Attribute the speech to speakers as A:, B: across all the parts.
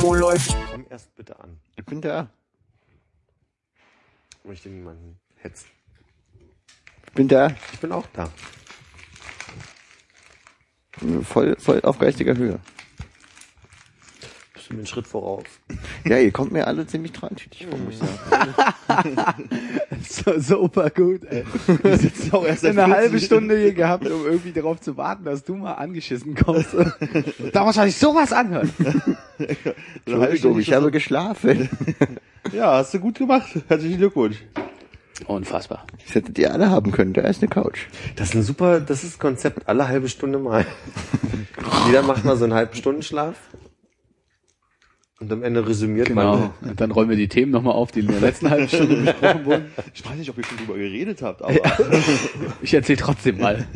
A: Wo läuft?
B: Komm erst bitte an.
C: Ich bin da.
B: Ich möchte niemanden hetzen.
C: Ich bin da.
B: Ich bin auch da.
C: Voll, voll auf geistiger Höhe.
B: Mir einen Schritt voraus?
C: Ja, ihr kommt mir alle ziemlich treintütig vor, muss ich sagen.
D: So, super gut, ey.
E: Wir sitzen auch erst
D: eine
E: 40
D: halbe Stunde hier gehabt, um irgendwie darauf zu warten, dass du mal angeschissen kommst. da muss man sich sowas anhören.
C: Entschuldigung, ich habe geschlafen.
E: Ja, hast du gut gemacht. Herzlichen Glückwunsch.
D: Unfassbar.
C: Das hättet ihr alle haben können. Da ist eine Couch.
B: Das ist ein super, das ist Konzept, alle halbe Stunde mal. Jeder macht mal so einen halben Stunden Schlaf. Und am Ende resümiert
D: Genau.
B: man.
D: Und dann räumen wir die Themen nochmal auf, die in der letzten halben Stunde besprochen wurden.
E: Ich weiß nicht, ob ihr schon drüber geredet habt, aber
D: Ich erzähle trotzdem mal.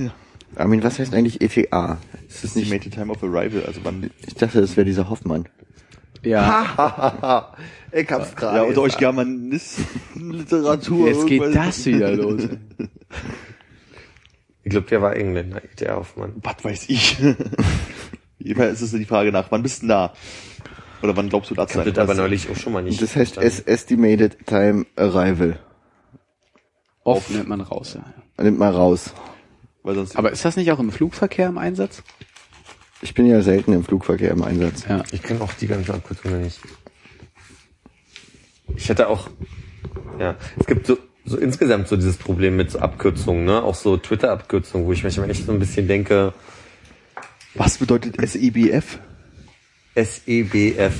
C: Armin, was heißt eigentlich ETA? Ist das nicht,
E: Estimated Time of Arrival, also man,
C: ich dachte, das wäre dieser Hoffmann.
D: Ja,
B: Ich hab's gerade.
E: ja, unter euch Germanisten-Literatur.
D: jetzt geht das wieder los.
B: Ich glaube, der war Engländer, der Hoffmann.
E: Was weiß ich. Jedenfalls ist es die Frage nach, wann bist du da? Oder wann glaubst du da
B: Ich
E: zu
B: habe
E: sein?
B: das aber neulich auch schon mal nicht.
C: Das heißt es Estimated Time Arrival.
D: Oft nimmt man raus, ja.
C: Nimmt mal raus.
E: Weil sonst
D: Aber ist das nicht auch im Flugverkehr im Einsatz?
C: Ich bin ja selten im Flugverkehr im Einsatz.
D: Ja.
B: Ich kenne auch die ganzen Abkürzungen nicht. Ich hätte auch, ja, es gibt so, so insgesamt so dieses Problem mit so Abkürzungen, ne? Auch so Twitter-Abkürzungen, wo ich manchmal echt so ein bisschen denke,
E: was bedeutet SEBF?
B: SEBF.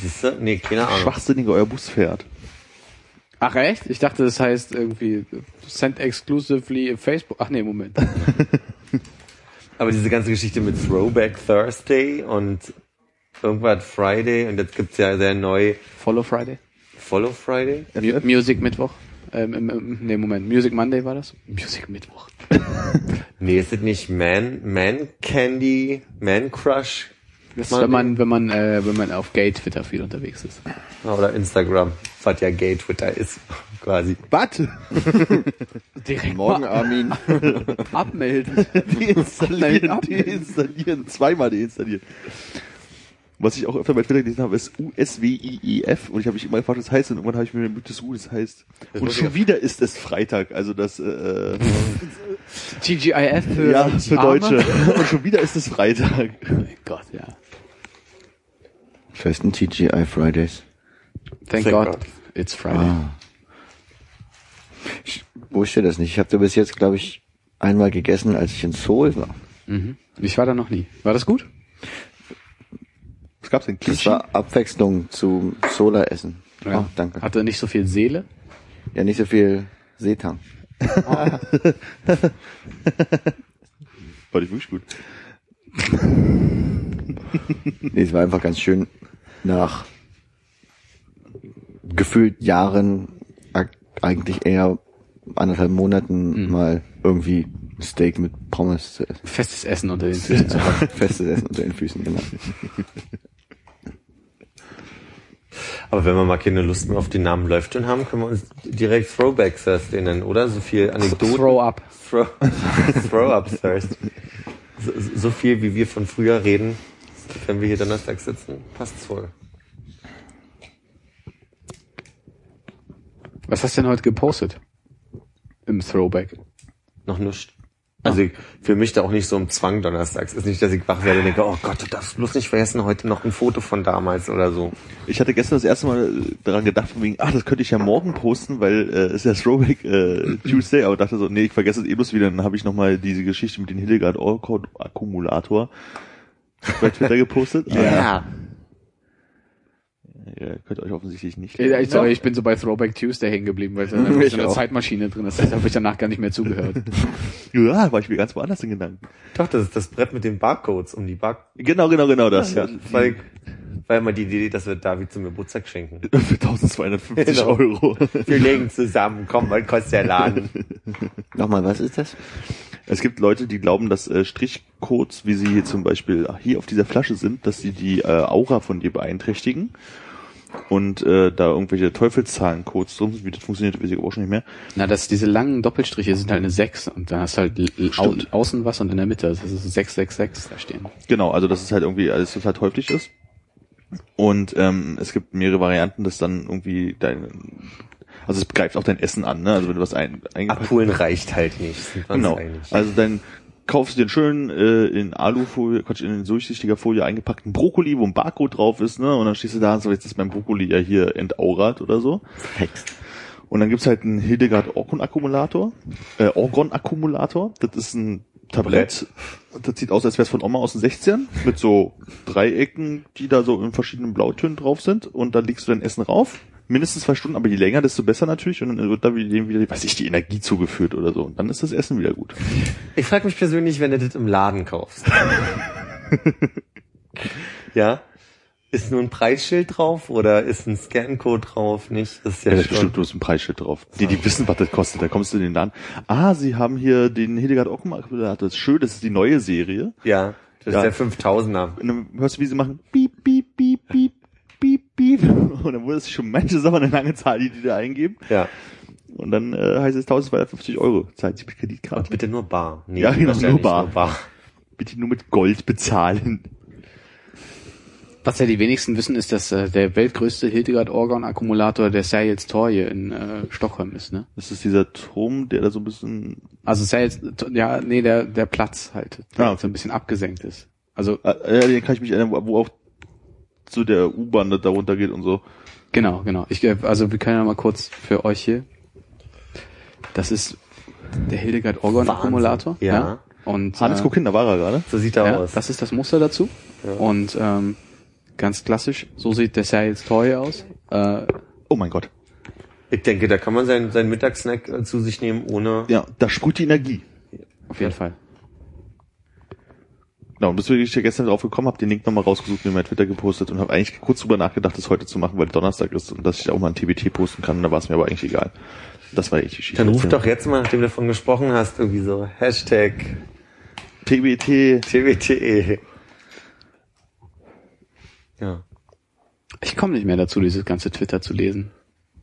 B: Siehst du? Nee, keine Ahnung.
E: Schwachsinniger, euer Bus fährt.
D: Ach echt? Ich dachte, das heißt irgendwie sent exclusively Facebook. Ach nee, Moment.
B: Aber diese ganze Geschichte mit Throwback Thursday und irgendwas Friday und jetzt gibt's ja sehr neu
D: Follow Friday.
B: Follow Friday.
D: Mu Music Mittwoch. Ähm, im, nee, Moment. Music Monday war das? Music Mittwoch.
B: Nee, ist das nicht Man, Man Candy, Man Crush?
D: Das ist, wenn man, wenn man, äh, wenn man auf Gay Twitter viel unterwegs ist.
B: Oder Instagram, was ja Gay Twitter ist, quasi.
E: Was?
D: Direkt
C: Morgen, Armin.
D: abmelden.
E: Deinstallieren, deinstallieren, zweimal deinstallieren. Was ich auch öfter bei Twitter gelesen habe, ist USWIEF und ich habe mich immer gefragt, was das heißt und irgendwann habe ich mir gemerkt, das U, das heißt
B: Das
E: und schon wieder ist es Freitag, also das äh,
D: TGIF für,
E: ja für
D: Arme.
E: Deutsche und schon wieder ist es Freitag.
D: Oh mein Gott, ja.
C: Das ein TGI Fridays.
D: Thank,
B: Thank
D: God,
B: God.
D: it's Friday.
C: Ich wusste das nicht. Ich habe da bis jetzt, glaube ich, einmal gegessen, als ich in Seoul war.
D: Mhm. Ich war da noch nie. War das gut?
E: Was gab's denn?
C: Das
E: Kimchi?
C: war Abwechslung zum Sola-Essen. Oh, danke.
D: Hatte nicht so viel Seele.
C: Ja, nicht so viel Seetang.
E: War ich wirklich gut.
C: Nee, es war einfach ganz schön nach gefühlt Jahren, eigentlich eher anderthalb Monaten mal irgendwie Steak mit Pommes zu essen.
D: Festes Essen unter den Füßen zu haben.
C: Festes Essen unter den Füßen, genau.
B: Aber wenn wir mal keine Lust mehr auf den Namen Läuftchen haben, können wir uns direkt Throwback Thursday nennen, oder? So viel Anekdoten.
D: Throw up.
B: Throw, Throw up Thursday. So, so viel, wie wir von früher reden, wenn wir hier Donnerstag sitzen, passt's voll.
D: Was hast du denn heute gepostet? Im Throwback.
B: Noch nichts. Also ich fühle mich da auch nicht so im Zwang donnerstags. Ist nicht, dass ich wach werde und denke, oh Gott, du darfst bloß nicht vergessen, heute noch ein Foto von damals oder so.
E: Ich hatte gestern das erste Mal daran gedacht, von wegen, ach, das könnte ich ja morgen posten, weil äh, es ist ja Throwback äh, Tuesday, aber dachte so, nee, ich vergesse es eh bloß wieder. Dann habe ich nochmal diese Geschichte mit dem Hildegard Orkord Akkumulator bei Twitter gepostet.
B: Ja.
E: ihr könnt euch offensichtlich nicht.
D: Ja, ich, sorry, ich bin so bei Throwback Tuesday hängen geblieben, weil da so eine
C: auch.
D: Zeitmaschine drin ist. Da habe ich danach gar nicht mehr zugehört.
E: Ja, war ich mir ganz woanders in Gedanken.
B: Doch, das ist das Brett mit den Barcodes um die Bar.
E: Genau, genau, genau das, ja.
B: Weil, weil mal die Idee, dass wir David zum Geburtstag schenken.
E: Für 1250
B: Genau.
E: Euro.
B: Wir legen zusammen, komm, was kostet der Laden?
C: Nochmal, was ist das?
E: Es gibt Leute, die glauben, dass äh, Strichcodes, wie sie hier zum Beispiel hier auf dieser Flasche sind, dass sie die äh, Aura von dir beeinträchtigen. Und äh, da irgendwelche Teufelszahlencodes drin sind, wie das funktioniert, weiß ich auch schon nicht mehr.
D: Na, das, diese langen Doppelstriche sind halt eine 6 und dann hast du halt au außen was und in der Mitte. Das ist 666 da stehen.
E: Genau, also dass es halt irgendwie alles total teuflisch ist. Und ähm, es gibt mehrere Varianten, dass dann irgendwie dein, also es greift auch dein Essen an, ne? Also wenn du was ein, eingepackt
B: Abholen reicht halt nicht,
E: Genau. Also dann kaufst du den schön äh, in Alufolie, Quatsch, in durchsichtiger Folie eingepackten Brokkoli, wo ein Barcode drauf ist, ne? Und dann stehst du da und so, jetzt ist mein Brokkoli ja hier entaurat oder so.
C: Hex.
E: Und dann gibt's halt einen Hildegard Orgon Akkumulator, äh, Orgon Akkumulator. Das ist ein Tablett. Das sieht aus, als wäre es von Oma aus den 16 mit so Dreiecken, die da so in verschiedenen Blautönen drauf sind. Und dann legst du dein Essen rauf. Mindestens zwei Stunden, aber je länger, desto besser natürlich. Und dann wird da wieder, wieder weiß ich, die Energie zugeführt oder so. Und dann ist das Essen wieder gut.
B: Ich frage mich persönlich, wenn du das im Laden kaufst. ja? Ist nur ein Preisschild drauf oder ist ein Scancode drauf? Nicht? Das ist ja,
E: Ja, das ist
B: schon.
E: bestimmt bloß ein Preisschild drauf. Die, die wissen, was das kostet. Da kommst du in den Laden. Ah, sie haben hier den Hildegard Ockenmark. Das ist schön, das ist die neue Serie.
B: Ja, das
E: Ja.
B: ist der 5000er.
E: Und dann hörst du, wie sie machen, piep, piep. Und dann wurde es schon manche Sachen eine lange Zahl, die die da eingeben.
B: Ja.
E: Und dann äh, heißt es 1250 Euro. Zahlt sie mit Kreditkarte.
B: Und bitte nur bar. Nee,
E: Ja, genau,
B: wahrscheinlich
E: nur bar. Bitte nur mit Gold bezahlen.
D: Was ja die wenigsten wissen, ist, dass äh, der weltgrößte Hildegard Orgon Akkumulator der Sergels Torje in äh, Stockholm ist, ne?
E: Das ist dieser Turm, der da so ein bisschen...
D: Also Sergels, ja, nee, der der Platz halt, der
E: Ah, okay.
D: so ein bisschen abgesenkt ist. Also
E: Äh, ja, den kann ich mich erinnern, wo wo auch zu der U-Bahn da da runtergeht und so.
D: Genau, genau. Ich, äh, also wir können ja mal kurz für euch hier. Das ist der Hildegard Orgon. Akkumulator.
B: Ja.
D: Und
E: Hannes,
D: äh,
E: guck hin, da war er gerade.
B: So sieht er
D: ja,
B: aus.
D: das ist das Muster dazu. Und ähm, ganz klassisch, so sieht der Sergels Torje aus. Äh,
E: Oh mein Gott.
B: Ich denke, da kann man seinen, seinen Mittagssnack äh, zu sich nehmen, ohne.
E: Ja, da sprüht die Energie.
D: auf jeden Fall.
E: Genau, und bis ich ja gestern drauf gekommen habe, den Link nochmal rausgesucht und mir bei Twitter gepostet und habe eigentlich kurz drüber nachgedacht, das heute zu machen, weil Donnerstag ist und dass ich auch mal ein TBT posten kann, da war es mir aber eigentlich egal. Das war echt die.
B: Dann ruf doch jetzt mal, nachdem du davon gesprochen hast, irgendwie so Hashtag
E: TBT.
B: TWTE. Ja.
D: Ich komme nicht mehr dazu, dieses ganze Twitter zu lesen.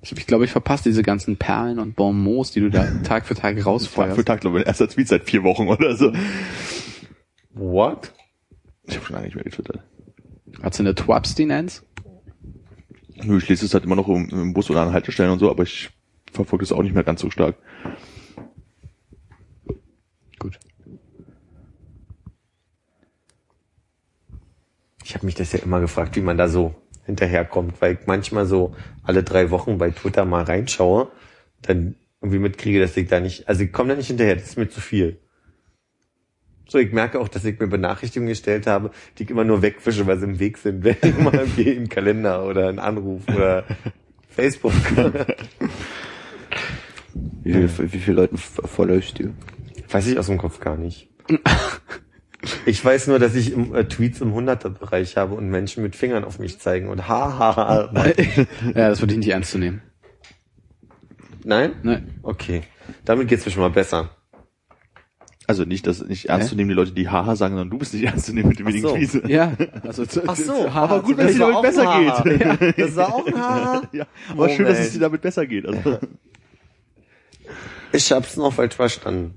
D: Ich, ich glaube, ich verpasse diese ganzen Perlen und Bonbons, die du da Tag für Tag
E: Tag
D: rausfeuerst.
E: für Tag, glaube ich, mein erster Tweet seit vier Wochen oder so.
B: What?
E: Ich habe schon lange nicht mehr getwittert.
D: Hat's eine Twabstinenz?
E: Nö, ich lese es halt immer noch im, im Bus oder an Haltestellen und so, aber ich verfolge es auch nicht mehr ganz so stark.
D: Gut.
B: Ich habe mich das ja immer gefragt, wie man da so hinterherkommt, weil ich manchmal so alle drei Wochen bei Twitter mal reinschaue, dann irgendwie mitkriege, dass ich da nicht, also ich komme da nicht hinterher, das ist mir zu viel. So, ich merke auch, dass ich mir Benachrichtigungen gestellt habe, die ich immer nur wegwische, weil sie im Weg sind, wenn ich mal irgendwie einen Kalender oder einen Anruf oder Facebook.
C: Wie, viel, wie viele Leuten f- followst du?
B: Weiß ich aus dem Kopf gar nicht. Ich weiß nur, dass ich im, äh, Tweets im 100er-Bereich habe und Menschen mit Fingern auf mich zeigen und ha, ha, ha.
D: ja, das würde ich nicht ernst zu nehmen.
B: Nein?
D: Nein.
B: Okay. Damit geht's mir schon mal besser.
E: Also nicht, das nicht ernst
D: Hä?
E: zu nehmen, die Leute, die Haha sagen, sondern du bist nicht ernst zu nehmen mit dem
B: Ach
E: wenigen
B: so.
E: Krise.
D: Ja, also zu,
B: Ach so,
E: aber gut, wenn es dir damit
B: auch
E: besser
B: ein
E: geht.
B: Ha. Das war auch ein Ha.
E: Ja, aber schön, dass es dir damit besser geht. Also,
B: Ich hab's noch falsch verstanden.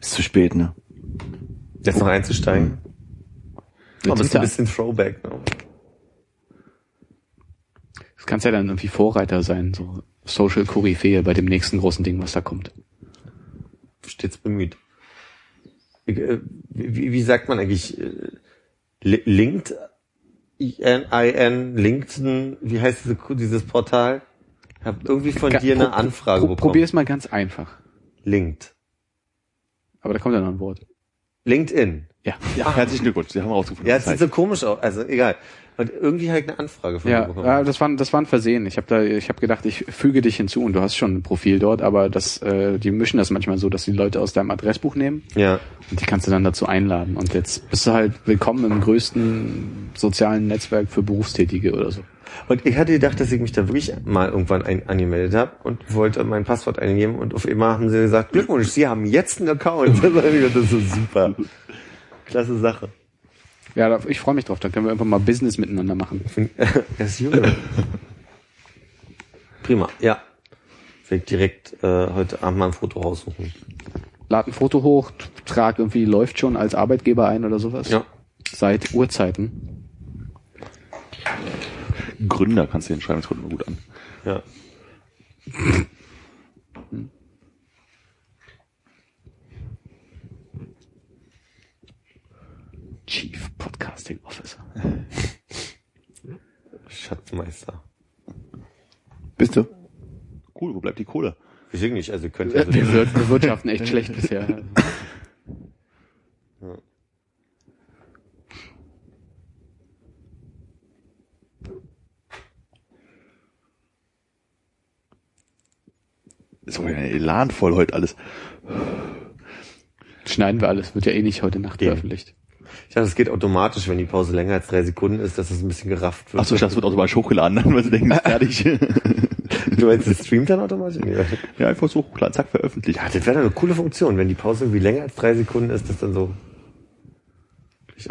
C: Ist zu spät, ne?
B: Jetzt noch einzusteigen.
D: Mit
B: Aber es ist ein bisschen Throwback. Ne?
D: Das kannst ja dann irgendwie Vorreiter sein, so Social Koryphäe bei dem nächsten großen Ding, was da kommt.
B: Stets bemüht. Äh, Wie, wie sagt man eigentlich? äh, Li- Linked? IN, LinkedIn, wie heißt diese, dieses Portal? Ich habe irgendwie von
D: Ga-
B: dir eine
D: pro-
B: Anfrage
D: pro-
B: bekommen.
D: Probier es mal ganz einfach.
B: Linked.
D: Aber da kommt ja noch ein Wort.
B: LinkedIn.
D: Ja.
E: Ja, herzlichen Glückwunsch, Sie haben rausgefunden.
B: Ja, es sieht so komisch aus. Also egal. Und irgendwie habe ich eine Anfrage von dir
D: Ja,
B: bekommen.
D: ja, das war das war ein Versehen. Ich habe da ich habe gedacht, ich füge dich hinzu und du hast schon ein Profil dort, aber das äh, die mischen das manchmal so, dass die Leute aus deinem Adressbuch nehmen
B: ja.
D: und die kannst du dann dazu einladen und jetzt bist du halt willkommen im größten sozialen Netzwerk für Berufstätige oder so.
B: Und ich hatte gedacht, dass ich mich da wirklich mal irgendwann ein, angemeldet habe und wollte mein Passwort eingeben und auf immer haben sie gesagt, Glückwunsch, Sie haben jetzt einen Account. Das ist so super. Klasse Sache.
D: Ja, ich freue mich drauf, dann können wir einfach mal Business miteinander machen.
B: Er ist Junge. Prima, ja. Will ich direkt äh, heute Abend mal ein Foto raussuchen.
D: Lad ein Foto hoch, trag irgendwie läuft schon als Arbeitgeber ein oder sowas.
B: Ja.
D: Seit Urzeiten.
E: Gründer kannst du hinschreiben, das kommt immer gut an.
B: Ja.
D: Chief Podcasting Officer.
B: Schatzmeister.
C: Bist du?
E: Cool, wo bleibt die Kohle?
B: Ich weiß nicht, also könnte also
D: Wir, wir, wir wirtschaften echt schlecht bisher.
E: Ist aber ja elanvoll heute alles.
D: Schneiden wir alles, wird ja eh nicht heute Nacht veröffentlicht.
B: Dachte, es geht automatisch, wenn die Pause länger als drei Sekunden ist, dass es ein bisschen gerafft wird.
E: Achso, ich dachte, es wird automatisch hochgeladen, dann, weil sie denken, ist fertig.
B: du meinst, es streamt dann automatisch? Nee.
E: ja, einfach so hochladen, zack, veröffentlicht.
B: Ja, das wäre doch eine coole Funktion, wenn die Pause irgendwie länger als drei Sekunden ist, das dann so.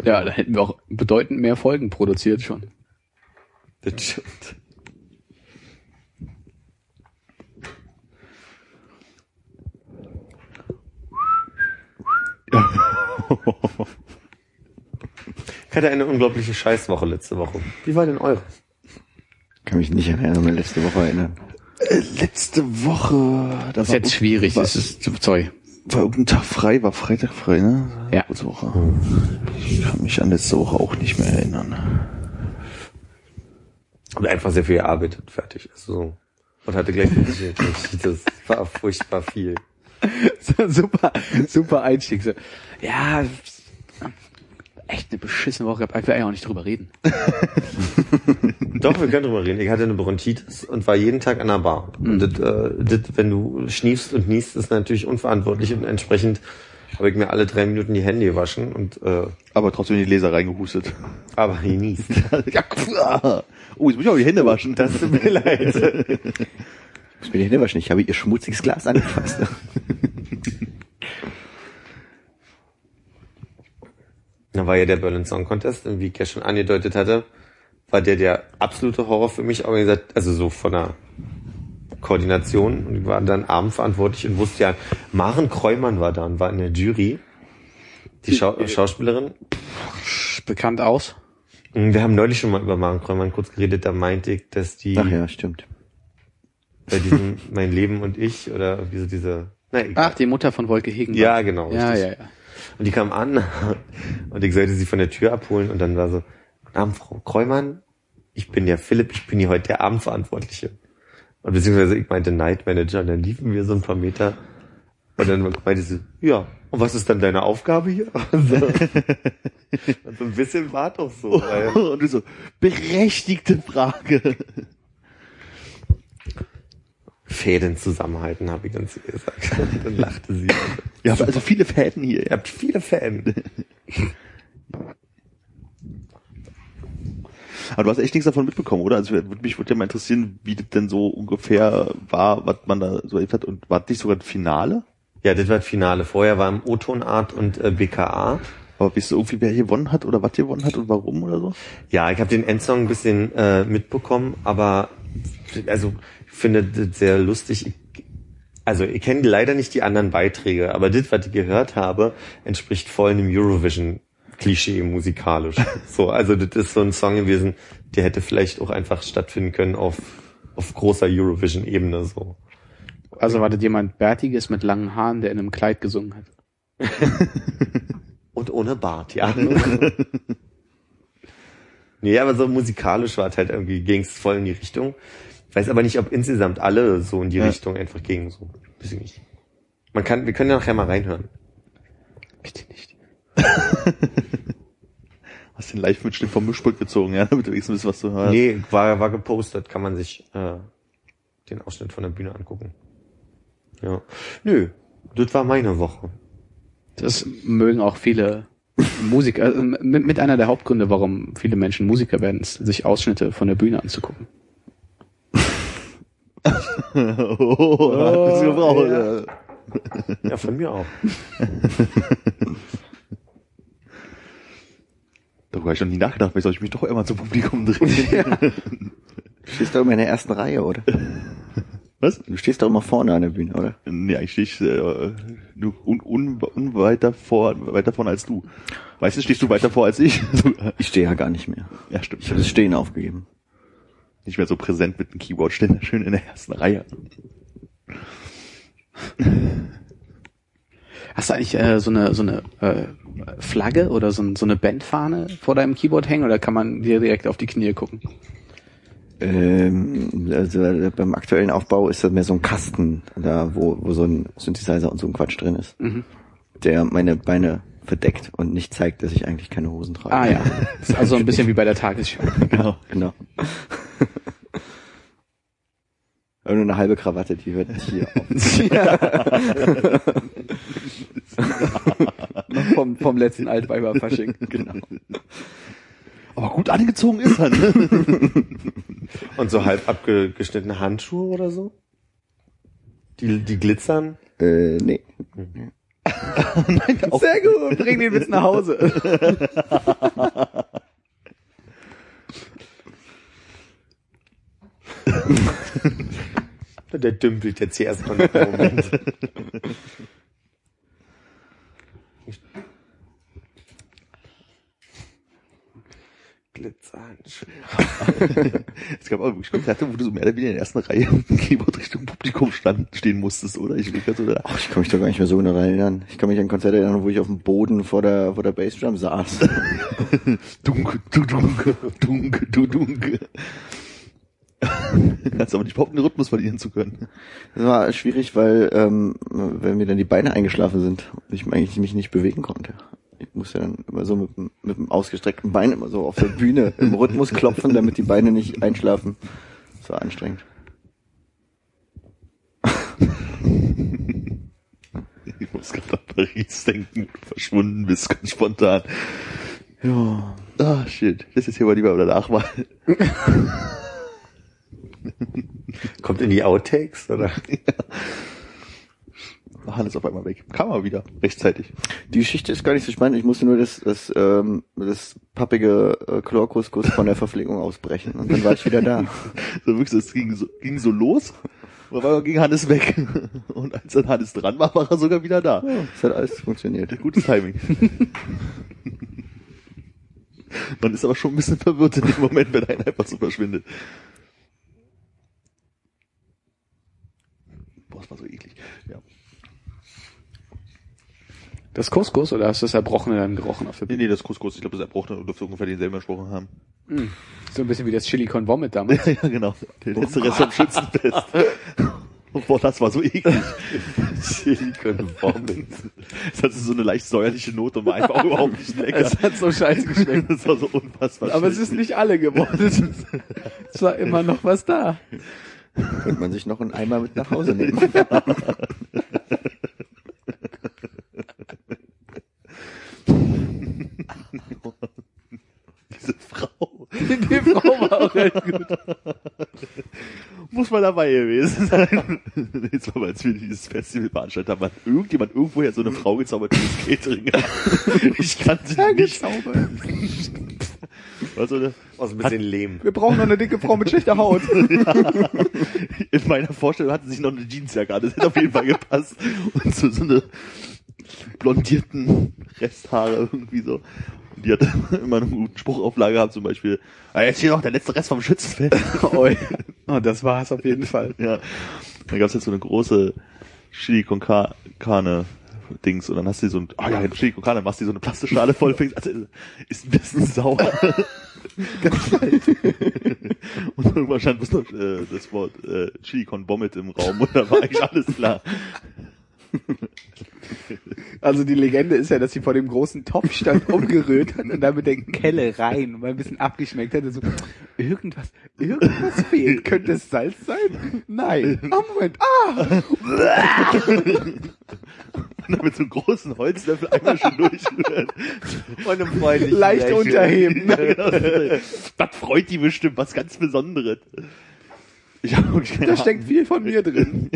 D: Ja, da hätten wir auch bedeutend mehr Folgen produziert schon.
B: Das stimmt. Ich hatte eine unglaubliche Scheißwoche letzte Woche. Wie war denn eure?
C: Kann mich nicht an eine letzte Woche erinnern.
E: Äh, letzte Woche, da
D: Das ist jetzt schwierig,
E: war,
D: das ist, sorry.
E: war irgendein Tag frei, war Freitag frei, ne?
D: Ja.
E: Letzte Woche. Ich kann mich an letzte Woche auch nicht mehr erinnern.
B: Und einfach sehr viel gearbeitet, fertig. Also so. Und hatte gleich das war furchtbar viel.
D: super, super Einstieg. So. Ja, echt eine beschissene Woche gehabt. Ich will eigentlich auch nicht drüber reden.
B: Doch, wir können drüber reden. Ich hatte eine Bronchitis und war jeden Tag an der Bar. Und das, äh, das, wenn du schniefst und niest, ist natürlich unverantwortlich und entsprechend habe ich mir alle drei Minuten die Hände gewaschen und äh,
E: Aber trotzdem in die Leser reingehustet.
B: aber genießt.
E: ja. Oh, jetzt muss ich auch die Hände waschen.
B: Das tut mir leid.
C: Ich muss mir die Hände waschen. Ich habe ihr schmutziges Glas angefasst.
B: Da war ja der Berlin Song Contest, und wie ich ja schon angedeutet hatte, war der der absolute Horror für mich organisiert, also so von der Koordination. Und ich war dann abendverantwortlich und wusste ja, Maren Kreumann war da und war in der Jury. Die Schau Schauspielerin.
D: Bekannt aus.
B: Wir haben neulich schon mal über Maren Kreumann kurz geredet, da meinte ich, dass die
C: Ach ja, stimmt.
B: bei diesem Mein Leben und ich oder wie so diese, na egal.
D: Ach, die Mutter von Wolke Hegen.
B: Ja, genau.
D: Ja,
B: richtig.
D: ja, ja.
B: Und die kam an und ich sollte sie von der Tür abholen und dann war so, Guten Abend, Frau Kreumann, ich bin der Philipp, ich bin hier heute der Abendverantwortliche. Und beziehungsweise ich meinte Night Manager und dann liefen wir so ein paar Meter und dann meinte sie, ja, und was ist dann deine Aufgabe hier? Und so, und so ein bisschen war doch so. Weil,
E: Und du so, berechtigte Frage.
B: Fäden zusammenhalten, habe ich ganz ihr gesagt. Und dann lachte sie.
E: Wir haben also viele Fäden hier.
B: Ihr habt viele Fäden.
E: Aber du hast echt nichts davon mitbekommen, oder? Also würde mich würde ja mal interessieren, wie das denn so ungefähr war, was man da so erlebt hat. Und war das nicht sogar ein Finale?
B: Ja, das war das Finale. Vorher war im O-Tonart und äh, BKA.
E: Aber weißt du irgendwie, wer gewonnen hat oder was gewonnen hat und warum oder so?
B: Ja, ich habe den Endsong ein bisschen äh, mitbekommen, aber also finde das sehr lustig. Also ich kenne leider nicht die anderen Beiträge, aber das, was ich gehört habe, entspricht voll einem Eurovision-Klischee musikalisch. so, also das ist so ein Song gewesen, der hätte vielleicht auch einfach stattfinden können auf auf großer Eurovision-Ebene so.
D: Also war das jemand Bärtiges mit langen Haaren, der in einem Kleid gesungen hat.
B: Und ohne Bart, ja. nee, aber so musikalisch war es halt irgendwie, ging es voll in die Richtung. Weiß aber nicht, ob insgesamt alle so in die
E: Ja.
B: Richtung einfach gingen, so. Weiß ich nicht. Man kann, wir können ja nachher mal reinhören.
D: Bitte nicht.
E: Hast den Live-Mitschnitt vom Mischpult gezogen, ja, damit du wenigstens wisst, was du hörst.
B: Nee, war, war gepostet, kann man sich äh, den Ausschnitt von der Bühne angucken. Ja. Nö, das war meine Woche.
D: Das mögen auch viele Musiker, also mit, mit einer der Hauptgründe, warum viele Menschen Musiker werden, ist, sich Ausschnitte von der Bühne anzugucken.
E: Oh, du gebraucht, ja.
B: Ja, von mir auch.
E: Darüber habe ich noch nie nachgedacht, vielleicht soll ich mich doch immer zum Publikum drehen.
C: Du stehst doch immer in der ersten Reihe, oder?
E: Was?
C: Du stehst doch immer vorne an der Bühne, oder?
E: Nee, eigentlich stehe ich äh, nur un, un, un weiter vor, weiter vorne als du. Meistens stehst du weiter vor als ich.
C: Ich stehe ja gar nicht mehr.
E: ja, stimmt.
C: Ich habe das Stehen aufgegeben.
E: Nicht mehr so präsent mit dem Keyboard, stehen schön in der ersten Reihe.
D: Hast du eigentlich äh, so eine so eine äh, Flagge oder so, ein, so eine Bandfahne vor deinem Keyboard hängen oder kann man dir direkt auf die Knie gucken?
C: Ähm, also äh, beim aktuellen Aufbau ist das mehr so ein Kasten, da wo, wo so ein Synthesizer und so ein Quatsch drin ist, der meine Beine verdeckt und nicht zeigt, dass ich eigentlich keine Hosen trage.
D: Ah ja, das ist also ein bisschen wie bei der Tagesschau.
C: genau. genau. Aber nur eine halbe Krawatte, die hört hier auf.
D: vom, vom letzten Altweiberfasching.
C: genau.
E: Aber gut angezogen ist er, ne?
B: Und so halb abgeschnittene Handschuhe oder so? Die, die glitzern?
C: Äh, nee.
D: Sehr gut, bring den Witz nach Hause.
B: Der dümpelt jetzt hier erstmal einen Moment. Glitzerhandschuhe.
E: Es gab auch wirklich Konzerte, wo du so mehr oder weniger in der ersten Reihe dem Keyboard Richtung Publikum stand, stehen musstest, oder? Ich so, da,
C: Ach, ich kann mich doch gar nicht mehr so genau erinnern. Ich kann mich an Konzerte erinnern, wo ich auf dem Boden vor der, vor der Bassdrum saß.
E: dunk, du dunk, dunk, du dunk. Kannst aber nicht behaupten, den Rhythmus verlieren zu können.
C: Das war schwierig, weil, ähm, wenn mir dann die Beine eingeschlafen sind ich eigentlich mich nicht bewegen konnte. Ich musste dann immer so mit, dem- mit dem ausgestreckten Bein immer so auf der Bühne im Rhythmus klopfen, damit die Beine nicht einschlafen. Das war anstrengend.
E: Ich muss gerade an Paris denken, verschwunden bist, ganz spontan.
C: Ja.
E: Ah, shit. Das ist hier mal lieber oder Nachwahl.
B: Kommt in die Outtakes, oder?
E: Hannes auf einmal weg. Kam er wieder. Rechtzeitig.
C: Die Geschichte ist gar nicht so spannend. Ich musste nur das, das, ähm, das pappige äh, Chlorkuskus von der Verpflegung ausbrechen und dann war ich wieder da.
E: So wirklich, es ging so, ging so los. Und einmal ging Hannes weg. Und als dann Hannes dran war, war er sogar wieder da.
C: Das hat alles funktioniert.
E: Gutes Timing. Man ist aber schon ein bisschen verwirrt in dem Moment, wenn einer einfach so verschwindet. Boah, das war so eklig. Ja.
D: Das Couscous oder hast du das Erbrochene dann gerochen auf der
E: Nee, nee, das Couscous, ich glaube, das Erbrochene dürfte ungefähr denselben gesprochen haben.
D: So ein bisschen wie das Chili con Vomit damals.
E: ja, genau. Der letzte Rest vom Schützenfest. Boah, das war so eklig.
B: Silicon Vomit.
E: Das hatte so eine leicht säuerliche Note und war einfach überhaupt nicht lecker.
D: Es hat so scheiße geschmeckt.
E: Das war so unfassbar
D: Aber es
E: schlecht.
D: ist nicht alle geworden. Es war immer noch was da.
C: Könnte man sich noch einen Eimer mit nach Hause nehmen.
E: Diese Frau.
D: Die Frau war auch echt gut.
E: Muss mal dabei gewesen sein. Jetzt war mal, als wir dieses Festival veranstaltet haben, hat irgendjemand irgendwoher so eine Frau gezaubert, die das Catering hat. Ich kann sie nicht. War so eine,
B: Aus ein bisschen Lehm.
D: Wir brauchen noch eine dicke Frau mit schlechter Haut.
E: in meiner Vorstellung hatte sich noch eine Jeansjacke an. Das hätte auf jeden Fall gepasst. Und so, so eine blondierten Resthaare irgendwie so. Und die hatte immer einen guten Spruchauflage gehabt, zum Beispiel, ah, jetzt hier noch der letzte Rest vom Schützenfest.
D: Oi. Oh, das war es auf jeden Fall.
E: Ja. Dann gab's jetzt so eine große Chili con Ca- Carne Dings und dann hast du so ein, ah ja, Chili con machst du so eine Plastikschale voll, fängst, also ist ein bisschen sauer. und irgendwann stand bloß noch äh, das Wort äh, Chili con Vomit im Raum und da war eigentlich alles klar.
D: Also die Legende ist ja, dass sie vor dem großen Topf stand, umgerührt hat und dann mit der Kelle rein und mal ein bisschen abgeschmeckt hat. So, irgendwas, irgendwas fehlt. Könnte es Salz sein? Nein. Oh, Moment. Ah!
E: Und dann mit so einem großen Holzlöffel einmal schon durchrühren.
B: Und einem freundlichen
D: Leicht
B: Lächeln.
D: unterheben.
E: das freut die bestimmt, was ganz Besonderes. Ich keine
D: Da
E: Ahnung.
D: steckt viel von mir drin.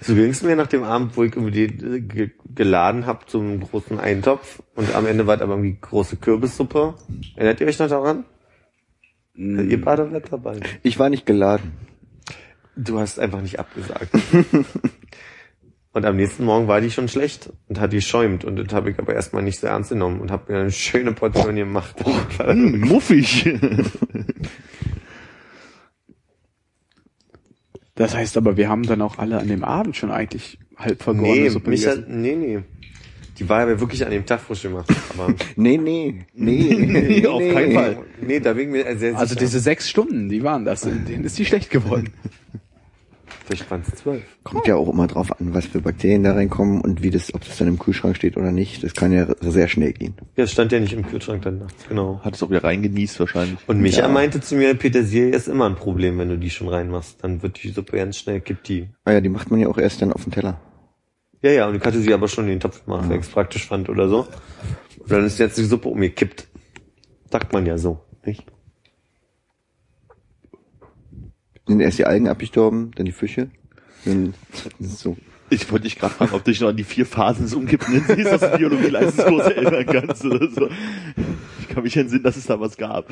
B: So ging's mir nach dem Abend, wo ich irgendwie geladen hab zum großen Eintopf und am Ende war es aber irgendwie große Kürbissuppe. Erinnert ihr euch noch daran? Ihr beide wart dabei.
C: Ich war nicht geladen.
B: Du hast einfach nicht abgesagt. und am nächsten Morgen war die schon schlecht und hat die schäumt und das habe ich aber erstmal nicht so ernst genommen und habe mir eine schöne Portion gemacht.
E: Hm, muffig.
D: Das heißt aber, wir haben dann auch alle an dem Abend schon eigentlich halb vergorene
B: nee,
D: Suppe
B: mich
D: gegessen.
B: hat, nee, nee. Die war aber wirklich an dem Tag frisch gemacht. Aber
C: Nee, nee, nee.
E: Nee, auf keinen Fall.
B: nee, da ich mir sehr
D: Also
B: sicher.
D: diese sechs Stunden, die waren das, in denen ist die schlecht geworden.
B: Vielleicht waren es zwölf.
C: Kommt ja auch immer drauf an, was für Bakterien da reinkommen und wie das, ob das dann im Kühlschrank steht oder nicht. Das kann ja sehr schnell gehen.
B: Ja, es stand ja nicht im Kühlschrank dann nachts, genau.
E: Hat es auch wieder reingenießt wahrscheinlich.
B: Und Micha
C: Ja.
B: meinte zu mir, Petersilie ist immer ein Problem, wenn du die schon reinmachst. Dann wird die Suppe ganz schnell, kippt die.
C: Ah ja, die macht man ja auch erst dann auf den Teller.
B: Ja, ja, und ich hatte sie aber schon in den Topf gemacht, weil ich es praktisch fand oder so. Und dann ist jetzt die Suppe umgekippt. Sagt man ja so, nicht?
C: Sind erst die Algen abgestorben, dann die Fische. Dann so.
E: Ich wollte dich gerade fragen, ob du dich noch an die vier Phasen des Umkippenden siehst, dass du Biologie-Leistungskurs erinnern kannst oder so. Ich kann mich entsinnen, dass es da was gab.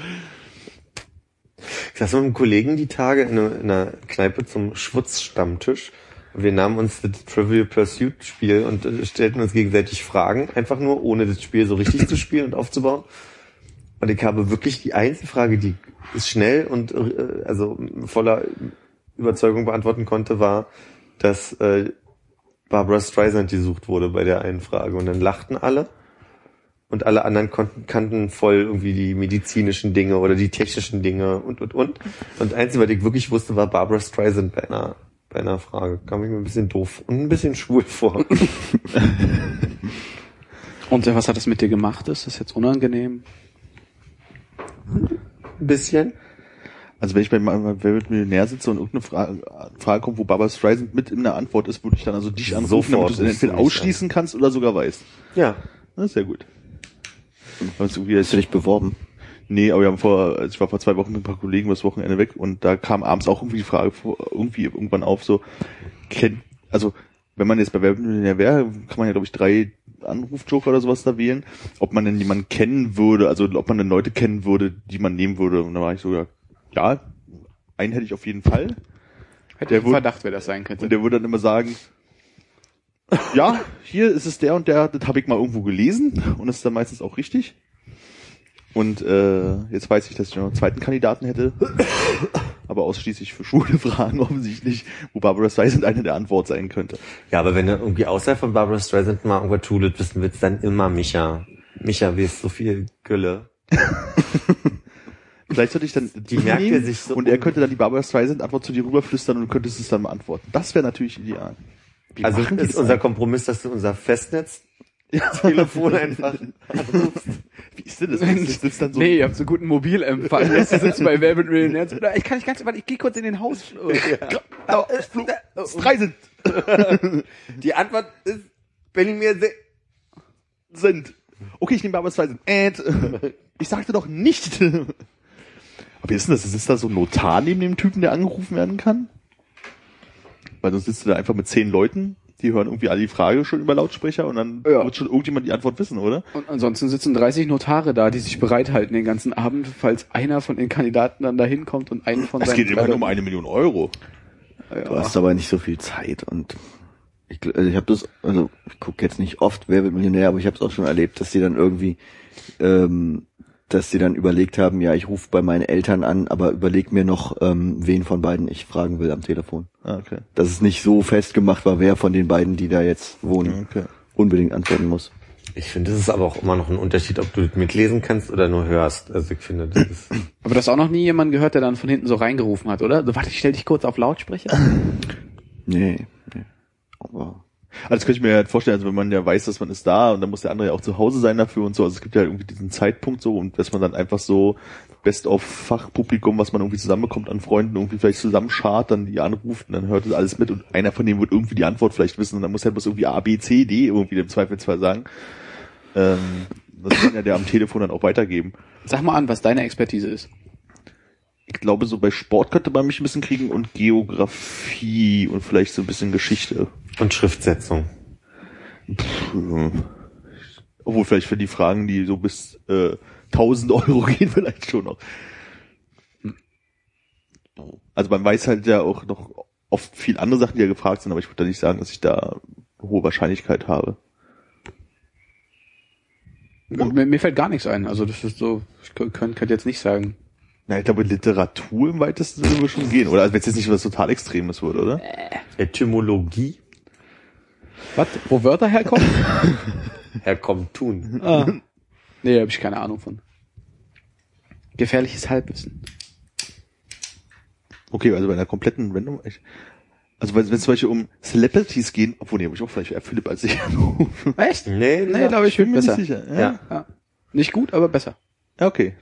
B: Ich saß mit einem Kollegen die Tage in einer, in einer Kneipe zum Schwutzstammtisch. Wir nahmen uns das Trivial Pursuit Spiel und äh, stellten uns gegenseitig Fragen, einfach nur, ohne das Spiel so richtig zu spielen und aufzubauen. Und ich habe wirklich die einzige Frage, die ich schnell und äh, also voller Überzeugung beantworten konnte, war, dass äh, Barbara Streisand gesucht wurde bei der einen Frage. Und dann lachten alle. Und alle anderen konnten, kannten voll irgendwie die medizinischen Dinge oder die technischen Dinge und, und, und. Und das Einzige, was ich wirklich wusste, war Barbara Streisand bei einer, bei einer Frage. Kam ich mir ein bisschen doof und ein bisschen schwul vor.
D: Und äh, was hat das mit dir gemacht? Ist das jetzt unangenehm?
B: Ein bisschen.
E: Also wenn ich bei meinem Wer wird Millionär sitze und irgendeine Frage, Frage kommt, wo Barbara Streisand mit in der Antwort ist, würde ich dann also dich anrufen,
B: Sofort
E: damit du es entweder
B: mich
E: ausschließen kannst oder sogar weißt.
B: Ja.
E: Das ist sehr gut.
C: Hast du dich beworben?
E: Nee, aber wir haben vor, also ich war vor zwei Wochen mit ein paar Kollegen das Wochenende weg und da kam abends auch irgendwie die Frage vor, irgendwie irgendwann auf, so, kennt, also, wenn man jetzt bei Werbemillionär wäre, kann man ja, glaube ich, drei Anrufjoker oder sowas da wählen, ob man denn jemanden kennen würde, also ob man denn Leute kennen würde, die man nehmen würde. Und da war ich so, ja, einen hätte ich auf jeden Fall.
D: Hätte
E: Der
D: ich
E: wurde-
D: Verdacht, wer das sein könnte.
E: Und der würde dann immer sagen, ja, hier ist es der und der, das habe ich mal irgendwo gelesen und das ist dann meistens auch richtig. Und äh, jetzt weiß ich, dass ich noch einen zweiten Kandidaten hätte, aber ausschließlich für schwule Fragen offensichtlich, wo Barbara Streisand eine der Antwort sein könnte.
B: Ja, aber wenn du irgendwie außerhalb von Barbara Streisand mal irgendwas tut, wissen wird's dann immer Micha. Micha, wie ist so viel Gülle.
E: Vielleicht sollte ich dann
B: Die merkt er sich so
E: und er könnte dann die Barbara Streisand Antwort zu dir rüberflüstern und du könntest es dann beantworten. Das wäre natürlich ideal. Wie
B: Also ist unser? Kompromiss, dass du unser Festnetz Telefon einfach anrufst.
E: Wie ist denn das? Das ist dann so
D: nee, ihr habt so guten Mobilempfang. Jetzt sitzt bei Wer wird Millionär. Ich kann nicht ganz, warte, ich gehe kurz in den Haus.
E: Da, Streisand
B: Die Antwort ist, wenn ich mir se
E: sind. Okay, ich nehme Barbara Streisand. And, ich sagte doch nicht. Aber wie ist denn das? Ist da so ein Notar neben dem Typen, der angerufen werden kann? Weil sonst sitzt du da einfach mit zehn Leuten, die hören irgendwie alle die Frage schon über Lautsprecher und dann
D: Ja.
E: wird schon irgendjemand die Antwort wissen, oder?
D: Und ansonsten sitzen 30 Notare da, die sich bereithalten den ganzen Abend, falls einer von den Kandidaten dann da hinkommt und einen von
E: Es
D: seinen
E: geht immerhin
D: Kleidern-
E: um eine Million Euro.
C: Du hast aber nicht so viel Zeit und ich, also ich habe das, also ich gucke jetzt nicht oft, wer wird Millionär, aber ich habe es auch schon erlebt, dass die dann irgendwie, ähm, dass die dann überlegt haben, ja, ich rufe bei meinen Eltern an, aber überleg mir noch, ähm, wen von beiden ich fragen will am Telefon.
E: Ah, okay.
C: Dass es nicht so festgemacht war, wer von den beiden, die da jetzt wohnen,
E: Okay.
C: unbedingt antworten muss.
B: Ich finde, es ist aber auch immer noch ein Unterschied, ob du das mitlesen kannst oder nur hörst. Also ich finde, das ist.
D: Aber du hast auch noch nie jemanden gehört, der dann von hinten so reingerufen hat, oder? So, warte, ich stell dich kurz auf Lautsprecher.
C: Nee, nee. Aber
E: Also das könnte ich mir halt vorstellen, also wenn man ja weiß, dass man ist da und dann muss der andere ja auch zu Hause sein dafür und so. Also es gibt ja irgendwie diesen Zeitpunkt so und dass man dann einfach so best of Fachpublikum, was man irgendwie zusammenbekommt an Freunden, irgendwie vielleicht zusammenschart, dann die anruft und dann hört das alles mit und einer von denen wird irgendwie die Antwort vielleicht wissen und dann muss er bloß irgendwie A, B, C, D irgendwie im Zweifelsfall sagen. Ähm, das kann ja der am Telefon dann auch weitergeben.
D: Sag mal an, was deine Expertise ist.
E: Ich glaube, so bei Sport könnte man mich ein bisschen kriegen und Geografie und vielleicht so ein bisschen Geschichte.
B: Und Schriftsetzung.
E: Puh. Obwohl vielleicht für die Fragen, die so bis äh, 1000 Euro gehen, vielleicht schon noch. Also man weiß halt ja auch noch oft viel andere Sachen, die ja gefragt sind, aber ich würde da nicht sagen, dass ich da hohe Wahrscheinlichkeit habe.
D: Und mir, mir fällt gar nichts ein. Also das ist so, ich könnte könnt, könnt jetzt nicht sagen.
E: Na, ich glaube, Literatur im weitesten Sinne würde schon gehen. Oder also wenn es jetzt nicht was total Extremes wird, oder?
B: Etymologie,
D: Was? Wo Wörter herkommen?
B: herkommt tun.
D: ah. Nee, habe ich keine Ahnung von. Gefährliches Halbwissen.
E: Okay, also bei einer kompletten Random. Ich, also wenn es zum Beispiel um Celebrities gehen, obwohl nee, habe ich auch vielleicht eher Philipp als ich anrufen.
D: Echt?
B: Nee,
D: Nee, glaube ich,
E: bin mir
D: besser.
E: nicht sicher. Ja.
B: Ja.
D: Ja. Nicht gut, aber besser.
E: ja, okay.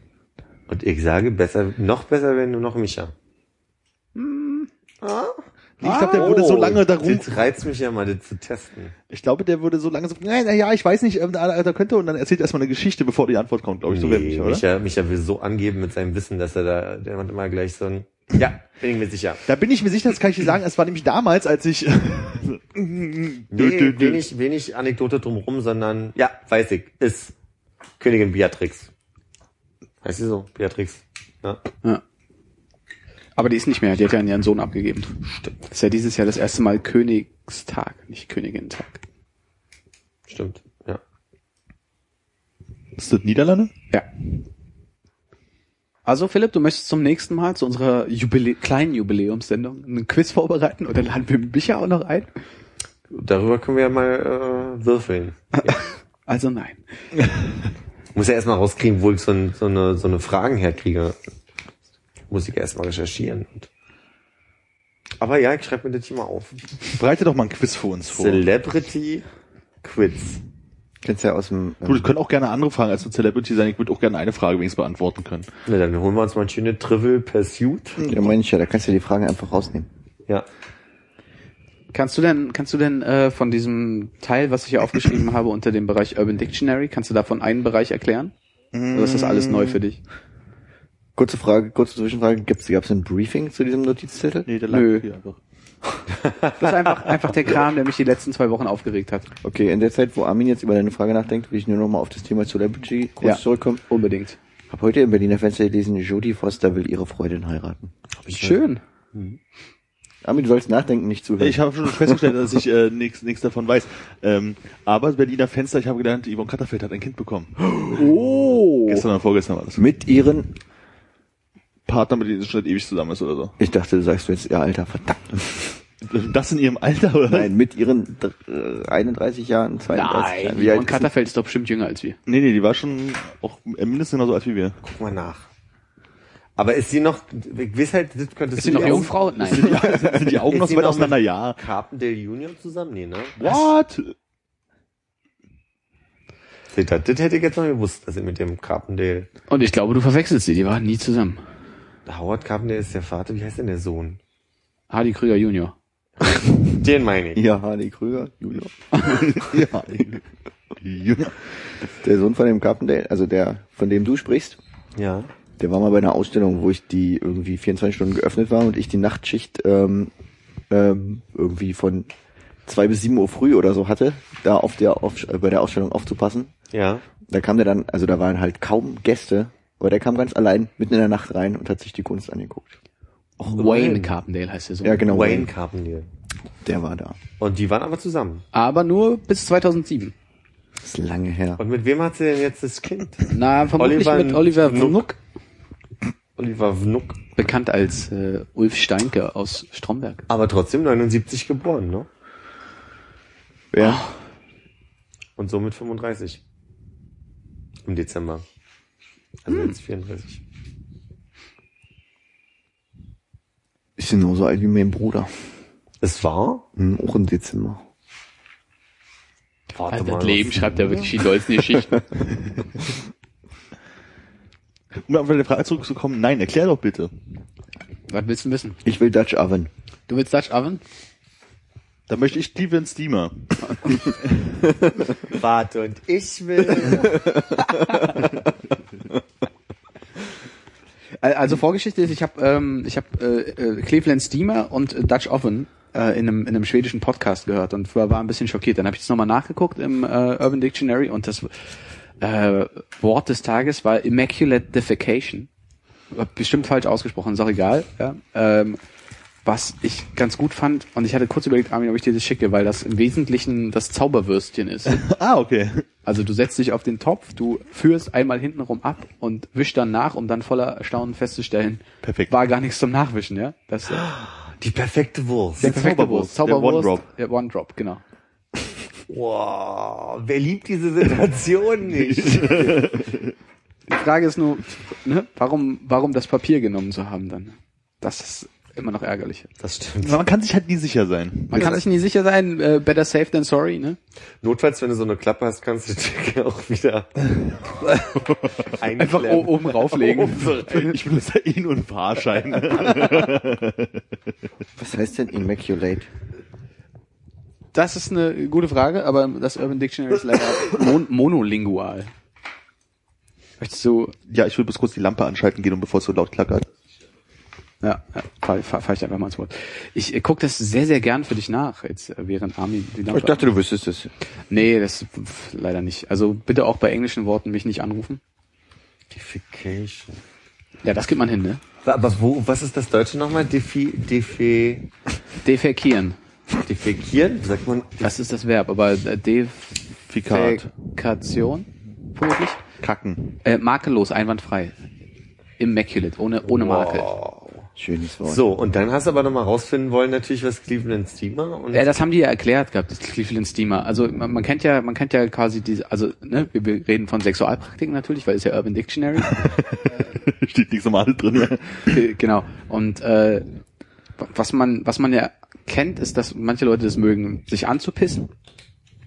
B: Und ich sage besser, noch besser, wenn du noch Micha.
E: Ich glaube, der würde so lange darum.
B: Oh, Das reizt mich ja mal, das zu testen.
E: Ich glaube, der würde so lange so, na, na ja, ich weiß nicht, ähm, da, da könnte und dann erzählt erstmal eine Geschichte, bevor die Antwort kommt, glaube ich, so wäre
B: nee,
E: mich, oder?
B: Micha, Micha will so angeben mit seinem Wissen, dass er da, der hat immer gleich so ein, ja, bin ich mir sicher.
E: Da bin ich mir sicher, das kann ich dir sagen, es war nämlich damals, als ich
B: Nee, wenig, wenig Anekdote drumherum, sondern, ja, weiß ich, ist Königin Beatrix. Heißt sie so? Beatrix. Ja.
D: Ja. Aber die ist nicht mehr, die hat ja ihren Sohn abgegeben.
B: Stimmt.
D: Das ist ja dieses Jahr das erste Mal Königstag, nicht Königin-Tag.
B: Stimmt. Ja.
E: Ist das Niederlande?
D: Ja. Also Philipp, du möchtest zum nächsten Mal zu unserer Jubilä kleinen Jubiläumssendung einen Quiz vorbereiten oder laden wir Micha auch noch ein?
B: Darüber können wir ja mal äh, würfeln.
D: Also nein.
B: Muss ja erstmal rauskriegen, wo ich so, ein, so, eine, so eine Fragen herkriege. Muss ich erstmal recherchieren. Und aber ja, ich schreibe mir das hier mal auf.
E: Bereite doch mal ein Quiz für uns vor.
B: Celebrity Quiz.
C: kennst ja aus dem
E: Du, das können auch gerne andere Fragen als nur Celebrity sein. Ich würde auch gerne eine Frage wenigstens beantworten können.
B: Na, dann holen wir uns mal ein schönes Trivial Pursuit.
C: Ja, meine ich ja, da kannst du die Fragen einfach rausnehmen.
B: Ja.
D: Kannst du denn, kannst du denn äh, von diesem Teil, was ich hier aufgeschrieben habe, unter dem Bereich Urban Dictionary, kannst du davon einen Bereich erklären? Oder ist das alles neu für dich?
C: Kurze Frage, kurze Zwischenfrage, gibt's gab's ein Briefing zu diesem Notizzettel?
E: Nee, der
D: Nö.
E: hier einfach.
D: Das ist einfach, einfach der Kram, der mich die letzten zwei Wochen aufgeregt hat.
C: Okay, in der Zeit, wo Armin jetzt über deine Frage nachdenkt, will ich nur noch mal auf das Thema Celebrity kurz
D: Ja.
C: zurückkommen.
D: Unbedingt.
C: Hab heute im Berliner Fenster gelesen, Jodie Foster will ihre Freundin heiraten.
D: Schön.
C: Armin, du sollst nachdenken, nicht zuhören.
E: Ich habe schon festgestellt, dass ich äh, nichts davon weiß. Ähm, aber Berliner Fenster, ich habe gelernt, Yvonne Katterfeld hat ein Kind bekommen.
C: oh!
E: Gestern oder vorgestern war das.
C: Mit ihren,
E: Partner, mit dem sie schon seit ewig zusammen ist oder so.
C: ich dachte, du sagst jetzt ihr Alter, verdammt.
E: Das in ihrem Alter, oder?
C: Nein, mit ihren äh, 31 Jahren, 32 Jahren. Wie alt?
D: Katterfeld ist doch bestimmt jünger als wir.
E: Nee, nee, die war schon auch mindestens genauso alt wie wir.
B: Guck mal nach. Aber ist sie noch, ich weiß halt, das könntest
D: Ist sie
B: du
D: noch
B: die
D: Jungfrau? Nein.
E: Sind die Augen
B: Ist
E: noch
B: sie
E: so weit
B: noch
E: auseinander? Ja.
B: Carpendale Junior zusammen? Nee, ne?
E: What?
B: Seht ihr, das hätte ich jetzt noch gewusst, dass sie mit dem Carpendale,
D: Und ich glaube, du verwechselst sie, die waren nie zusammen.
B: Howard Carpendale ist der Vater, wie heißt denn der Sohn?
D: Hardy Krüger Junior.
B: Den meine ich.
C: Ja, Hardy Krüger, Junior.
E: Ja. Jünger.
C: Der Sohn von dem Carpendale, also der, von dem du sprichst,
B: Ja.
C: Der war mal bei einer Ausstellung, wo ich die irgendwie 24 Stunden geöffnet war und ich die Nachtschicht ähm, ähm, irgendwie von zwei bis sieben Uhr früh oder so hatte, da auf der auf, äh, bei der Ausstellung aufzupassen.
B: Ja.
C: Da kam der dann, also da waren halt kaum Gäste, aber der kam ganz allein mitten in der Nacht rein und hat sich die Kunst angeguckt.
D: Wayne Carpendale heißt der so.
C: Ja, genau.
B: Wayne Carpendale.
C: Der war da.
B: Und die waren aber zusammen.
D: Aber nur bis 2007.
C: Das ist lange her.
B: Und mit wem hat sie denn jetzt das Kind?
D: Na, vermutlich
B: Oliver
D: mit Oliver
B: Vnuk. Oliver Vnuk.
D: bekannt als äh, Ulf Steinke aus Stromberg.
B: Aber trotzdem 79 geboren, ne?
C: Ja.
B: Und Und somit 35. Im Dezember. Also
C: Hm.
B: jetzt 34.
C: Ist genauso alt wie mein Bruder.
B: Es war?
C: Hm, auch im Dezember.
B: Warte
D: Also das Leben schreibt ja wirklich die dollsten Geschichten.
E: Um auf deine Frage zurückzukommen, nein, erklär doch bitte.
D: Was willst du wissen?
C: Ich will Dutch Oven.
D: Du willst Dutch Oven?
E: Da möchte ich Cleveland Steamer.
B: Warte, und ich will.
D: Also Vorgeschichte ist, ich habe ähm, ich hab, äh, äh, Cleveland Steamer und äh, Dutch Oven äh, in, einem, in einem schwedischen Podcast gehört und war, war ein bisschen schockiert. Dann habe ich es nochmal nachgeguckt im äh, Urban Dictionary und das äh, Wort des Tages war Immaculate Defecation. Bestimmt falsch ausgesprochen, ist auch egal. Ja? Ähm, was ich ganz gut fand, und ich hatte kurz überlegt, Armin, ob ich dir das schicke, weil das im Wesentlichen das Zauberwürstchen ist.
E: ah, okay.
D: Also du setzt dich auf den Topf, du führst einmal hintenrum ab und wischst dann nach, um dann voller Erstaunen festzustellen,
E: Perfekt.
D: war gar nichts zum Nachwischen, ja? Das äh,
B: Die perfekte Wurst.
D: der perfekte
E: Zauberwurst,
D: Wurst.
E: der
D: Zauberwurst.
E: One-Drop.
D: Ja, One Drop, genau.
B: Wow, wer liebt diese Situation nicht?
D: Die Frage ist nur, ne, warum, warum das Papier genommen zu haben dann? Das ist immer noch ärgerlich.
B: Das stimmt.
E: Man kann sich halt nie sicher sein.
D: Man kann sich nie sicher sein, äh, better safe than sorry, ne?
B: Notfalls, wenn du so eine Klappe hast, kannst du die auch wieder
D: Einfach oben rauflegen.
E: Ich ja eh nur ein Fahrschein.
C: Was heißt denn Immaculate?
D: Das ist eine gute Frage, aber das Urban Dictionary ist leider mon monolingual. Möchtest du
E: ja, ich will bis kurz die Lampe anschalten gehen, und bevor es so laut klackert.
D: Ja, ja fahr, fahr, fahr ich einfach mal ins Wort. Ich äh, guck das sehr, sehr gern für dich nach, jetzt äh, während Armin die Lampe
C: Ich dachte, du wüsstest es.
D: Nee, das pf, leider nicht. Also bitte auch bei englischen Worten mich nicht anrufen.
B: Defecation.
D: Ja, das gibt man hin, ne?
B: Aber wo, was ist das Deutsche nochmal? Defi, defe,
D: Defekieren.
B: Defekieren? Sagt man?
D: Das ist das Verb, aber äh. Defekation, vermutlich.
E: Kacken.
D: Äh, makellos, einwandfrei. Immaculate, ohne, ohne Makel.
C: Schönes Wort.
B: So, und dann hast du aber nochmal rausfinden wollen, natürlich, was Cleveland Steamer und
D: Ja, das haben die ja erklärt gehabt, das Cleveland Steamer. Also man, man kennt ja, man kennt ja quasi diese, also ne, wir, wir reden von Sexualpraktiken natürlich, weil es ja Urban Dictionary.
E: Steht nichts Normales drin. Ja.
D: Äh, genau. Und äh, was man, was man ja kennt, ist, dass manche Leute das mögen, sich anzupissen.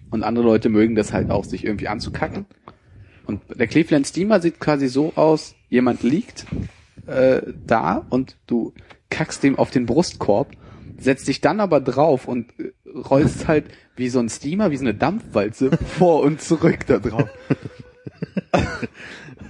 D: Und andere Leute mögen das halt auch, sich irgendwie anzukacken. Und der Cleveland Steamer sieht quasi so aus, jemand liegt äh, da und du kackst dem auf den Brustkorb, setzt dich dann aber drauf und äh, rollst halt wie so ein Steamer, wie so eine Dampfwalze vor und zurück da drauf.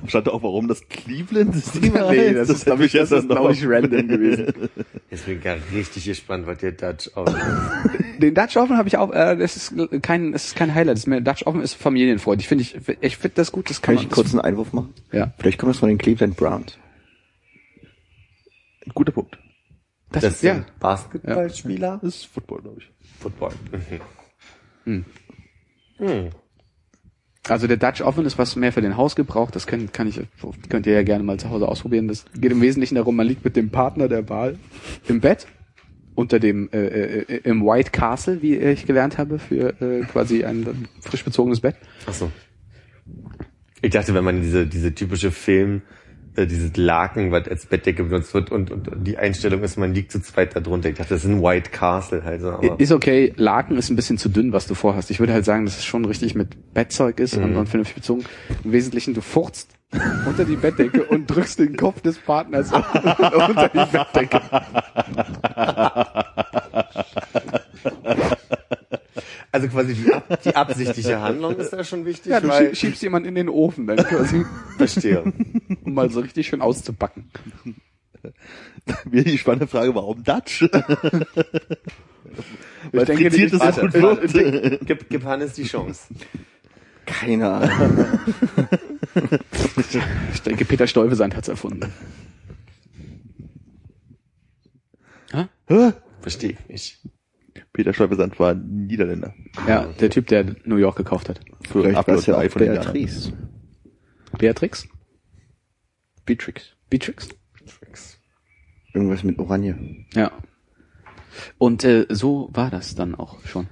E: Stand da auch, warum das Cleveland Steamer
D: nee,
E: heißt?
D: das ist, glaube ich, das ist, glaub ich, random gewesen.
B: Jetzt bin ich gar richtig gespannt, was der Dutch aus.
D: Den Dutch Oven habe ich auch, äh, das ist kein, das ist kein Highlight. Das ist mehr, Dutch Oven ist familienfreundlich. Finde ich, ich finde das gut. Das kann,
C: Kann ich kurz einen Einwurf machen?
D: ja.
C: Vielleicht kommt das von den Cleveland Browns.
E: Guter Punkt.
D: Das,
B: Das
D: ja.
B: sind Basketballspieler?
E: Das ist Football, glaube ich.
B: Football.
D: Hm.
B: Hm.
D: Also der Dutch Oven ist was mehr für den Hausgebrauch. Das könnt, kann ich, könnt ihr ja gerne mal zu Hause ausprobieren. Das geht im Wesentlichen darum, man liegt mit dem Partner der Wahl im Bett unter dem äh, äh, im White Castle, wie ich gelernt habe, für äh, quasi ein frisch bezogenes Bett.
B: Ach so. Ich dachte, wenn man diese, diese typische Film, äh, dieses Laken, was als Bettdecke benutzt wird und, und die Einstellung ist, man liegt zu zweit da drunter. Ich dachte, das ist ein White Castle halt so. Aber
D: Ist okay, Laken ist ein bisschen zu dünn, was du vorhast. Ich würde halt sagen, dass es schon richtig mit Bettzeug ist und, und vernünftig bezogen. Im Wesentlichen, du furzt unter die Bettdecke und drückst den Kopf des Partners unter die Bettdecke.
B: also quasi die, ab, die absichtliche Handlung ist da schon wichtig.
D: Ja, du
B: weil,
D: schie- schiebst jemanden in den Ofen dann quasi,
B: verstehe.
D: um mal so richtig schön auszubacken.
E: Wieder die spannende Frage, warum Dutch? Weil
D: denke,
E: frittiert ist
D: warte,
E: wird.
B: Gib, gib, Hannes die Chance.
C: Keine Ahnung.
D: Ich denke, Peter Stuyvesant hat's erfunden.
B: Verstehe ich nicht.
E: Peter Stuyvesant war ein Niederländer.
D: Ja, der Typ, der New York gekauft hat.
E: Für
C: Vielleicht war ja auch
E: in Ghana.
C: Beatrice.
D: Beatrix?
C: Beatrix.
D: Beatrix?
C: Irgendwas mit Oranje.
D: Ja. Und äh, so war das dann auch schon.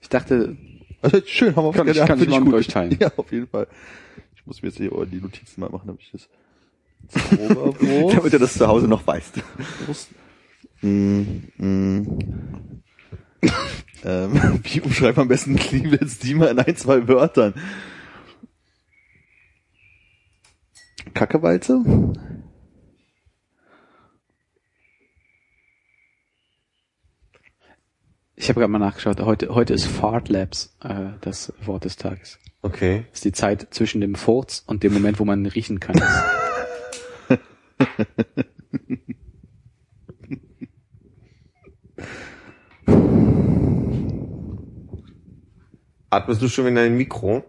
D: Ich dachte,
E: Also schön, haben wir
D: Kann ich- kann ich mal mit euch teilen.
E: Ja, auf jeden Fall. Ich muss mir jetzt hier die Notizen mal machen, damit ich das.
C: Damit du das zu Hause noch weißt.
E: Mm, mm. ähm, wie umschreibt man am besten Cleveland Steamer in ein, zwei Wörtern? Kackewalze?
D: Ich habe gerade mal nachgeschaut. Heute, heute ist Fart Labs äh, das Wort des Tages.
B: Okay.
D: Das ist die Zeit zwischen dem Furz und dem Moment, wo man riechen kann.
B: Atmest du schon in dein Mikro?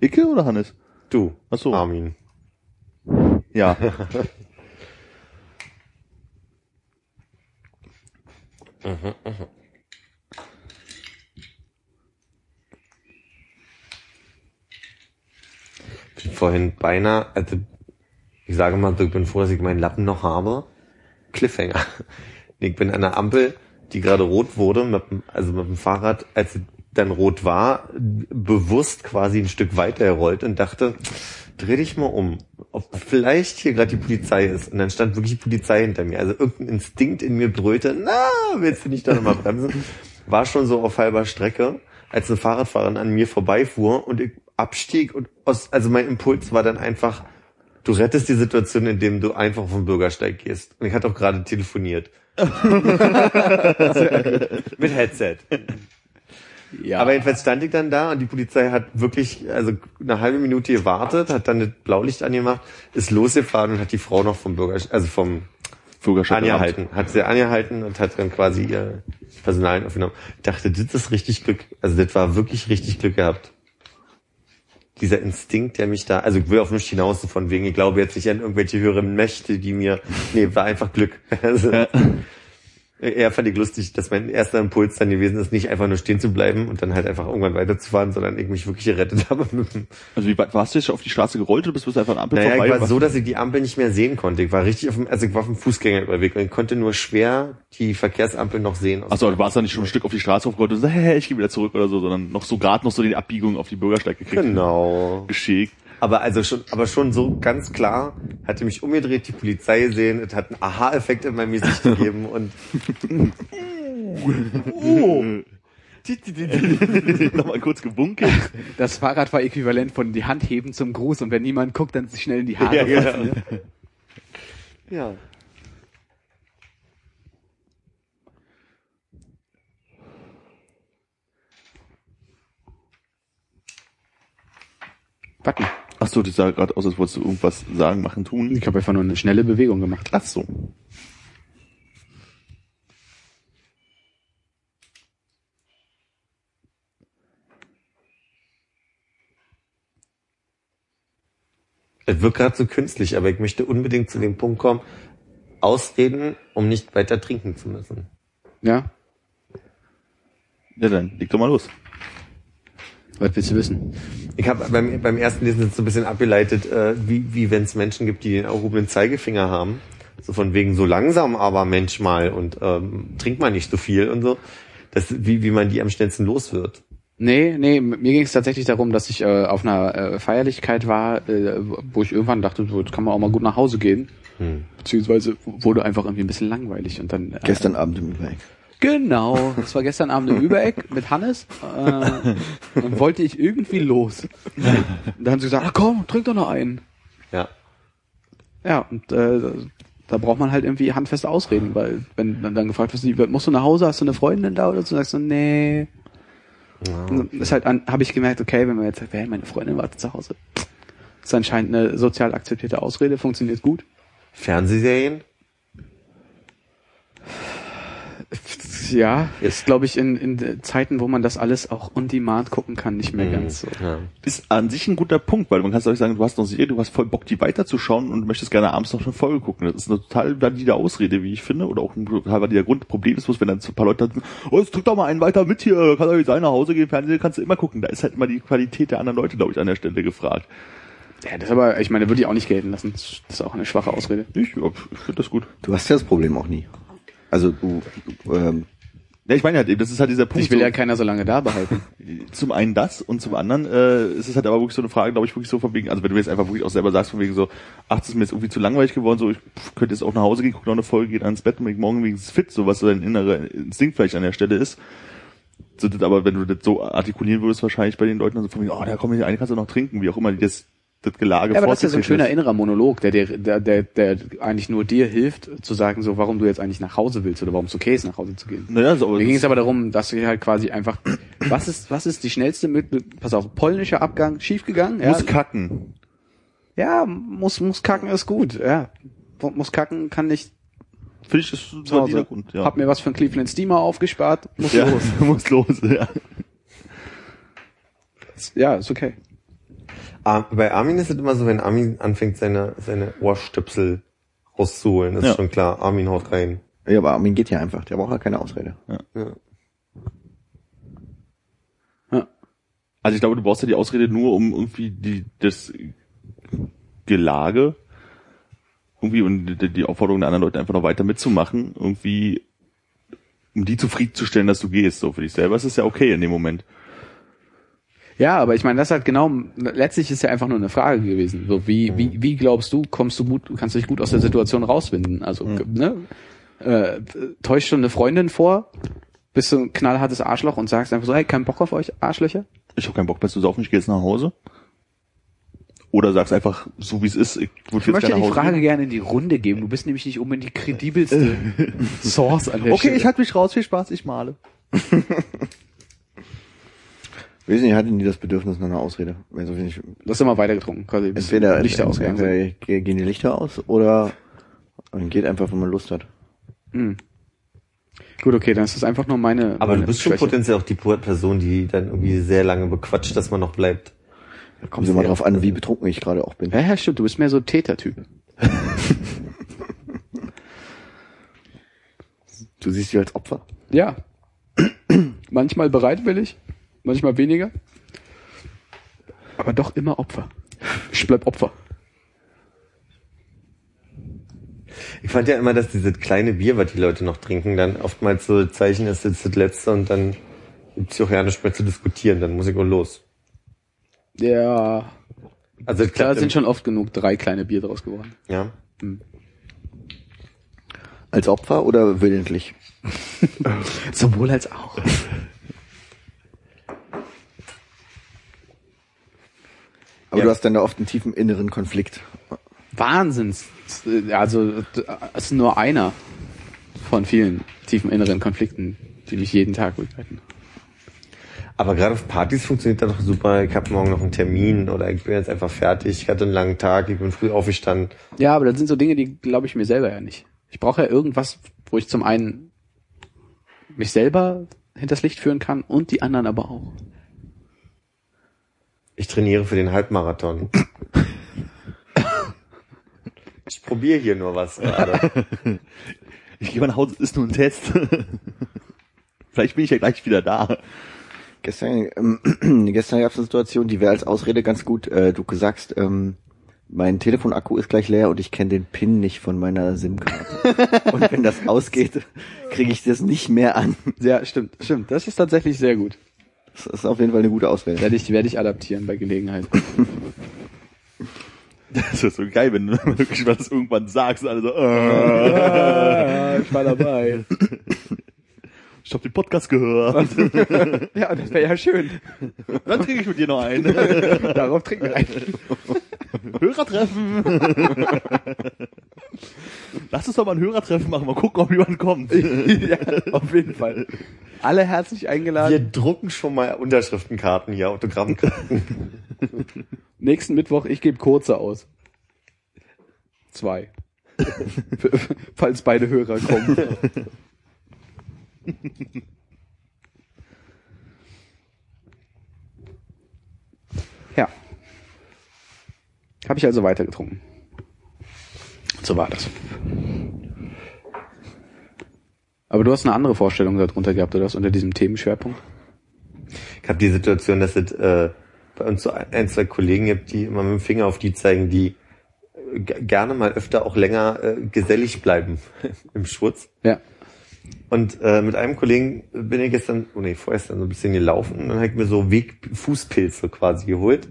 E: Icke oder Hannes?
B: Du.
E: Ach so.
B: Armin.
E: Ja.
B: bin vorhin beinahe, also ich sage mal, ich bin froh, dass ich meinen Lappen noch habe. Cliffhanger. Ich bin an der Ampel, die gerade rot wurde, mit, also mit dem Fahrrad, als sie dann rot war, bewusst quasi ein Stück weiter gerollt und dachte, dreh dich mal um, ob vielleicht hier gerade die Polizei ist. Und dann stand wirklich die Polizei hinter mir. Also irgendein Instinkt in mir brüllte, na, willst du nicht da nochmal bremsen? War schon so auf halber Strecke, als eine Fahrradfahrerin an mir vorbeifuhr und ich abstieg und aus, also mein Impuls war dann einfach, du rettest die Situation, indem du einfach vom Bürgersteig gehst. Und ich hatte auch gerade telefoniert. Mit Headset.
D: Ja.
B: Aber jedenfalls stand ich dann da und die Polizei hat wirklich, also eine halbe Minute gewartet, hat dann das Blaulicht angemacht, ist losgefahren und hat die Frau noch vom Bürgersteig, also vom
E: Bürgerschaft.
B: angehalten, hat sie angehalten und hat dann quasi ihr Personal aufgenommen. Ich dachte, das ist richtig Glück. Also das war wirklich richtig Glück gehabt. Dieser Instinkt, der mich da, also ich will auf mich hinaus von wegen, ich glaube jetzt nicht an irgendwelche höheren Mächte, die mir, nee, war einfach Glück. Also, eher fand ich lustig, dass mein erster Impuls dann gewesen ist, nicht einfach nur stehen zu bleiben und dann halt einfach irgendwann weiterzufahren, sondern ich mich wirklich gerettet habe.
E: Also wie weit warst du jetzt auf die Straße gerollt oder bist du einfach an Ampel
B: Naja,
E: vorbei?
B: ich war so, dass ich die Ampel nicht mehr sehen konnte. Ich war richtig auf dem, also ich war auf dem Fußgängerüberweg und ich konnte nur schwer die Verkehrsampel noch sehen.
E: Achso, du warst dann nicht schon ein Stück auf die Straße aufgerollt und so, hey, ich gehe wieder zurück oder so, sondern noch so gerade noch so die Abbiegung auf die Bürgersteig gekriegt.
B: Genau.
E: Geschickt.
B: Aber also schon, aber schon so ganz klar, hatte mich umgedreht, die Polizei gesehen, es hat einen Aha-Effekt in meinem Gesicht gegeben und
E: Nochmal kurz gewunkelt.
D: das Fahrrad war äquivalent von die Hand heben zum Gruß und wenn niemand guckt, dann sich schnell in die Haare
B: ja,
D: fassen.
B: genau. ja.
D: Button.
E: Achso, das sah gerade aus, als wolltest du irgendwas sagen, machen, tun.
D: Ich habe einfach nur eine schnelle Bewegung gemacht.
E: Ach so.
B: Es wirkt gerade so künstlich, aber ich möchte unbedingt zu dem Punkt kommen, ausreden, um nicht weiter trinken zu müssen.
D: Ja?
E: Ja, dann leg doch mal los.
D: Was willst du wissen?
B: Ich habe beim, beim ersten Lesen jetzt so ein bisschen abgeleitet, äh, wie, wie wenn es Menschen gibt, die den erhobenen Zeigefinger haben. So von wegen so langsam aber Mensch mal und ähm, trinkt mal nicht so viel und so. Das, wie, wie man die am schnellsten los wird.
D: Nee, nee, mir ging es tatsächlich darum, dass ich äh, auf einer äh, Feierlichkeit war, äh, wo ich irgendwann dachte, so, jetzt kann man auch mal gut nach Hause gehen.
B: Hm.
D: Beziehungsweise wurde einfach irgendwie ein bisschen langweilig und dann. Äh,
C: Gestern Abend im Übereck.
D: Genau, das war gestern Abend im Übereck mit Hannes. Äh, dann wollte ich irgendwie los. Und dann haben sie gesagt, ah, komm, trink doch noch einen.
B: Ja.
D: Ja, und äh, da braucht man halt irgendwie handfeste Ausreden, weil wenn dann, dann gefragt wird, musst du nach Hause, hast du eine Freundin da oder so, sagst du, nee. Dann ist halt an, habe ich gemerkt, okay, wenn man jetzt sagt, hey, meine Freundin wartet zu Hause. Ist anscheinend eine sozial akzeptierte Ausrede, funktioniert gut.
B: Fernsehserien?
D: Ja, ist glaube ich in, in Zeiten, wo man das alles auch on demand gucken kann, nicht mehr ganz so.
B: Ja.
E: Ist an sich ein guter Punkt, weil man kann euch sagen, du hast noch Serie, du hast voll Bock, die weiterzuschauen und möchtest gerne abends noch eine Folge gucken. Das ist eine total valide Ausrede, wie ich finde, oder auch ein total valider Grund. Problem ist bloß, wenn dann so ein paar Leute sagen, oh, jetzt drück doch mal einen weiter mit hier, kann doch nicht sein, nach Hause gehen, Fernsehen kannst du immer gucken. Da ist halt immer die Qualität der anderen Leute, glaube ich, an der Stelle gefragt.
D: Ja, das aber, ich meine, würde ich auch nicht gelten lassen. Das ist auch eine schwache Ausrede.
E: Ich, ja, ich finde das gut.
C: Du hast ja das Problem auch nie. Also du, ähm,
E: Ja, ich meine halt eben, das ist halt dieser Punkt.
D: Ich will
E: so,
D: ja keiner so lange da behalten.
E: zum einen das und zum anderen äh, ist es halt aber wirklich so eine Frage, glaube ich, wirklich so von wegen, also wenn du jetzt einfach wirklich auch selber sagst, von wegen so, ach, das ist mir jetzt irgendwie zu langweilig geworden, so ich pff, könnte jetzt auch nach Hause gehen, gucke noch eine Folge, geht ans Bett und bin morgen wenigstens fit, so was so dein innerer Instinkt vielleicht an der Stelle ist. So, das, aber wenn du das so artikulieren würdest, wahrscheinlich bei den Leuten, also von wegen, oh, da komm ich, eine kannst du noch trinken, wie auch immer, die das, das Gelage
D: Ja, aber das ist ja so ein schöner innerer Monolog, der, dir- der, der, der eigentlich nur dir hilft, zu sagen, so, warum du jetzt eigentlich nach Hause willst oder warum es okay ist, nach Hause zu gehen.
E: Naja, so,
D: Mir ging es aber darum, dass du halt quasi einfach, was ist, was ist die schnellste Möglichkeit, pass auf, polnischer Abgang, schiefgegangen, ja,
E: muss kacken.
D: ja, muss, muss kacken ist gut, ja. Muss kacken kann nicht
E: Finde ich, das ist
D: Hause.
E: valider Grund, ja.
D: Hab mir was für einen Cleveland Steamer aufgespart, muss
E: ja,
D: los.
E: muss los, ja.
D: Ja, ist okay.
B: Ah, Bei Armin ist es immer so, wenn Armin anfängt, seine, seine Ohrstöpsel rauszuholen, ist
E: Ja.
B: schon klar, Armin haut rein.
C: Ja, aber Armin geht ja einfach. Der braucht ja keine Ausrede.
B: Ja.
E: Also ich glaube, du brauchst ja die Ausrede nur, um irgendwie die, das Gelage irgendwie und die, die Aufforderung der anderen Leute einfach noch weiter mitzumachen, irgendwie, um die zufriedenzustellen, dass du gehst. So für dich selber ist es ja okay in dem Moment.
D: Ja, aber ich meine, das halt genau, letztlich ist ja einfach nur eine Frage gewesen. So, wie, wie, wie glaubst du, kommst du gut, kannst du dich gut aus der Situation rauswinden? Also, ne? Äh, täuschst du eine Freundin vor, bist du ein knallhartes Arschloch und sagst einfach so, hey, kein Bock auf euch, Arschlöcher?
E: Ich habe keinen Bock mehr zu saufen, ich gehe jetzt nach Hause. Oder sagst einfach, so wie es ist, ich würde
D: Ich
E: jetzt
D: möchte
E: gerne
D: die
E: nach Hause
D: Frage
E: gehen.
D: gerne in die Runde geben. Du bist nämlich nicht unbedingt die kredibelste Source an der
E: Okay,
D: Stelle.
E: ich halte mich raus, viel Spaß, ich male.
C: Wir wissen, ihr hattet nie das Bedürfnis nach einer Ausrede. Also, wenn ich,
D: Du hast immer weitergetrunken, quasi. bis
C: entweder,
D: Lichter ausgegangen sind.
C: entweder gehen die Lichter aus oder man geht einfach, wenn man Lust hat.
D: Hm. Gut, okay, dann ist das einfach nur meine.
B: Aber
D: meine
B: du bist schon
D: Schwäche.
B: potenziell auch die Person, die dann irgendwie sehr lange bequatscht, dass man noch bleibt.
C: Da kommt immer drauf an, wie betrunken ich gerade auch bin.
D: Ja, ja, stimmt, du bist mehr so Tätertyp.
C: Du siehst dich als Opfer.
D: Ja. manchmal bereitwillig, manchmal weniger. Aber doch immer Opfer. Ich bleib Opfer.
B: Ich fand ja immer, dass dieses kleine Bier, was die Leute noch trinken, dann oftmals so Zeichen ist, jetzt das letzte und dann gibt's ja auch ja nichts mehr zu diskutieren, dann muss ich auch los.
D: Ja.
B: Also klappt
D: sind schon oft genug drei kleine Bier draus geworden.
B: ja.
C: Als Opfer oder willentlich?
D: Sowohl als auch.
C: Aber
B: Ja.
C: du hast dann da oft einen tiefen inneren Konflikt.
D: Wahnsinns. Also, es ist nur einer von vielen tiefen inneren Konflikten, die mich jeden Tag begleiten.
B: Aber gerade auf Partys funktioniert das doch super. Ich habe morgen noch einen Termin oder ich bin jetzt einfach fertig. Ich hatte einen langen Tag, ich bin früh aufgestanden.
D: Ja, aber das sind so Dinge, die glaube ich mir selber ja nicht. Ich brauche ja irgendwas, wo ich zum einen mich selber hinters Licht führen kann und die anderen aber auch.
B: Ich trainiere für den Halbmarathon. ich probiere hier nur was gerade.
E: Ich gehe mal nach Hause, ist nur ein Test. Vielleicht bin ich ja gleich wieder da.
C: Gestern, ähm, gestern gab es eine Situation, die wäre als Ausrede ganz gut. Äh, du sagst, ähm, mein Telefonakku ist gleich leer und ich kenne den PIN nicht von meiner SIM-Karte. und wenn das ausgeht, kriege ich das nicht mehr an.
D: Ja, stimmt, stimmt. Das ist tatsächlich sehr gut.
C: Das ist auf jeden Fall eine gute Ausrede.
D: Werde ich, werde ich adaptieren bei Gelegenheit.
E: Das ist so geil, wenn du wirklich was irgendwann sagst, alle so, äh,
D: ich war dabei.
E: ich hab den Podcast gehört.
D: Ja, das wäre ja schön.
E: Dann trinke ich mit dir noch ein.
D: Darauf trinken wir ein.
E: Hörertreffen. Lass uns doch mal ein Hörertreffen machen, mal gucken, ob jemand kommt.
D: ja, auf jeden Fall. Alle herzlich
B: Wir
D: eingeladen.
B: drucken schon mal Unterschriftenkarten hier, Autogrammkarten.
D: Nächsten Mittwoch, ich gebe kurze aus. Zwei. Falls beide Hörer kommen. Habe ich also weitergetrunken. So war das. Aber du hast eine andere Vorstellung darunter gehabt, oder was unter diesem Themenschwerpunkt?
B: Ich habe die Situation, dass es äh, bei uns so ein, zwei Kollegen gibt, die immer mit dem Finger auf die zeigen, die äh, gerne mal öfter auch länger äh, gesellig bleiben im Schwutz.
D: Ja.
B: Und äh, mit einem Kollegen bin ich gestern, oh nee, vorgestern so ein bisschen gelaufen und dann habe ich mir so Weg Fußpilze quasi geholt.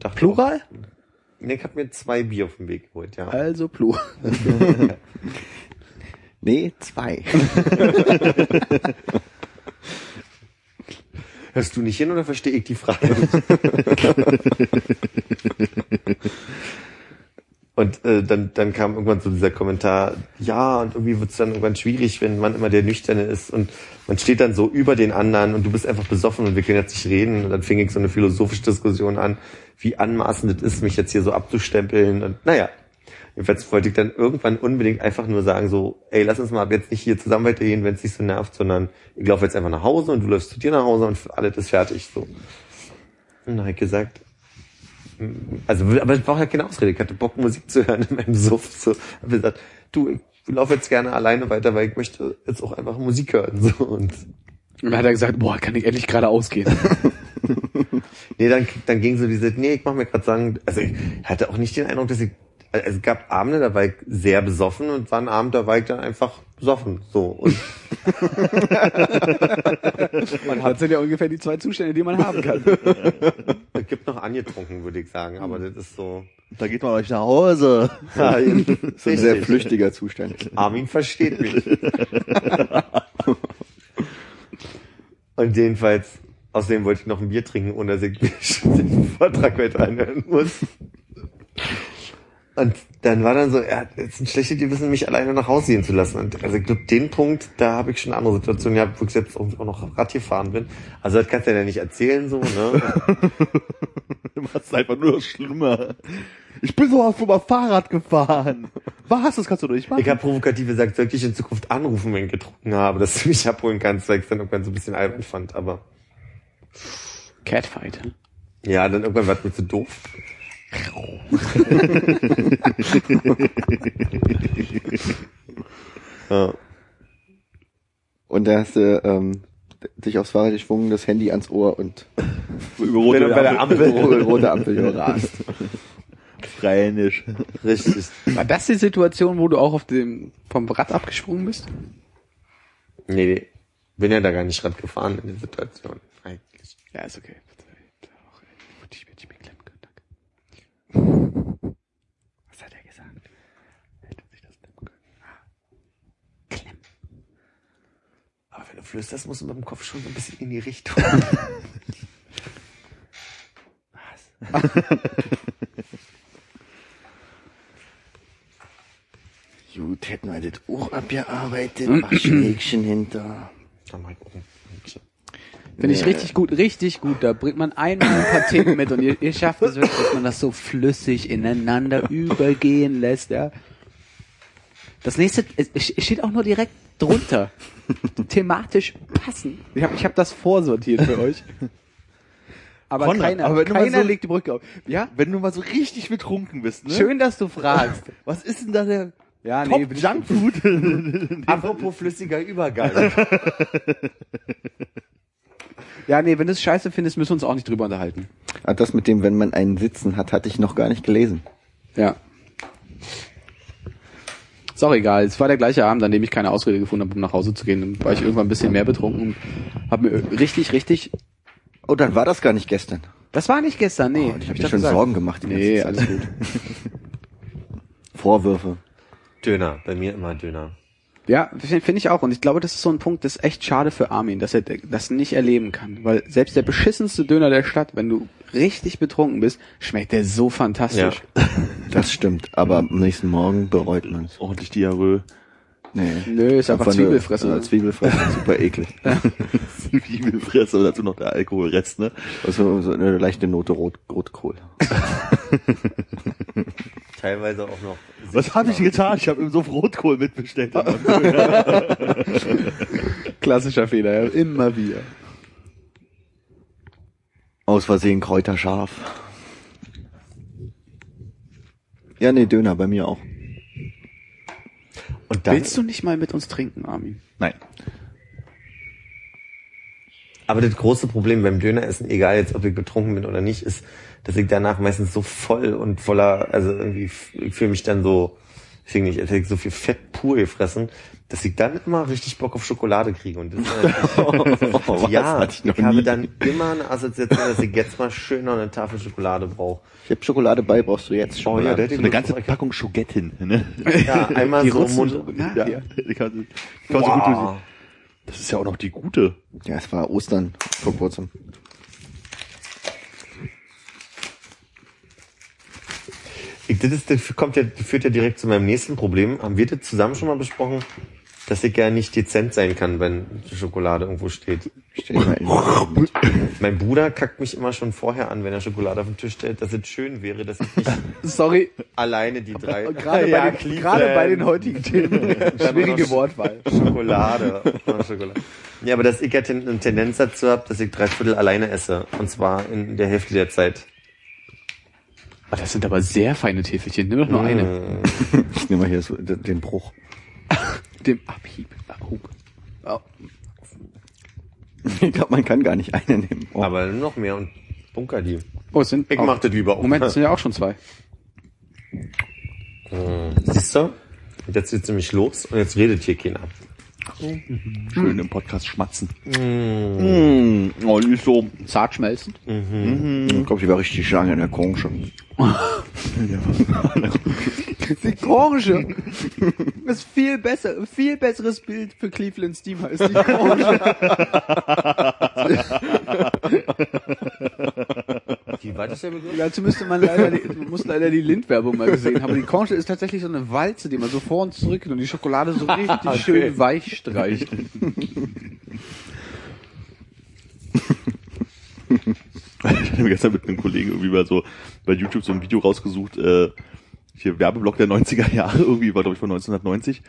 B: Dachte,
D: Plural?
B: Nee, ich habe mir zwei Bier auf dem Weg geholt, ja.
D: Also Plural.
C: Nee, zwei.
B: Hörst du nicht hin oder verstehe ich die Frage? Und äh, dann, dann kam irgendwann so dieser Kommentar, ja, und irgendwie wird es dann irgendwann schwierig, wenn man immer der Nüchterne ist und man steht dann so über den anderen und du bist einfach besoffen und wir können jetzt nicht reden. Und dann fing ich so eine philosophische Diskussion an, wie anmaßend es ist, mich jetzt hier so abzustempeln. Und naja, jedenfalls wollte ich dann irgendwann unbedingt einfach nur sagen, so, ey, lass uns mal ab jetzt nicht hier zusammen weitergehen, wenn es dich so nervt, sondern ich laufe jetzt einfach nach Hause und du läufst zu dir nach Hause und alles ist fertig. So. Und dann habe ich gesagt, also, aber ich brauche ja keine Ausrede. Ich hatte Bock, Musik zu hören in meinem Suff. So, hab gesagt, du, ich laufe jetzt gerne alleine weiter, weil ich möchte jetzt auch einfach Musik hören. So, und
D: Und dann hat er gesagt, boah, kann ich endlich gerade ausgehen.
B: nee, dann, dann ging so diese, nee, ich mach mir gerade sagen, also ich hatte auch nicht den Eindruck, dass ich, also es gab Abende, da war ich sehr besoffen und war ein Abend, da war ich dann einfach besoffen. So, und
D: Man hat sind ja ungefähr die zwei Zustände, die man haben kann.
B: es gibt noch angetrunken, würde ich sagen, aber das ist so.
E: Da geht man euch nach Hause.
B: Ja,
C: Das ist ein sehr flüchtiger Zustand.
B: Armin versteht mich. Und jedenfalls, außerdem wollte ich noch ein Bier trinken, ohne dass ich den Vortrag weiter anhören muss. Und dann war dann so, ja, es ist ein schlechtes Gewissen, mich alleine nach Hause gehen zu lassen. Und also ich glaube, den Punkt, da habe ich schon eine andere Situation gehabt, wo ich jetzt auch noch Rad gefahren bin. Also das kannst du ja nicht erzählen, so, ne?
E: Du machst einfach nur schlimmer. Ich bin so oft mal Fahrrad gefahren. Was? Das kannst du doch nicht machen.
B: Ich habe provokativ gesagt, soll ich dich in Zukunft anrufen, wenn ich getrunken habe, dass du mich abholen kannst, weil ich es dann irgendwann so ein bisschen albern fand, aber
D: Catfight.
B: ja, dann irgendwann war es mir zu doof. Ja.
C: Und da hast du ähm, dich aufs Fahrrad geschwungen, das Handy ans Ohr und
E: Über rote
B: du bei der
E: Ampel.
C: rote, rote Ampel gerast.
E: Rheinisch.
B: Richtig.
D: War das die Situation, wo du auch auf dem vom Rad abgesprungen bist?
B: Nee, nee. Bin ja da gar nicht Rad gefahren in der Situation. Eigentlich.
D: Ja, ist okay. Ich hätte mir klemmen können, danke. Was hat er gesagt? Hätte sich das klemmen können. Ah. Klemmen.
B: Aber wenn du flüsterst, musst du mit dem Kopf schon so ein bisschen in die Richtung.
C: Gut, hätten wir das auch abgearbeitet. Mach Schlägchen hinter.
B: Dann mal gucken.
D: Finde ich richtig gut, richtig gut. Da bringt man einmal ein paar Themen mit und ihr, ihr schafft es wirklich, dass man das so flüssig ineinander übergehen lässt, ja. Das nächste, steht auch nur direkt drunter. Thematisch passen. Ich habe ich hab das vorsortiert für euch. Aber
E: Konrad,
D: keiner,
E: aber wenn du mal
D: keiner
E: so-
D: legt die Brücke auf. Ja?
E: Wenn du mal so richtig betrunken bist, ne?
D: Schön, dass du fragst.
E: Was ist denn da der
D: Ja,
E: Top
D: ich-
E: Junkfood?
B: Apropos flüssiger Übergang.
D: Ja, nee, wenn du es scheiße findest, müssen wir uns auch nicht drüber unterhalten.
C: Ah, das mit dem, wenn man einen Sitzen hat, hatte ich noch gar nicht gelesen.
D: Ja. Ist auch egal. Es war der gleiche Abend, an dem ich keine Ausrede gefunden habe, um nach Hause zu gehen. Dann war ich irgendwann ein bisschen mehr betrunken und habe mir richtig, richtig.
C: Oh, dann war das gar nicht gestern.
D: Das war nicht gestern, nee.
C: Oh, ich habe mir schon
D: gesagt.
C: Sorgen gemacht. Die
D: Nee, alles gut.
C: Vorwürfe.
B: Döner, bei mir immer Döner.
D: Ja, finde find ich auch. Und ich glaube, das ist so ein Punkt, das ist echt schade für Armin, dass er das nicht erleben kann. Weil selbst der beschissenste Döner der Stadt, wenn du richtig betrunken bist, schmeckt der so fantastisch.
C: Das stimmt. Aber am nächsten Morgen bereut man es.
E: Ordentlich Diarrhoe.
C: Nee.
D: Nö, ist einfach
C: Einfach
D: Zwiebelfresse.
C: Ja, Zwiebelfresse, super eklig.
E: Zwiebelfresse und dazu noch der Alkoholrest, ne?
C: Also so eine leichte Note Rot, Rotkohl.
B: Teilweise auch noch.
E: Was habe ich getan? Ich habe ihm so Rotkohl mitbestellt.
D: Klassischer Fehler, ja. immer wieder.
C: Aus Versehen Kräuterscharf. Ja, nee, Döner bei mir auch.
B: Und dann,
D: Willst du nicht mal mit uns trinken, Armin?
E: Nein.
B: aber das große Problem beim Döneressen, egal jetzt ob ich betrunken bin oder nicht, ist, dass ich danach meistens so voll und voller, also irgendwie, ich fühle mich dann so, deswegen nicht, als hätte ich so viel Fett pur gefressen, dass ich dann immer richtig Bock auf Schokolade kriege. Und das ist natürlich, ja,
C: ich
B: ich habe dann immer eine Assoziation, dass ich jetzt mal schön noch eine Tafel Schokolade brauche.
C: Ich hab Schokolade bei, brauchst du jetzt
B: Oh ja,
E: So eine ganze Packung Schogettin, ne?
B: Ja, einmal
D: Die
B: so
D: Rutzen
B: Mund.
D: so,
E: Ja,
D: ja.
E: Die kann, die kann man so gut
B: Wow.
E: durch- Das ist ja auch noch die gute.
C: Ja, es war Ostern vor kurzem.
B: Das, ist, das kommt ja, führt ja direkt zu meinem nächsten Problem. Haben wir das zusammen schon mal besprochen, dass ich ja nicht dezent sein kann, wenn Schokolade irgendwo steht. Mein Bruder kackt mich immer schon vorher an, wenn er Schokolade auf den Tisch stellt, dass es schön wäre, dass ich nicht
D: Sorry,
B: alleine die drei
D: gerade
B: Ja,
D: bei, den, gerade bei den heutigen Themen. Schwierige Wortwahl.
B: Schokolade. Schokolade. Ja, aber dass ich ja eine Tendenz dazu habe, dass ich drei Viertel alleine esse. Und zwar in der Hälfte der Zeit.
D: Oh, das sind aber sehr feine Täfelchen. Nimm doch nur eine.
C: Ich nehme mal hier so den Bruch.
D: Dem Abhieb. Oh. Oh.
C: Ich glaube, man kann gar nicht eine nehmen. Oh.
B: Aber noch mehr und bunker die.
D: Oh, es sind
B: Ich mach das lieber.
D: Moment, es sind ja auch schon zwei.
B: Siehst du? Und Jetzt geht's nämlich los und jetzt redet hier keiner.
E: Schön im Podcast schmatzen. Mm. Oh, die ist so.
D: Zart schmelzend.
C: Ich glaube, die war richtig lange in der Konche.
D: Die Orange. Das ist viel besser, viel besseres Bild für Cleveland Steamer ist die Orange.
B: Wie weit ist der Begriff?
D: Dazu müsste man leider die, man muss leider die Lind-Werbung mal gesehen haben. Die Conche ist tatsächlich so eine Walze, die man so vor und zurück und die Schokolade so richtig schön weich streicht.
E: Ich habe gestern mit einem Kollegen irgendwie mal so bei YouTube so ein Video rausgesucht, äh, hier Werbeblock der 90er Jahre, irgendwie war glaube ich von 1990.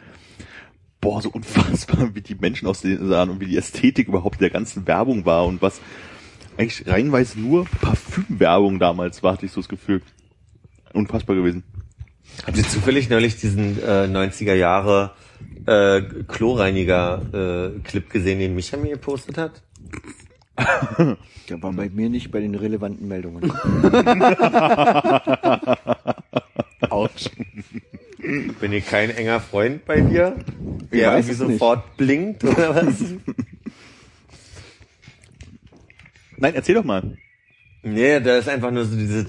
E: Boah, so unfassbar, wie die Menschen aussehen sahen und wie die Ästhetik überhaupt der ganzen Werbung war und was eigentlich reinweise nur Parfümwerbung damals war, hatte ich so das Gefühl. Unfassbar gewesen.
B: Habt ihr zufällig neulich diesen äh, 90er Jahre äh, Kloreiniger-Clip gesehen, den Micha mir gepostet hat?
C: Der war bei mir nicht bei den relevanten Meldungen.
D: Autsch.
B: Bin ich kein enger Freund bei dir?
C: Ich
B: Der
C: weiß
B: irgendwie
C: es nicht.
B: sofort blinkt oder was?
E: Nein, erzähl doch mal.
B: nee, da ist einfach nur so diese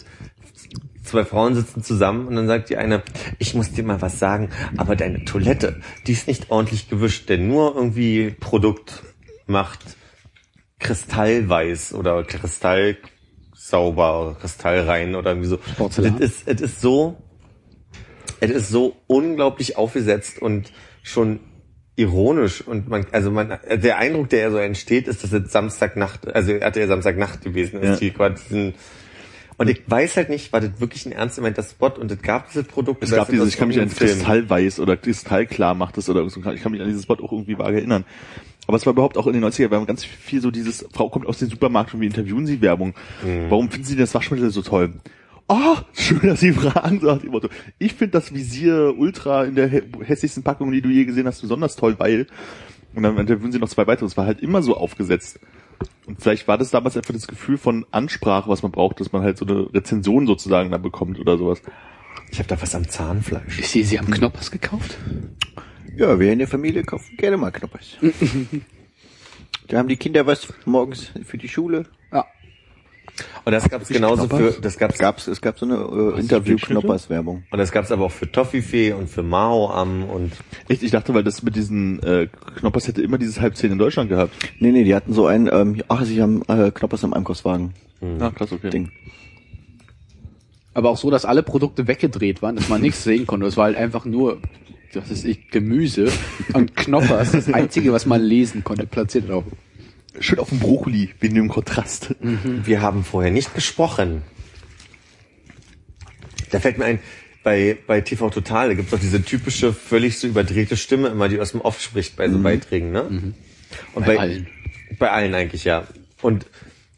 B: zwei Frauen sitzen zusammen und dann sagt die eine, ich muss dir mal was sagen, aber deine Toilette, die ist nicht ordentlich gewischt, denn nur irgendwie Produkt macht kristallweiß oder kristallsauber oder kristallrein oder irgendwie so.
D: Porzellan.
B: Es ist, es ist so, es ist so unglaublich aufgesetzt und schon ironisch und man, also man, der Eindruck, der ja so entsteht, ist, dass es Samstagnacht, also er hatte ja Samstagnacht gewesen,
E: Ja.
B: ist die quasi diesen, und ich weiß halt nicht, war das wirklich ein ernst gemeinter Spot und es gab dieses Produkt.
E: Es gab dieses, ich kann mich an? Kristallweiß oder Kristallklar macht es oder so. Ich kann mich an dieses Spot auch irgendwie vage erinnern. Aber es war überhaupt auch in den 90er, wir haben ganz viel so dieses, Frau kommt aus dem Supermarkt und wir interviewen sie Werbung. Warum finden Sie das Waschmittel so toll? Oh, schön, dass Sie fragen, sagt die Motto. Ich finde das Visier Ultra in der hä- hässlichsten Packung, die du je gesehen hast, besonders toll, weil. Und dann interviewen sie noch zwei weitere. Es war halt immer so aufgesetzt. Und vielleicht war das damals einfach das Gefühl von Ansprache, was man braucht, dass man halt so eine Rezension sozusagen da bekommt oder sowas.
B: Ich habe da was am Zahnfleisch.
D: Ich sehe, Sie haben Knoppers gekauft?
C: Ja, wir in der Familie kaufen gerne mal Knoppers. da haben die Kinder was morgens für die Schule.
D: Ja.
B: Und das gab's genauso
C: Knoppers?
B: für, das gab's,
C: Gab's, es gab so eine äh, Interview-Knoppers-Werbung.
B: und das gab's aber auch für Toffifee und für Mao am und
E: Echt, ich dachte, weil das mit diesen äh, Knoppers hätte immer dieses halb zehn in Deutschland gehabt.
C: Nee, nee, die hatten so ein, ähm, ach, sie haben äh, Knoppers im Einkaufswagen.
E: Ah, krass, okay.
C: Ding.
D: Aber auch so, dass alle Produkte weggedreht waren, dass man nichts sehen konnte. Es war halt einfach nur, das ist ich, Gemüse und Knoppers. Das Einzige, was man lesen konnte, platziert drauf.
E: Schön auf dem Brokkoli, wegen dem Kontrast.
B: wir haben vorher nicht gesprochen. Da fällt mir ein, bei, bei TV Total, da gibt's doch diese typische, völlig so überdrehte Stimme immer, die aus dem Off spricht bei so Beiträgen, ne? Und
D: Bei allen.
B: Bei allen eigentlich, ja. Und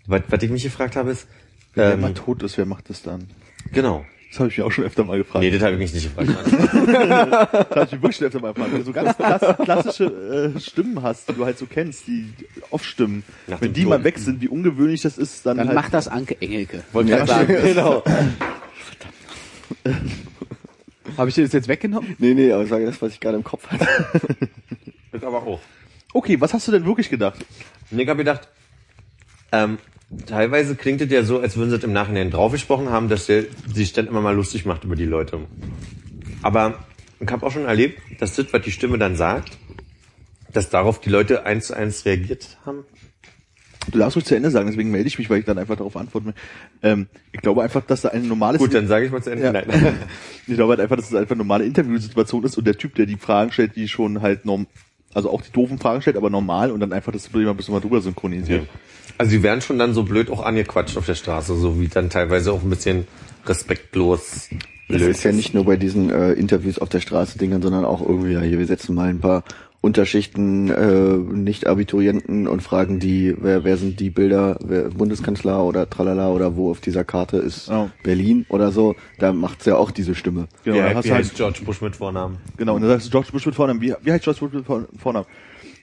B: was, was ich mich gefragt habe, ist,
E: Wenn
B: ähm,
E: man tot ist, wer macht das dann?
B: genau.
E: Das habe ich mir auch schon öfter mal gefragt.
B: Nee, das habe ich mich nicht gefragt.
E: Das habe ich mir wirklich schon öfter mal gefragt. Wenn du so ganz klass klassische äh, Stimmen hast, die du halt so kennst, die Off-Stimmen.
B: Nach
E: Wenn die mal
B: Tod.
E: weg sind, wie ungewöhnlich das ist, dann,
D: Dann
E: halt...
D: macht das Anke Engelke.
B: Wollte gerade sagen, genau.
D: Habe ich dir das jetzt weggenommen?
C: Nee, nee, aber es war das, was ich gerade im Kopf hatte.
B: Das aber auch.
E: Okay, was hast du denn wirklich gedacht?
B: Und ich habe gedacht, ähm, teilweise klingt es ja so, als würden sie es im Nachhinein draufgesprochen haben, dass der sich dann immer mal lustig macht über die Leute. Aber ich habe auch schon erlebt, dass das, was die Stimme dann sagt, dass darauf die Leute eins zu eins reagiert haben.
E: Du darfst ruhig zu Ende sagen, deswegen melde ich mich, weil ich dann einfach darauf antworte. Ähm, ich glaube einfach, dass da ein normales
B: Gut, dann sage ich mal zu Ende.
E: Ja.
B: Nein.
E: Ich glaube halt einfach, dass es einfach eine normale Interviewsituation ist und der Typ, der die Fragen stellt, die schon halt norm, also auch die doofen Fragen stellt, aber normal und dann einfach das Problem ein bisschen mal drüber synchronisiert.
B: Also die werden schon dann so blöd auch angequatscht auf der Straße, so wie dann teilweise auch ein bisschen respektlos
C: Das
B: blöd
C: ist ja nicht nur bei diesen äh, Interviews auf der Straße Dingern, sondern auch irgendwie, ja, hier, wir setzen mal ein paar Unterschichten, äh, Nicht-Abiturienten und fragen die, wer, wer sind die Bilder, wer, Bundeskanzler oder tralala oder wo auf dieser Karte ist
E: Oh.
C: Berlin oder so, da macht's ja auch diese Stimme.
E: Genau,
B: heißt,
E: hast
B: wie
E: du
B: heißt
E: halt,
B: George Bush mit Vornamen?
E: genau, und dann sagst du George Bush mit Vornamen. Wie, wie heißt George Bush mit Vor- Vornamen?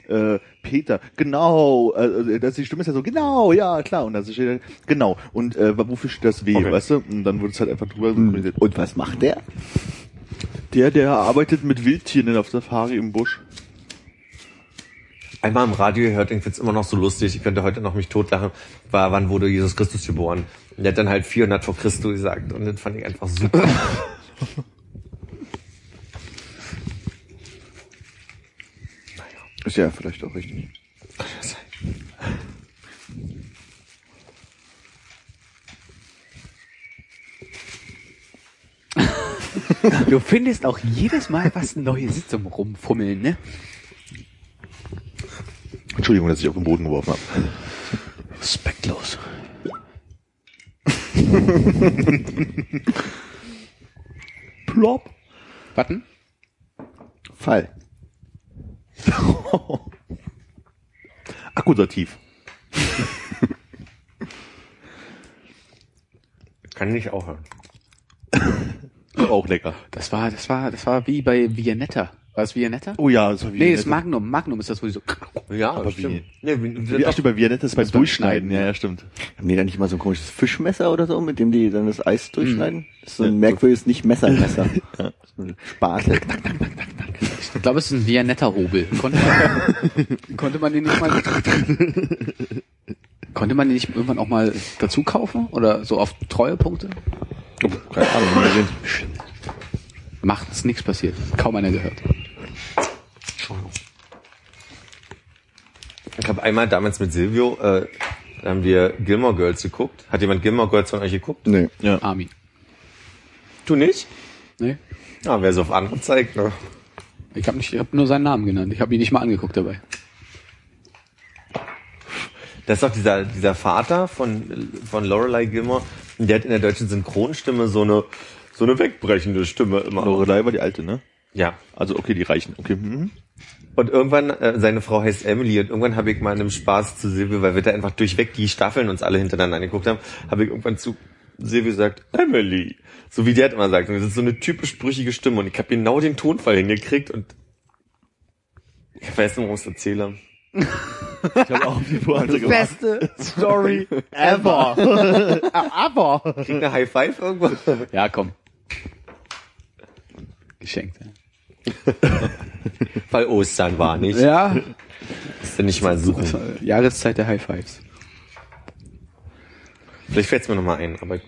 E: Äh, Peter, genau, äh, das, die Stimme ist ja so, genau, ja, klar, und steht er, genau, und äh, wofür steht das W,
B: Okay.
E: weißt du? Und dann wird es halt einfach drüber synchronisiert.
C: Und was macht der?
E: Der, der arbeitet mit Wildtieren auf Safari im Busch.
B: Einmal im Radio gehört, ich find's immer noch so lustig, ich könnte heute noch mich totlachen, war, wann wurde Jesus Christus geboren? Und der hat dann halt 400 vor Christus gesagt und das fand ich einfach super.
C: Ist ja vielleicht auch richtig.
D: Du findest auch jedes Mal was Neues zum Rumfummeln, ne?
E: Entschuldigung, dass ich auf den Boden geworfen habe.
D: Respektlos.
E: Plop.
D: Warten.
C: Fall.
E: Akkusativ.
B: Kann ich auch hören.
E: Auch lecker.
D: Das war, das war, das war wie bei Vianetta. War es Vianetta?
E: Oh ja, das war wie
D: nee, das Magnum. Magnum ist das, wo die so.
B: Ja,
E: Aber
B: stimmt.
E: wie-
B: Nee, wie,
E: Wie, ach, stimmt, bei Vianetta ist beim Durchschneiden.
D: schneiden,
E: Ja,
D: ja.
E: ja, stimmt.
C: Haben die da nicht mal so ein komisches Fischmesser oder so, mit dem die dann das Eis durchschneiden? Das ist so ein merkwürdiges Nicht-Messer-Messer. So eine Sparte.
D: Ich glaube, es ist ein Vianetta-Hobel. Konnte man, konnte man den nicht mal, konnte man den nicht irgendwann auch mal dazu kaufen? Oder so auf Treuepunkte?
E: Oh, keine Ahnung, mal sehen.
D: Macht's nichts passiert. Kaum einer gehört.
B: Ich habe einmal damals mit Silvio, äh, da haben wir Gilmore Girls geguckt. Hat jemand Gilmore Girls von euch geguckt?
C: Nee.
E: Ja.
D: Armin.
B: Du nicht?
D: Nee?
B: Ja, wer so auf andere zeigt, ne?
D: Ich habe nicht, ich hab nur seinen Namen genannt. Ich habe ihn nicht mal angeguckt dabei.
B: Das ist doch dieser, dieser Vater von, von Lorelei Gilmore. Und der hat in der deutschen Synchronstimme so eine, so eine wegbrechende Stimme immer.
E: Lorelei war die alte, ne?
B: Ja.
E: Also okay, die Reichen. Okay. Mhm.
B: Und irgendwann, äh, seine Frau heißt Emily und irgendwann habe ich mal in einem Spaß zu Silvio, weil wir da einfach durchweg die Staffeln uns alle hintereinander angeguckt haben, habe ich irgendwann zu Silvio gesagt, Emily. So wie der hat immer sagt. Und das ist so eine typisch brüchige Stimme und ich habe genau den Tonfall hingekriegt und ich weiß nicht, warum ich es erzähle.
E: Ich habe auch die Pointe gemacht.
D: Beste Story ever. Aber.
B: Krieg eine High Five irgendwo?
D: Ja, komm. Geschenkt.
B: Weil Ostern war nicht.
D: Ja.
B: Ist ja nicht mal
D: Das
B: suchen.
D: war Jahreszeit der High Fives.
B: Vielleicht fällt's mir nochmal ein, aber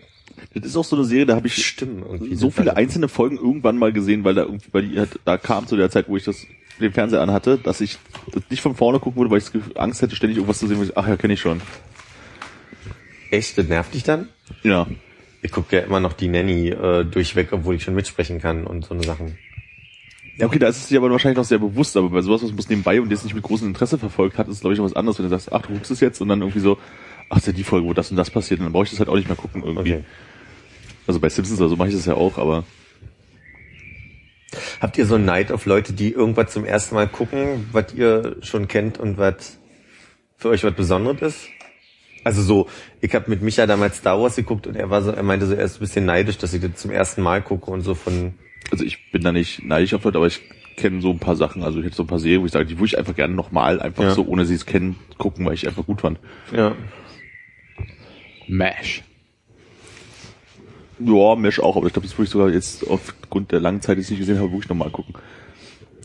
E: Das ist auch so eine Serie, da habe ich
B: Stimmen irgendwie.
E: so viele einzelne Folgen irgendwann mal gesehen, weil da irgendwie, weil die halt, da kam zu der Zeit, wo ich das den Fernseher anhatte, dass ich das nicht von vorne gucken würde, weil ich das Angst hätte, ständig irgendwas zu sehen, wo ich, ach ja, kenne ich schon.
B: Echt, das nervt dich dann?
E: Ja.
B: Ich gucke ja immer noch die Nanny äh, durchweg, obwohl ich schon mitsprechen kann und so eine Sachen.
E: Ja, okay, da ist es dir aber wahrscheinlich noch sehr bewusst, aber bei sowas, was man nebenbei und das nicht mit großem Interesse verfolgt hat, ist es, glaube ich, noch was anderes, wenn du sagst, ach, du guckst es jetzt und dann irgendwie so, ach, ist ja die Folge, wo das und das passiert, und dann brauche ich das halt auch nicht mehr gucken irgendwie.
B: Okay.
E: Also bei Simpsons oder so mache ich das ja auch, aber
B: Habt ihr so einen Neid auf Leute, die irgendwas zum ersten Mal gucken, was ihr schon kennt und was für euch was Besonderes ist? Also so, ich habe mit Micha damals Star Wars geguckt und er war so, er meinte so, er ist ein bisschen neidisch, dass ich das zum ersten Mal gucke und so von
E: also ich bin da nicht neidisch auf Leute, aber ich kenne so ein paar Sachen, also ich hätte so ein paar Serien, wo ich sage, die würde ich einfach gerne nochmal einfach
B: Ja.
E: so, ohne sie es kennen, gucken, weil ich einfach gut fand.
B: ja.
D: MASH.
E: Ja, Mesh auch, aber ich glaube, das würde ich sogar jetzt aufgrund der langen Zeit, die ich nicht gesehen habe, wirklich nochmal gucken.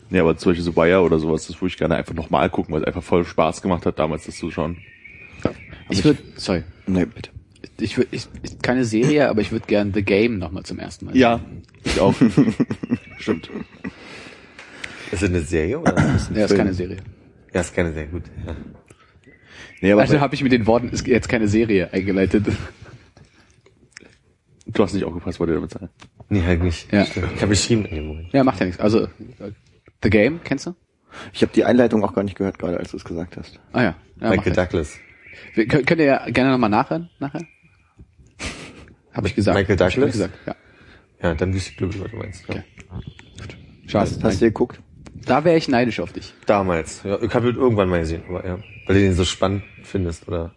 E: Nee, aber zum Beispiel so Bayer oder sowas, das würde ich gerne einfach nochmal gucken, weil es einfach voll Spaß gemacht hat, damals das zu schauen.
D: Ich würde, sorry,
C: Nee, bitte.
D: Ich würde, ich, ich, keine Serie, aber ich würde gern The Game nochmal zum ersten Mal.
E: Ja, ich auch. Stimmt.
B: Ist das eine Serie oder?
D: sehen. Ja, ist keine Serie.
B: Ja, ist keine sehr gut. Ja.
C: Nee, aber
D: Also habe ich mit den Worten ist jetzt keine Serie eingeleitet.
E: Du hast nicht aufgepasst, wollte ich damit sagen.
B: Nee, halt nicht.
D: Ja.
B: Stimmt. Ich habe geschrieben in dem Moment.
D: Ja, macht ja nichts. Also The Game, kennst du?
C: ich habe die Einleitung auch gar nicht gehört, gerade als du es gesagt hast.
D: Ah ja. ja
B: Michael. Douglas.
D: Wir, könnt, könnt ihr ja gerne nochmal nachhören, nachher? Habe ich gesagt.
B: Michael
D: Hab ich
B: Douglas?
D: gesagt, ja.
B: Ja, dann wüsste ich, glaube ich, was du meinst. Ja.
D: Okay. Schade.
C: Hast, hast du geguckt?
D: Da wäre ich neidisch auf dich.
B: Damals. Ja, ich habe ihn irgendwann mal gesehen, aber ja. Weil du den so spannend findest, oder?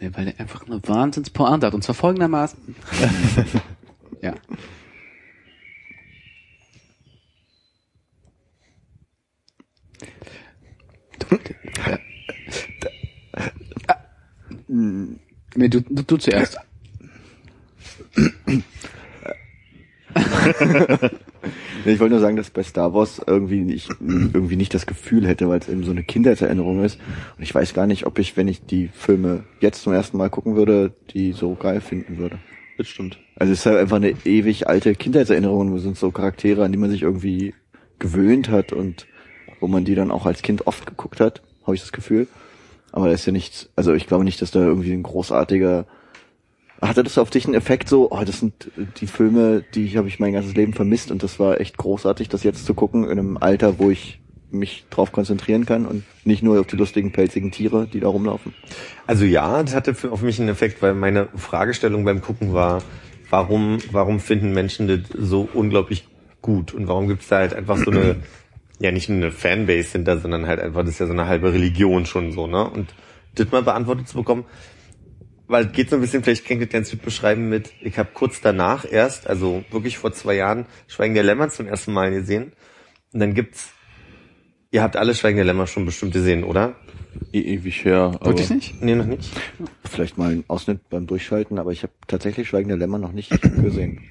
D: Ja, weil er einfach eine Wahnsinnspointe hat. Und zwar folgendermaßen. ja. Ah. Nee, du, du, du zuerst.
C: Ich wollte nur sagen, dass bei Star Wars irgendwie nicht, irgendwie nicht das Gefühl hätte, weil es eben so eine Kindheitserinnerung ist. Und ich weiß gar nicht, ob ich, wenn ich die Filme jetzt zum ersten Mal gucken würde, die so geil finden würde.
E: Das stimmt.
C: Also es ist halt einfach eine ewig alte Kindheitserinnerung. Wir sind so Charaktere, an die man sich irgendwie gewöhnt hat und wo man die dann auch als Kind oft geguckt hat, habe ich das Gefühl. Aber da ist ja nichts, also ich glaube nicht, dass da irgendwie ein großartiger hatte das auf dich einen Effekt so, oh, das sind die Filme, die habe ich mein ganzes Leben vermisst und das war echt großartig, das jetzt zu gucken in einem Alter, wo ich mich drauf konzentrieren kann und nicht nur auf die lustigen pelzigen Tiere, die da rumlaufen.
B: Also ja, das hatte für, auf mich einen Effekt, weil meine Fragestellung beim Gucken war, warum, warum finden Menschen das so unglaublich gut und warum gibt's da halt einfach so eine, ja nicht nur eine Fanbase hinter, sondern halt einfach, das ist ja so eine halbe Religion schon so, ne? Und das mal beantwortet zu bekommen, weil es geht so ein bisschen, vielleicht kann ich das ganz gut beschreiben mit, ich habe kurz danach erst, also wirklich vor zwei Jahren, Schweigen der Lämmer zum ersten Mal gesehen. Und dann gibt's, ihr habt alle Schweigen der Lämmer schon bestimmt gesehen, oder?
E: E ewig her.
D: Wirklich nicht?
B: Nee, noch nicht.
C: Vielleicht mal einen Ausschnitt beim Durchschalten, aber ich habe tatsächlich Schweigen der Lämmer noch nicht gesehen.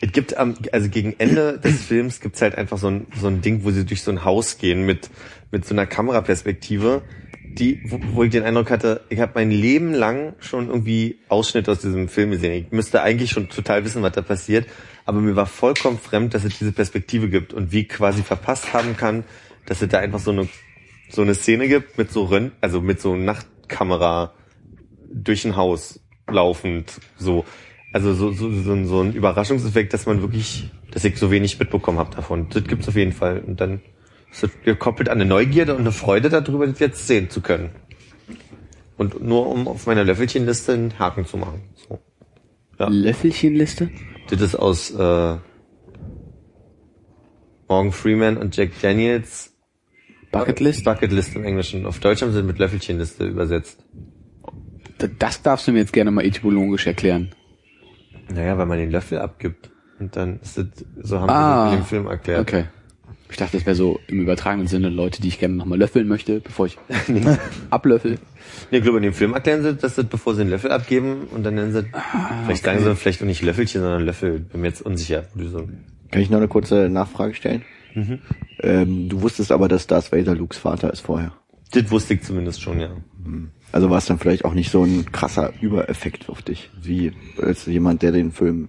B: Es gibt am, also gegen Ende des Films gibt's halt einfach so ein, so ein Ding, wo sie durch so ein Haus gehen mit, mit so einer Kameraperspektive, die, wo, wo ich den Eindruck hatte, ich habe mein Leben lang schon irgendwie Ausschnitte aus diesem Film gesehen. Ich müsste eigentlich schon total wissen, was da passiert, aber mir war vollkommen fremd, dass es diese Perspektive gibt und wie ich quasi verpasst haben kann, dass es da einfach so eine, so eine Szene gibt mit so Rönt, also mit so Nachtkamera durch ein Haus laufend, so. Also so, so, so, so ein Überraschungseffekt, dass man wirklich, dass ich so wenig mitbekommen habe davon. Das gibt's auf jeden Fall. Und dann ist das gekoppelt an eine Neugierde und eine Freude darüber, das jetzt sehen zu können. Und nur um auf meiner Löffelchenliste einen Haken zu machen. So. Ja.
D: Löffelchenliste?
B: Das ist aus äh, Morgan Freeman und Jack Daniels
D: Bucketlist?
B: Bucketlist im Englischen. Auf Deutsch haben sie mit Löffelchenliste übersetzt.
D: Das darfst du mir jetzt gerne mal etymologisch erklären.
B: Naja, weil man den Löffel abgibt. Und dann ist das, so haben
D: Ah,
B: sie das in dem Film erklärt.
D: Okay. Ich dachte, das wäre so im übertragenen Sinne Leute, die ich gerne nochmal löffeln möchte, bevor ich ablöffel.
B: Nee, ich glaube, in dem Film erklären sie, dass das, bevor sie einen Löffel abgeben und dann nennen sie, vielleicht sagen sie vielleicht auch nicht Löffelchen, sondern Löffel. Bin mir jetzt unsicher.
C: Kann ich noch eine kurze Nachfrage stellen? Ähm, du wusstest aber, dass Darth Vader Lukes Vater ist vorher.
B: Das wusste ich zumindest schon, ja.
C: Also war es dann vielleicht auch nicht so ein krasser Übereffekt auf dich, wie als jemand, der den Film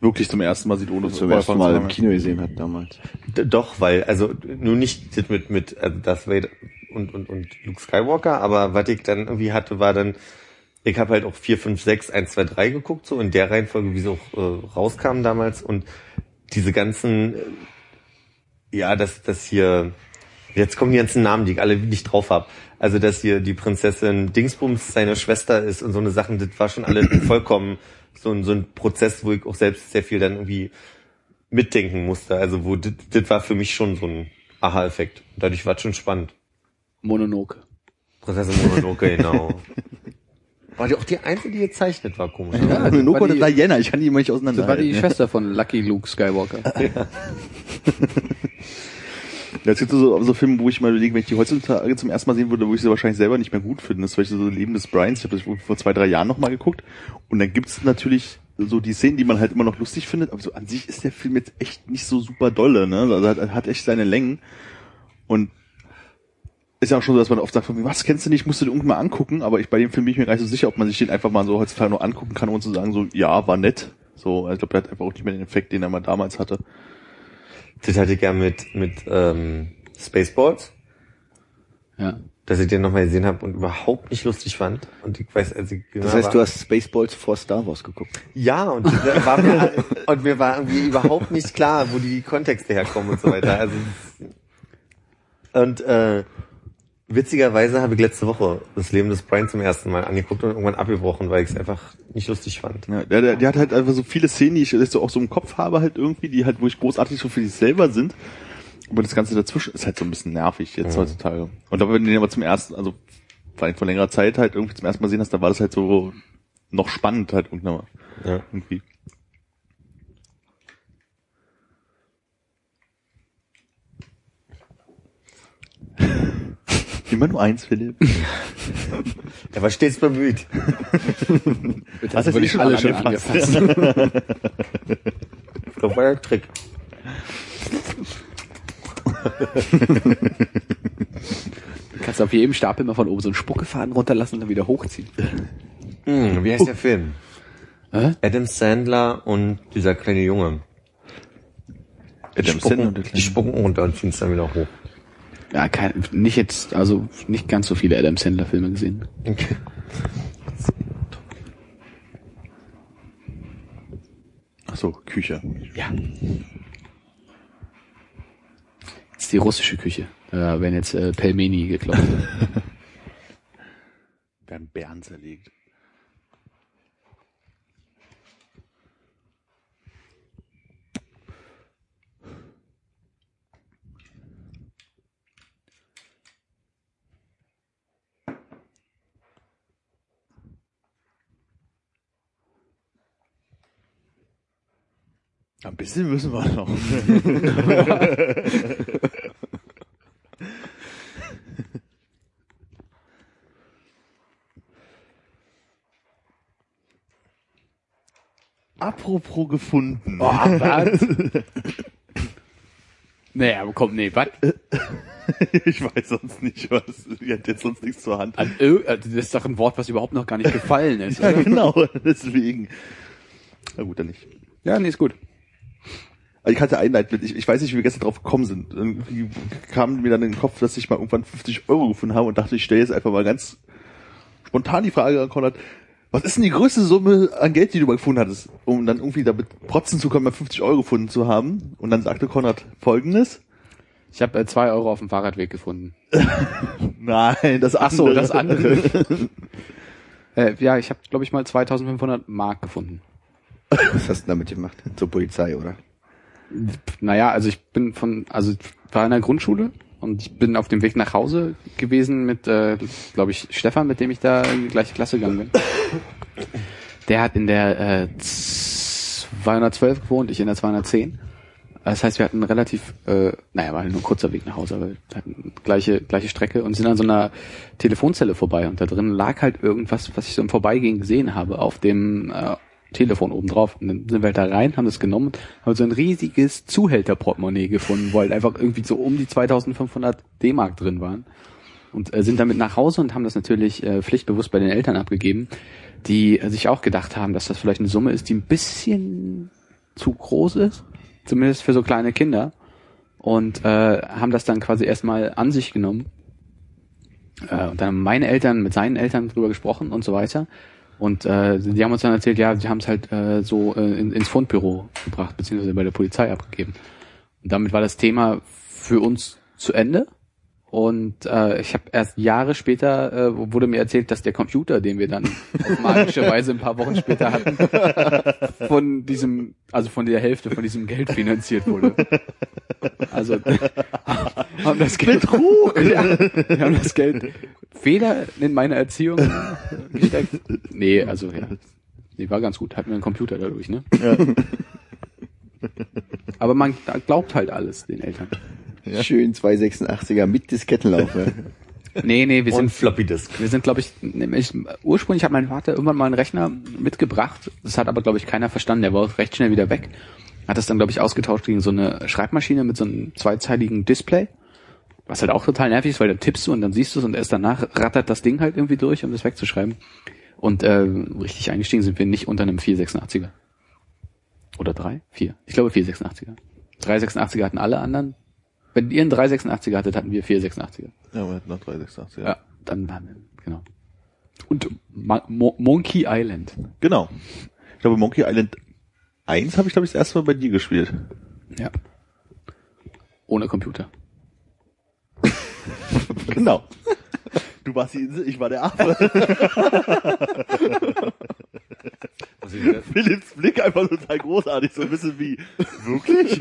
E: Wirklich zum ersten Mal sieht, ohne
C: zum ersten Mal im. Kino gesehen hat damals.
B: D doch, weil, also nur nicht das mit, mit also Darth Vader und, und, und Luke Skywalker, aber was ich dann irgendwie hatte, war dann, ich habe halt auch 4, 5, 6, 1, 2, 3 geguckt, so in der Reihenfolge, wie sie auch äh, rauskamen damals und diese ganzen, äh, ja, das, das hier, jetzt kommen die ganzen Namen, die ich alle nicht drauf hab. Also, dass hier die Prinzessin Dingsbums seine Schwester ist und so eine Sachen, das war schon alle vollkommen so ein, so ein Prozess, wo ich auch selbst sehr viel dann irgendwie mitdenken musste. Also, wo das, das war für mich schon so ein Aha-Effekt. Dadurch war es schon spannend.
D: Mononoke.
B: Prinzessin Mononoke, genau. War die auch die einzige, die gezeichnet war, komisch.
D: Ja, war die-
E: oder Diana, ich kann die immer nicht
D: Das war die. Schwester von Lucky Luke Skywalker.
E: Ja, es gibt so, so Filme, wo ich mal überlege, wenn ich die heutzutage zum ersten Mal sehen würde, wo ich sie wahrscheinlich selber nicht mehr gut finde. Das ist vielleicht so Leben des Brians. Ich habe das vor zwei, drei Jahren nochmal geguckt. Und dann gibt's natürlich so die Szenen, die man halt immer noch lustig findet, aber so an sich ist der Film jetzt echt nicht so super dolle, ne? Also hat, hat echt seine Längen und ist ja auch schon so, dass man oft sagt, von mir, was kennst du nicht, musst du dir irgendwann mal angucken, aber ich bei dem Film bin ich mir gar nicht so sicher, ob man sich den einfach mal so heutzutage nur angucken kann, ohne zu sagen, so, ja, war nett. So, also ich glaube, der hat einfach auch nicht mehr den Effekt, den er mal damals hatte.
B: Das hatte ich ja mit, mit ähm, Spaceballs,
D: Ja.
B: dass ich den nochmal gesehen habe und überhaupt nicht lustig fand. Und ich weiß, also ich
C: Das heißt, du hast Spaceballs vor Star Wars geguckt.
B: Ja, und, war mir, und mir war irgendwie überhaupt nicht klar, wo die Kontexte herkommen und so weiter. Also und äh, witzigerweise habe ich letzte Woche das Leben des Brian zum ersten Mal angeguckt und irgendwann abgebrochen, weil ich es einfach nicht lustig fand.
E: Ja, der, der, der hat halt einfach so viele Szenen, die ich so auch so im Kopf habe halt irgendwie, die halt, wo ich großartig so für sich selber sind. Aber das Ganze dazwischen ist halt so ein bisschen nervig jetzt
B: Ja.
E: heutzutage. Und da, wenn du den aber zum ersten, also vielleicht vor längerer Zeit halt irgendwie zum ersten Mal sehen hast, da war das halt so noch spannend halt irgendwann
B: Ja.
E: irgendwie. Immer nur eins, Philipp.
B: Er war stets bemüht.
E: Du
D: würde
E: die
D: ich
E: schon
D: alle schon
E: angefasst?
D: angefasst.
B: Das war der Trick.
D: Du kannst auf jedem Stapel mal von oben so einen Spuckefaden runterlassen und dann wieder hochziehen.
B: Hm, wie heißt der Film?
D: Hä?
B: Adam Sandler und dieser kleine Junge. Die
E: Adam Sandler und der
B: die
E: Kleine.
B: spucken runter und ziehen es dann wieder hoch.
D: Ja, kein, nicht jetzt, also nicht ganz so viele Adam Sandler Filme gesehen.
B: Okay.
E: Ach so, Küche.
D: Ja. Das ist die russische Küche. Da werden jetzt äh, Pelmeni geklaut.
E: Werden Bären zerlegt. Ein bisschen müssen wir noch. Apropos gefunden.
D: Oh, was? naja, aber komm, nee, was?
E: Ich weiß sonst nicht was. Ich hätte jetzt sonst nichts zur Hand.
D: An also Das ist doch ein Wort, was überhaupt noch gar nicht gefallen ist.
E: Ja,
D: Oder?
E: genau, deswegen. Na gut, dann nicht.
D: Ja, nee, ist gut.
E: Aber ich hatte einen Leitbild, ich, ich weiß nicht, wie wir gestern drauf gekommen sind. Irgendwie kam mir dann in den Kopf, dass ich mal irgendwann 50 Euro gefunden habe und dachte, ich stelle jetzt einfach mal ganz spontan die Frage an Konrad, was ist denn die größte Summe an Geld, die du mal gefunden hattest, um dann irgendwie damit protzen zu können, mal 50 Euro gefunden zu haben? Und dann sagte Konrad folgendes.
D: Ich habe äh, zwei Euro auf dem Fahrradweg gefunden.
E: Nein, das
D: Ach so, das andere. äh, ja, ich habe, glaube ich, mal 2500 Mark gefunden.
C: Was hast du damit gemacht? Zur Polizei, oder?
D: Naja, also ich bin von, also ich war in der Grundschule und ich bin auf dem Weg nach Hause gewesen mit, äh, glaube ich, Stefan, mit dem ich da in die gleiche Klasse gegangen bin. Der hat in der äh, 212 gewohnt, ich in der 210. Das heißt, wir hatten relativ, äh, naja, war nur ein kurzer Weg nach Hause, aber wir hatten gleiche, gleiche Strecke und sind an so einer Telefonzelle vorbei und da drin lag halt irgendwas, was ich so im Vorbeigehen gesehen habe, auf dem äh, Telefon oben drauf. Und dann sind wir halt da rein, haben das genommen, haben so ein riesiges Zuhälterportemonnaie gefunden, wo halt einfach irgendwie so um die 2500 D-Mark drin waren. Und äh, sind damit nach Hause und haben das natürlich äh, pflichtbewusst bei den Eltern abgegeben, die äh, sich auch gedacht haben, dass das vielleicht eine Summe ist, die ein bisschen zu groß ist, zumindest für so kleine Kinder. Und äh, haben das dann quasi erstmal an sich genommen. Äh, und dann haben meine Eltern mit seinen Eltern drüber gesprochen und so weiter. Und äh, die haben uns dann erzählt, ja, sie haben es halt äh, so äh, in, ins Fundbüro gebracht, beziehungsweise bei der Polizei abgegeben. Und damit war das Thema für uns zu Ende. Und äh, ich habe erst Jahre später äh, wurde mir erzählt, dass der Computer, den wir dann auf magische Weise ein paar Wochen später hatten, von diesem, also von der Hälfte von diesem Geld finanziert wurde. Also haben das Geld Betrug. Ja, wir haben das Geld weder in meine Erziehung gesteckt. Nee, also ja. Nee, war ganz gut. Hatten wir einen Computer dadurch, ne? Aber man glaubt halt alles den Eltern.
C: Schön 286er mit Diskettenlauf. Ja.
D: Nee, nee, wir
B: und
D: sind
B: Floppy Disk.
D: Wir sind, glaube ich, nämlich ursprünglich hat mein Vater irgendwann mal einen Rechner mitgebracht. Das hat aber, glaube ich, keiner verstanden. Der war auch recht schnell wieder weg. Hat das dann, glaube ich, ausgetauscht gegen so eine Schreibmaschine mit so einem zweizeiligen Display. Was halt auch total nervig ist, weil da tippst du und dann siehst du es und erst danach rattert das Ding halt irgendwie durch, um das wegzuschreiben. Und äh, richtig eingestiegen sind wir nicht unter einem 486er. Oder drei? Vier. Ich glaube 486er. 386er hatten alle anderen. Wenn ihr einen 386er hattet, hatten wir 486er.
E: Ja, wir hatten noch 386.
D: Ja, dann waren wir, genau. Und Ma Mo Monkey Island.
E: Genau. Ich glaube, Monkey Island 1 habe ich, glaube ich, das erste Mal bei dir gespielt.
D: Ja. Ohne Computer.
E: Genau. Du warst die Insel, ich war der Affe. Philipps Blick einfach total großartig, so ein bisschen wie, wirklich?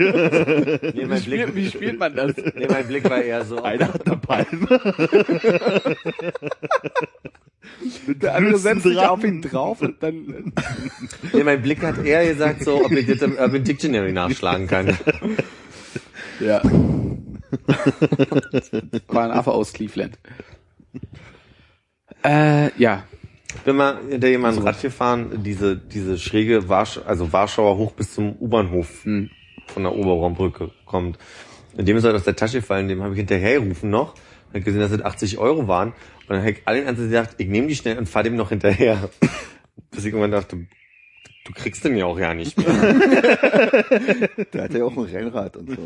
B: Nee, mein Blick,
D: Wie spielt man das?
B: nee, mein Blick war eher so.
E: Einer hat eine Palme.
D: Der andere setzt sich auf ihn drauf und dann.
B: Nee, mein Blick hat eher gesagt so, ob ich das im Urban Dictionary nachschlagen kann.
D: Ja. War ein Affe aus Cleveland. Äh, ja.
B: Bin mal hinter jemandem Rad gefahren, diese, diese schräge Warsch also Warschauer hoch bis zum U-Bahnhof
D: Hm.
B: von der Oberraumbrücke kommt. Und dem ist halt aus der Tasche gefallen, dem habe ich hinterhergerufen noch. Hab gesehen, dass es 80 Euro waren. Und dann habe ich allen Ernstes gesagt, ich nehme die schnell und fahr dem noch hinterher. Bis ich irgendwann dachte, du kriegst den ja auch ja nicht mehr.
C: Der hat ja auch ein Rennrad und so.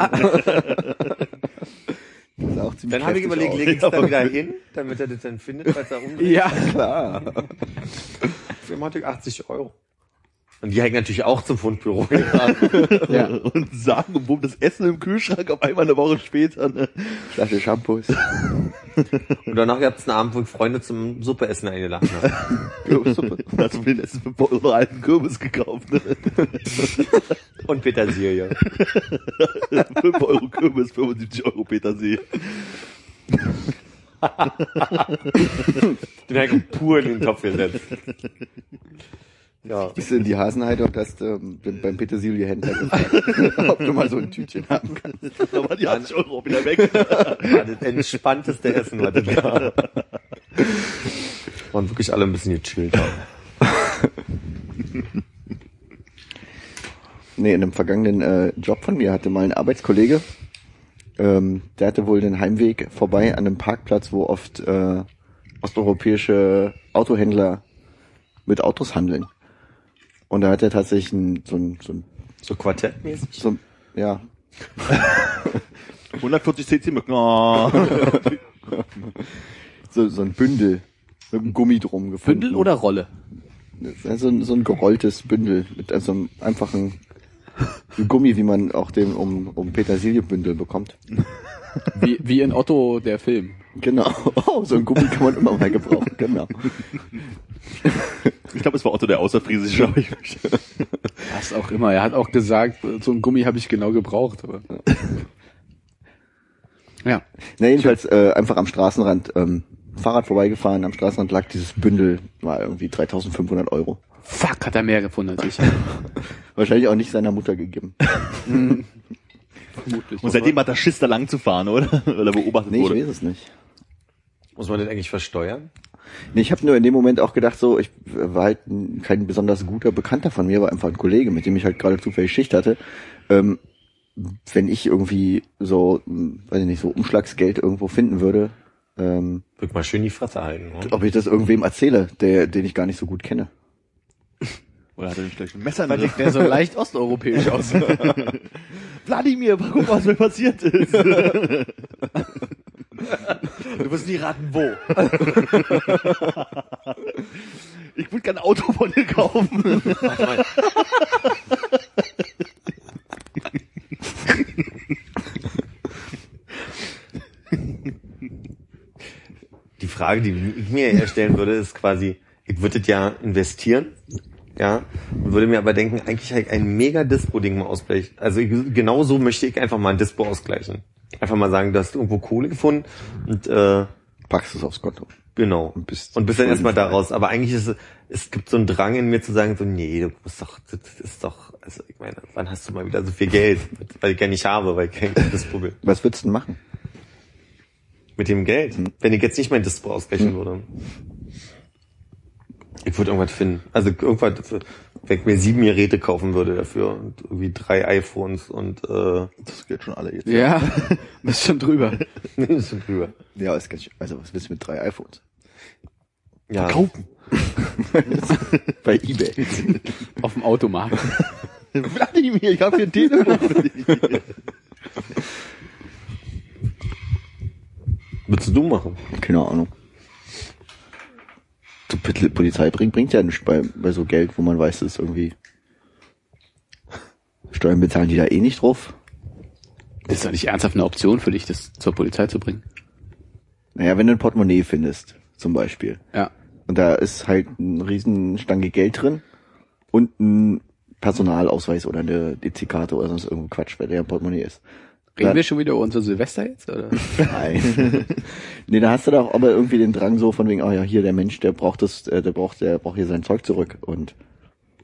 B: Dann habe ich überlegt, lege ich es da wieder hin, damit er das dann findet, falls er umdreht.
D: Ja.
C: Klar.
B: Für Matic 80 Euro. Und die ich natürlich auch zum Fundbüro.
D: Ja.
E: Und sagen, und wo das Essen im Kühlschrank auf einmal eine Woche später, ne?
C: Flasche Shampoos.
B: Und danach gab es einen Abend, wo ich Freunde zum Suppeessen eingeladen habe.
C: Kürbissuppe.
E: Hast du mir den Essen für Euro alten Kürbis gekauft, ne?
B: Und Petersilie.
E: 5 Euro Kürbis, 75 Euro Petersilie.
B: Den habe ich pur in den Topf gesetzt. Ja.
C: Bist du in die Hasenheide und hast ähm, beim Petersilie-Händler gefragt, ob du mal so ein Tütchen haben kannst.
E: Da waren die 80 Euro wieder weg.
B: War das entspannteste Essen, was das gab. Waren wirklich alle ein bisschen gechillt haben.
C: Nee, in einem vergangenen äh, Job von mir hatte mal ein Arbeitskollege, ähm, der hatte wohl den Heimweg vorbei an einem Parkplatz, wo oft äh, osteuropäische Autohändler mit Autos handeln. Und da hat er tatsächlich ein, so ein, so ein,
B: So quartettmäßig.
C: so ein ja,
E: 140 cc Mücken. Oh.
C: so, so ein Bündel mit einem Gummi drum gefunden.
D: Bündel oder Rolle?
C: So ein, so ein gerolltes Bündel mit also einem einfachen Gummi, wie man auch den um, um Petersiliebündel bekommt.
D: Wie, wie in Otto der Film.
C: Genau. Oh, so ein Gummi kann man immer mal gebrauchen. Genau.
E: Ich glaube, es war Otto der Außerfriesische. aber ich-
D: Was auch immer. Er hat auch gesagt, so ein Gummi habe ich genau gebraucht. Aber. Ja.
C: Na, jedenfalls äh, einfach am Straßenrand ähm, Fahrrad vorbeigefahren, am Straßenrand lag dieses Bündel, war irgendwie 3500 Euro.
D: Fuck, hat er mehr gefunden als ich.
C: Wahrscheinlich auch nicht seiner Mutter gegeben.
D: Vermutlich.
E: Und seitdem hat er Schiss, da lang zu fahren, oder? Weil er beobachtet
C: Nee, ich
E: wurde.
C: weiß es nicht.
B: Muss man das eigentlich versteuern?
C: Nee, ich habe nur in dem Moment auch gedacht, so, ich war halt ein- kein besonders guter Bekannter von mir, war einfach ein Kollege, mit dem ich halt gerade zufällig Schicht hatte. Ähm, wenn ich irgendwie so, hm, weiß ich nicht, so Umschlagsgeld irgendwo finden würde, ähm,
B: Würde mal schön die Fresse halten. Ne?
C: ob ich das irgendwem erzähle, der, den ich gar nicht so gut kenne.
E: Oder hat er nicht gleich ein Messer in
D: Weil
E: der
D: der so leicht osteuropäisch aus.
E: Wladimir, guck, was mir passiert ist.
B: Du wirst nie raten, wo.
E: Ich würde gerne ein Auto von dir kaufen.
B: Warte mal. Die Frage, die ich mir eher stellen würde, ist quasi, ich würde ja investieren, ja, und würde mir aber denken, eigentlich ich ein mega Dispo-Ding mal ausgleichen. Also genau so möchte ich einfach mal ein Dispo ausgleichen. Einfach mal sagen, du hast irgendwo Kohle gefunden und äh,
C: Packst es aufs Konto.
B: Genau.
C: Und bist
B: und bist dann erstmal daraus. Aber eigentlich ist es, es gibt so einen Drang in mir zu sagen, so, nee, du musst doch, das ist doch, also ich meine, wann hast du mal wieder so viel Geld? Weil ich ja nicht habe, weil ich kein gutes Problem.
C: Was würdest du denn machen?
B: Mit dem Geld. Wenn ich jetzt nicht mein Dispo ausrechnen würde. Ich würde irgendwas finden. Also irgendwas, wenn ich mir sieben Geräte kaufen würde dafür und irgendwie drei iPhones und äh,
E: Das geht schon alle jetzt.
D: Ja, bist schon drüber.
B: das ist schon drüber.
C: Ja, ist ganz schön. Also, was willst du mit drei iPhones?
B: Ja.
E: Kaufen.
C: Bei Ebay.
D: Auf dem Automarkt.
E: Vladimir, ich habe hier ein Telefon.
B: Würdest du machen?
C: Keine Ahnung. Polizei bringt, bringt ja nichts bei, bei so Geld, wo man weiß, das ist irgendwie. Steuern bezahlen die da eh nicht drauf.
D: Das ist doch nicht ernsthaft eine Option für dich, das zur Polizei zu bringen.
C: Naja, wenn du ein Portemonnaie findest, zum Beispiel.
D: Ja.
C: Und da ist halt ein riesen Stange Geld drin und ein Personalausweis oder eine EC-Karte oder sonst irgendwo Quatsch, weil der ein Portemonnaie ist.
D: Reden
C: Ja.
D: wir schon wieder über unser Silvester jetzt, oder?
C: Nein. nee, da hast du doch aber irgendwie den Drang so von wegen, oh ja, hier der Mensch, der braucht das, äh, der braucht, der braucht hier sein Zeug zurück. Und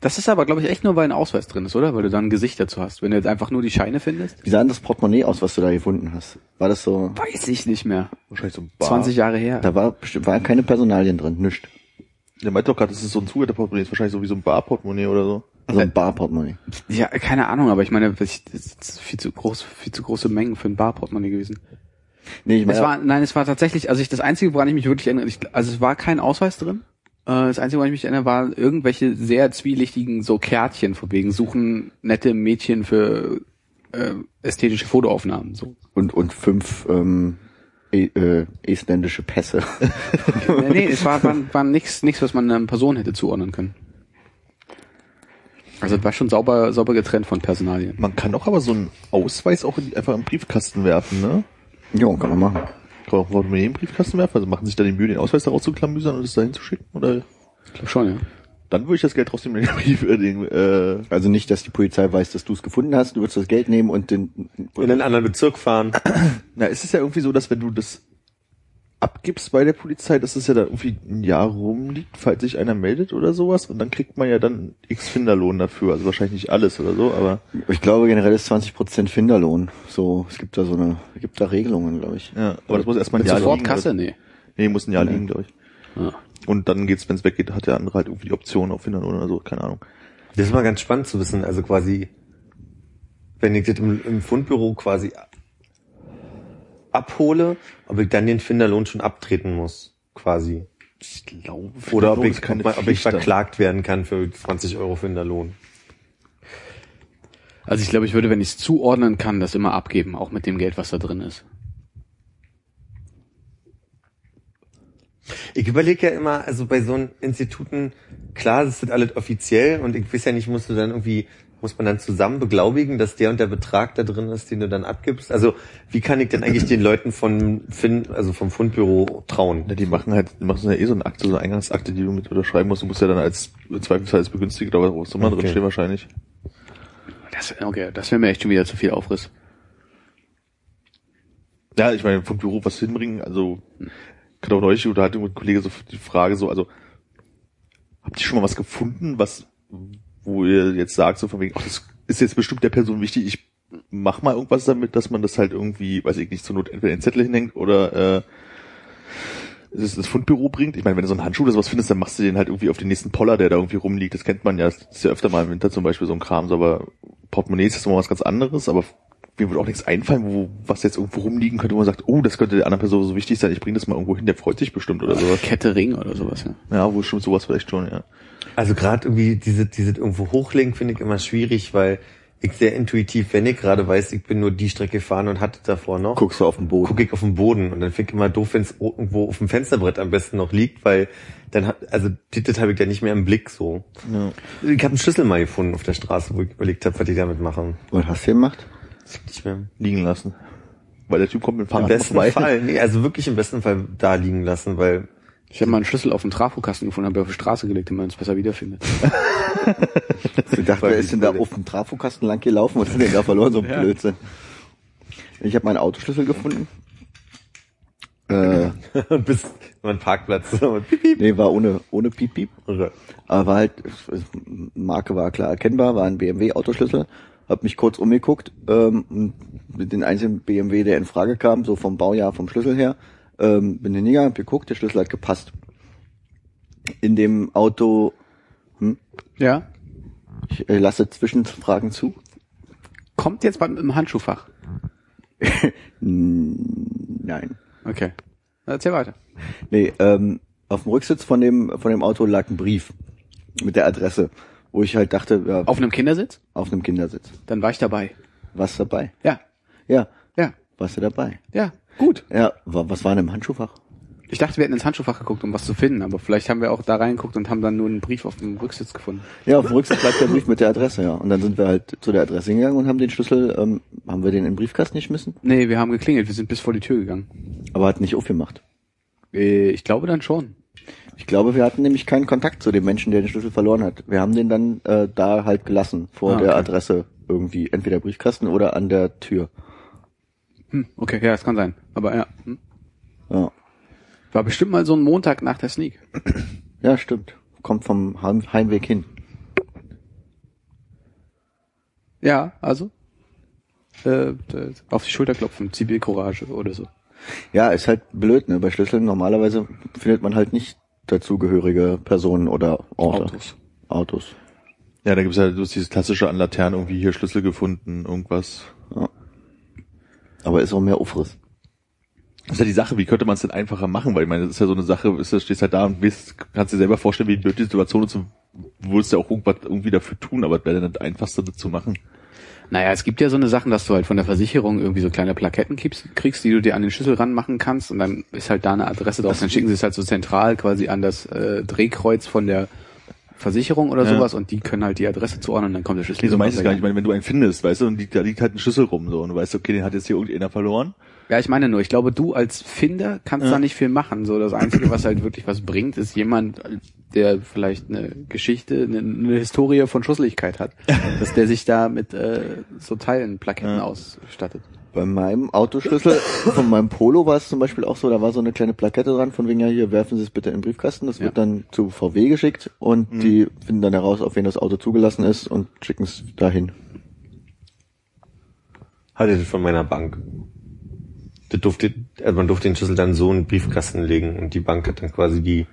D: Das ist aber, glaube ich, echt nur, weil ein Ausweis drin ist, oder? Weil du dann ein Gesicht dazu hast. Wenn du jetzt einfach nur die Scheine findest.
C: wie sah denn das Portemonnaie aus, was du da gefunden hast? War das so,
D: Weiß ich nicht mehr.
E: Wahrscheinlich so ein Bar.
D: 20 Jahre her.
C: da war bestimmt, waren keine Personalien drin, nischt.
E: Der meint doch gerade, das ist so ein Zuhälterportemonnaie, ist wahrscheinlich so wie so ein Barportemonnaie oder so.
C: Also ein Bar-Portemonnaie.
D: Ja, keine Ahnung, aber ich meine, das ist viel zu groß, viel zu große Mengen für ein Barportemonnaie gewesen.
C: Nee, ich
D: Es
C: meine,
D: war, nein, es war tatsächlich, also ich, das Einzige, woran ich mich wirklich erinnere, ich, also es war kein Ausweis drin. Äh, Das Einzige, woran ich mich erinnere, war irgendwelche sehr zwielichtigen so Kärtchen, von wegen suchen nette Mädchen für äh, ästhetische Fotoaufnahmen. So.
C: und, und fünf, ähm, e äh, estländische Pässe.
D: nee, nee, es war, war, war nichts, was man einer Person hätte zuordnen können. Also es war schon sauber, sauber getrennt von Personalien.
E: Man kann doch aber so einen Ausweis auch in, einfach im Briefkasten werfen, ne?
C: jo, kann man machen.
E: Kann man auch Portemonnaie im Briefkasten werfen? Also machen sich da die Mühe, den Ausweis da rauszuklamüsern und es dahin zu schicken? Oder?
D: Ich glaube schon, ja.
E: Dann würde ich das Geld trotzdem in den Brief, äh, den, äh,
C: Also nicht, dass die Polizei weiß, dass du es gefunden hast, du würdest das Geld nehmen und den,
B: In einen anderen Bezirk fahren.
E: Na, es ist ja irgendwie so, dass wenn du das abgibst bei der Polizei, dass es ja da irgendwie ein Jahr rumliegt, falls sich einer meldet oder sowas, und dann kriegt man ja dann x Finderlohn dafür. Also wahrscheinlich nicht alles oder so, aber
C: ich glaube generell ist 20% Finderlohn. So, es gibt da so eine, es gibt da Regelungen, glaube ich.
E: ja, aber das muss erstmal ein
D: Mit
E: Jahr
D: sofort
E: liegen.
D: Kasse?
E: oder-
D: Nee.
E: Nee, muss ein Jahr liegen, glaube ich.
D: Ja.
E: Und dann geht's, wenn es weggeht, hat der andere halt irgendwie die Option auf Finderlohn oder so, keine Ahnung.
B: Das ist mal ganz spannend zu wissen. Also quasi, wenn ich das im, im Fundbüro quasi abhole, ob ich dann den Finderlohn schon abtreten muss, quasi.
E: Ich glaube,
B: Oder ob ich, ob, ob ich verklagt werden kann für 20 Euro Finderlohn.
D: Also ich glaube, ich würde, wenn ich es zuordnen kann, das immer abgeben, auch mit dem Geld, was da drin ist.
B: Ich überlege ja immer, also bei so einen Instituten, klar, das ist alles offiziell und ich weiß ja nicht, musst du dann irgendwie, muss man dann zusammen beglaubigen, dass der und der Betrag da drin ist, den du dann abgibst? Also wie kann ich denn eigentlich den Leuten von Fin, also vom Fundbüro trauen?
E: Ja, die machen halt, die machen ja eh so eine Akte, so eine Eingangsakte, die du mit unterschreiben musst. Du musst ja dann als Zweifelsfall als Begünstigter oder was immer
B: Okay.
E: drin stehen wahrscheinlich.
D: Das, okay, das wäre mir echt schon wieder zu viel Aufriss.
E: Ja, ich meine, vom Büro was hinbringen, also kann auch neulich Unterhaltung mit einem Kollegen so die Frage so, also habt ihr schon mal was gefunden, was wo ihr jetzt sagt, so von wegen, ach, das ist jetzt bestimmt der Person wichtig, ich mach mal irgendwas damit, dass man das halt irgendwie, weiß ich nicht, zur Not entweder in den Zettel hinhängt oder äh, das, das Fundbüro bringt. Ich meine, wenn du so einen Handschuh oder sowas findest, dann machst du den halt irgendwie auf den nächsten Poller, der da irgendwie rumliegt. Das kennt man ja, das ist ja öfter mal im Winter zum Beispiel so ein Kram, so, aber Portemonnaie ist immer was ganz anderes, aber mir würde auch nichts einfallen, wo was jetzt irgendwo rumliegen könnte, wo man sagt, oh, das könnte der anderen Person so wichtig sein, ich bringe das mal irgendwo hin, der freut sich bestimmt oder sowas.
D: Kette Ring oder sowas. Ja.
E: Ja, wo stimmt sowas vielleicht schon, ja.
B: Also gerade irgendwie diese, diese irgendwo hochlegen finde ich immer schwierig, weil ich sehr intuitiv, wenn ich gerade weiß, ich bin nur die Strecke gefahren und hatte davor noch,
C: Guckst du auf den Boden.
B: gucke ich auf den Boden und dann finde ich immer doof, wenn es irgendwo auf dem Fensterbrett am besten noch liegt, weil dann hat, also das, habe ich ja nicht mehr im Blick so.
E: ja.
B: Ich habe einen Schlüssel mal gefunden auf der Straße, wo ich überlegt habe, was ich damit mache.
C: Was hast du gemacht?
B: Nicht mehr.
E: Liegen lassen. Weil der Typ kommt mit dem
B: Im
E: Fahrrad
B: besten
E: vorbei.
B: Fall, nee, also wirklich im besten Fall da liegen lassen, weil
D: Ich habe mal einen Schlüssel auf den Trafokasten gefunden, habe auf die Straße gelegt, damit man es besser wiederfindet.
C: Ich dachte, wer ist denn da auf dem Trafokasten lang gelaufen und hat den da verloren, so ein Blödsinn. Ich habe meinen Autoschlüssel gefunden. Äh,
B: bis mein Parkplatz piep, piep.
C: nee, war ohne, ohne Piep Piep.
B: Irre.
C: Aber war halt, Marke war klar erkennbar, war ein BMW-Autoschlüssel. Hab mich kurz umgeguckt, ähm, und mit den einzigen BMW, der in Frage kam, so vom Baujahr, vom Schlüssel her. Ähm, bin hingegangen, hab geguckt, der Schlüssel hat gepasst. In dem Auto,
D: Ja.
C: ich äh, lasse Zwischenfragen zu.
D: Kommt jetzt was mit dem Handschuhfach?
C: Nein.
D: Okay. Erzähl weiter.
C: Nee, ähm, auf dem Rücksitz von dem, von dem Auto lag ein Brief mit der Adresse, wo ich halt dachte, ja,
D: Auf einem Kindersitz?
C: auf einem Kindersitz.
D: Dann war ich dabei.
C: Was dabei?
D: Ja.
C: Ja,
D: Ja.
C: warst du dabei?
D: Ja. Gut.
C: Ja, wa- was war denn im Handschuhfach?
D: Ich dachte, wir hätten ins Handschuhfach geguckt, um was zu finden, aber vielleicht haben wir auch da reingeguckt und haben dann nur einen Brief auf dem Rücksitz gefunden.
C: Ja, auf dem Rücksitz lag der Brief mit der Adresse, ja. Und dann sind wir halt zu der Adresse hingegangen und haben den Schlüssel, ähm, haben wir den in den Briefkasten geschmissen,
D: Nee, wir haben geklingelt, wir sind bis vor die Tür gegangen.
C: aber hat nicht aufgemacht.
D: Äh, Ich glaube dann schon.
C: Ich glaube, wir hatten nämlich keinen Kontakt zu dem Menschen, der den Schlüssel verloren hat. Wir haben den dann äh, da halt gelassen, vor
D: Ah,
C: der
D: okay.
C: Adresse irgendwie, entweder Briefkasten oder an der Tür.
D: Hm, okay, ja, das kann sein. Aber ja. Hm.
C: Ja,
D: War bestimmt mal so ein Montag nach der Sneak.
C: ja stimmt. Kommt vom Heim Heimweg hin.
D: Ja, also. Äh, auf die Schulter klopfen, Zivilcourage oder so.
C: Ja, ist halt blöd, ne? Bei Schlüsseln normalerweise findet man halt nicht dazugehörige Personen oder Orte.
D: Autos.
C: Autos.
E: Ja, da gibt's ja bloß dieses klassische an Laternen irgendwie hier Schlüssel gefunden, irgendwas.
C: Aber ist auch mehr Ufriss.
E: Das ist ja die Sache, wie könnte man es denn einfacher machen? Weil ich meine, das ist ja so eine Sache, ist, du stehst halt da und weißt, kannst dir selber vorstellen, wie blöd die Situation ist und würdest ja auch irgendwas irgendwie dafür tun, aber es wäre dann das Einfachste, zu machen.
D: Naja, es gibt ja so eine Sachen, dass du halt von der Versicherung irgendwie so kleine Plaketten kriegst, kriegst, die du dir an den Schlüssel ranmachen kannst und dann ist halt da eine Adresse drauf. Dann schicken sie es halt so zentral quasi an das äh, Drehkreuz von der Versicherung oder
E: Ja.
D: sowas und die können halt die Adresse zuordnen, dann kommt der Schlüssel.
E: Nee, so meinst du gar nicht. Ich meine, wenn du einen findest, weißt du, und liegt, da liegt halt ein Schlüssel rum, so, und du weißt, okay, den hat jetzt hier irgendeiner verloren.
D: Ja, ich meine nur, ich glaube, du als Finder kannst
E: Ja.
D: da nicht viel machen. So, das Einzige, was halt wirklich was bringt, ist jemand, der vielleicht eine Geschichte, eine, eine Historie von Schusseligkeit hat, dass der sich da mit äh, so Teilen, Plaketten
E: Ja.
D: ausstattet.
C: Bei meinem Autoschlüssel von meinem Polo war es zum Beispiel auch so, da war so eine kleine Plakette dran, von wegen ja, hier werfen Sie es bitte in den Briefkasten. Das wird
D: Ja.
C: dann zu VW geschickt und
E: Mhm.
C: die finden dann heraus, auf wen das Auto zugelassen ist und schicken es dahin.
B: Hatte das von meiner Bank. Das durfte, also man durfte den Schlüssel dann so in den Briefkasten legen und die Bank hat dann quasi die,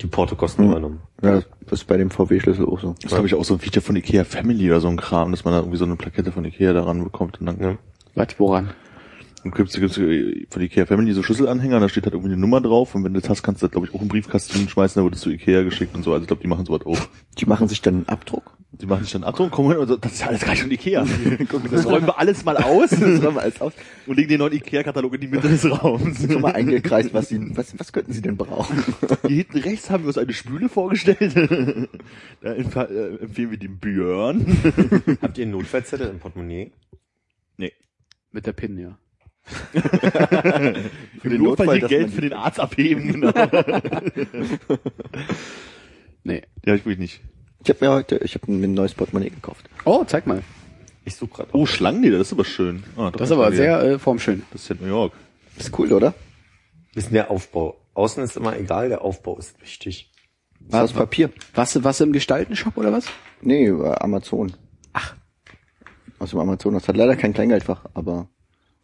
B: die Portokosten
C: Mhm.
B: übernommen.
C: Ja, das ist bei dem VW-Schlüssel auch so.
E: Das ist, glaube ich, auch so ein Feature von Ikea Family oder so ein Kram, dass man da irgendwie so eine Plakette von Ikea daran bekommt und dann
B: Ja.
D: Was, woran?
E: Und gibt's, gibt's äh, von Ikea Family so Schlüsselanhänger, da steht halt irgendwie eine Nummer drauf und wenn du das hast, kannst du das, glaube ich, auch in den Briefkasten schmeißen, dann wird es zu Ikea geschickt und so. Also ich glaube, die machen sowas auch.
C: Die machen sich dann einen Abdruck.
E: Die machen sich dann ab und kommen hin und so, das ist ja alles gar nicht von Ikea. das räumen wir alles mal aus
C: Das räumen wir alles aus.
E: und legen den neuen Ikea-Katalog in die Mitte des Raums.
C: Schon mal eingekreist, was sie, was, was könnten sie denn brauchen?
E: Hier hinten rechts haben wir uns eine Spüle vorgestellt. da äh, empfehlen wir den Björn.
B: Habt ihr einen Notfallzettel im Portemonnaie?
E: nee.
D: Mit der PIN, ja.
E: Für
C: den Notfall,
E: hier Geld für den Arzt abheben, genau.
D: Nee.
E: ja, ich will nicht.
C: Ich habe mir heute, ich habe mir ein neues Portemonnaie gekauft.
D: Oh, zeig mal.
B: Ich suche gerade.
E: Oh, Schlangenleder, das ist aber schön. Ah,
D: Das ist aber sehr äh, formschön.
E: Das ist ja New York.
C: Ist cool, oder?
B: Bisschen der Aufbau. Außen ist immer egal, der Aufbau ist wichtig.
C: Das ist aus Papier.
D: Was, was im Gestaltenshop oder was?
C: Nee, über Amazon.
D: Ach.
C: Aus dem Amazon. Das hat leider kein Kleingeldfach, aber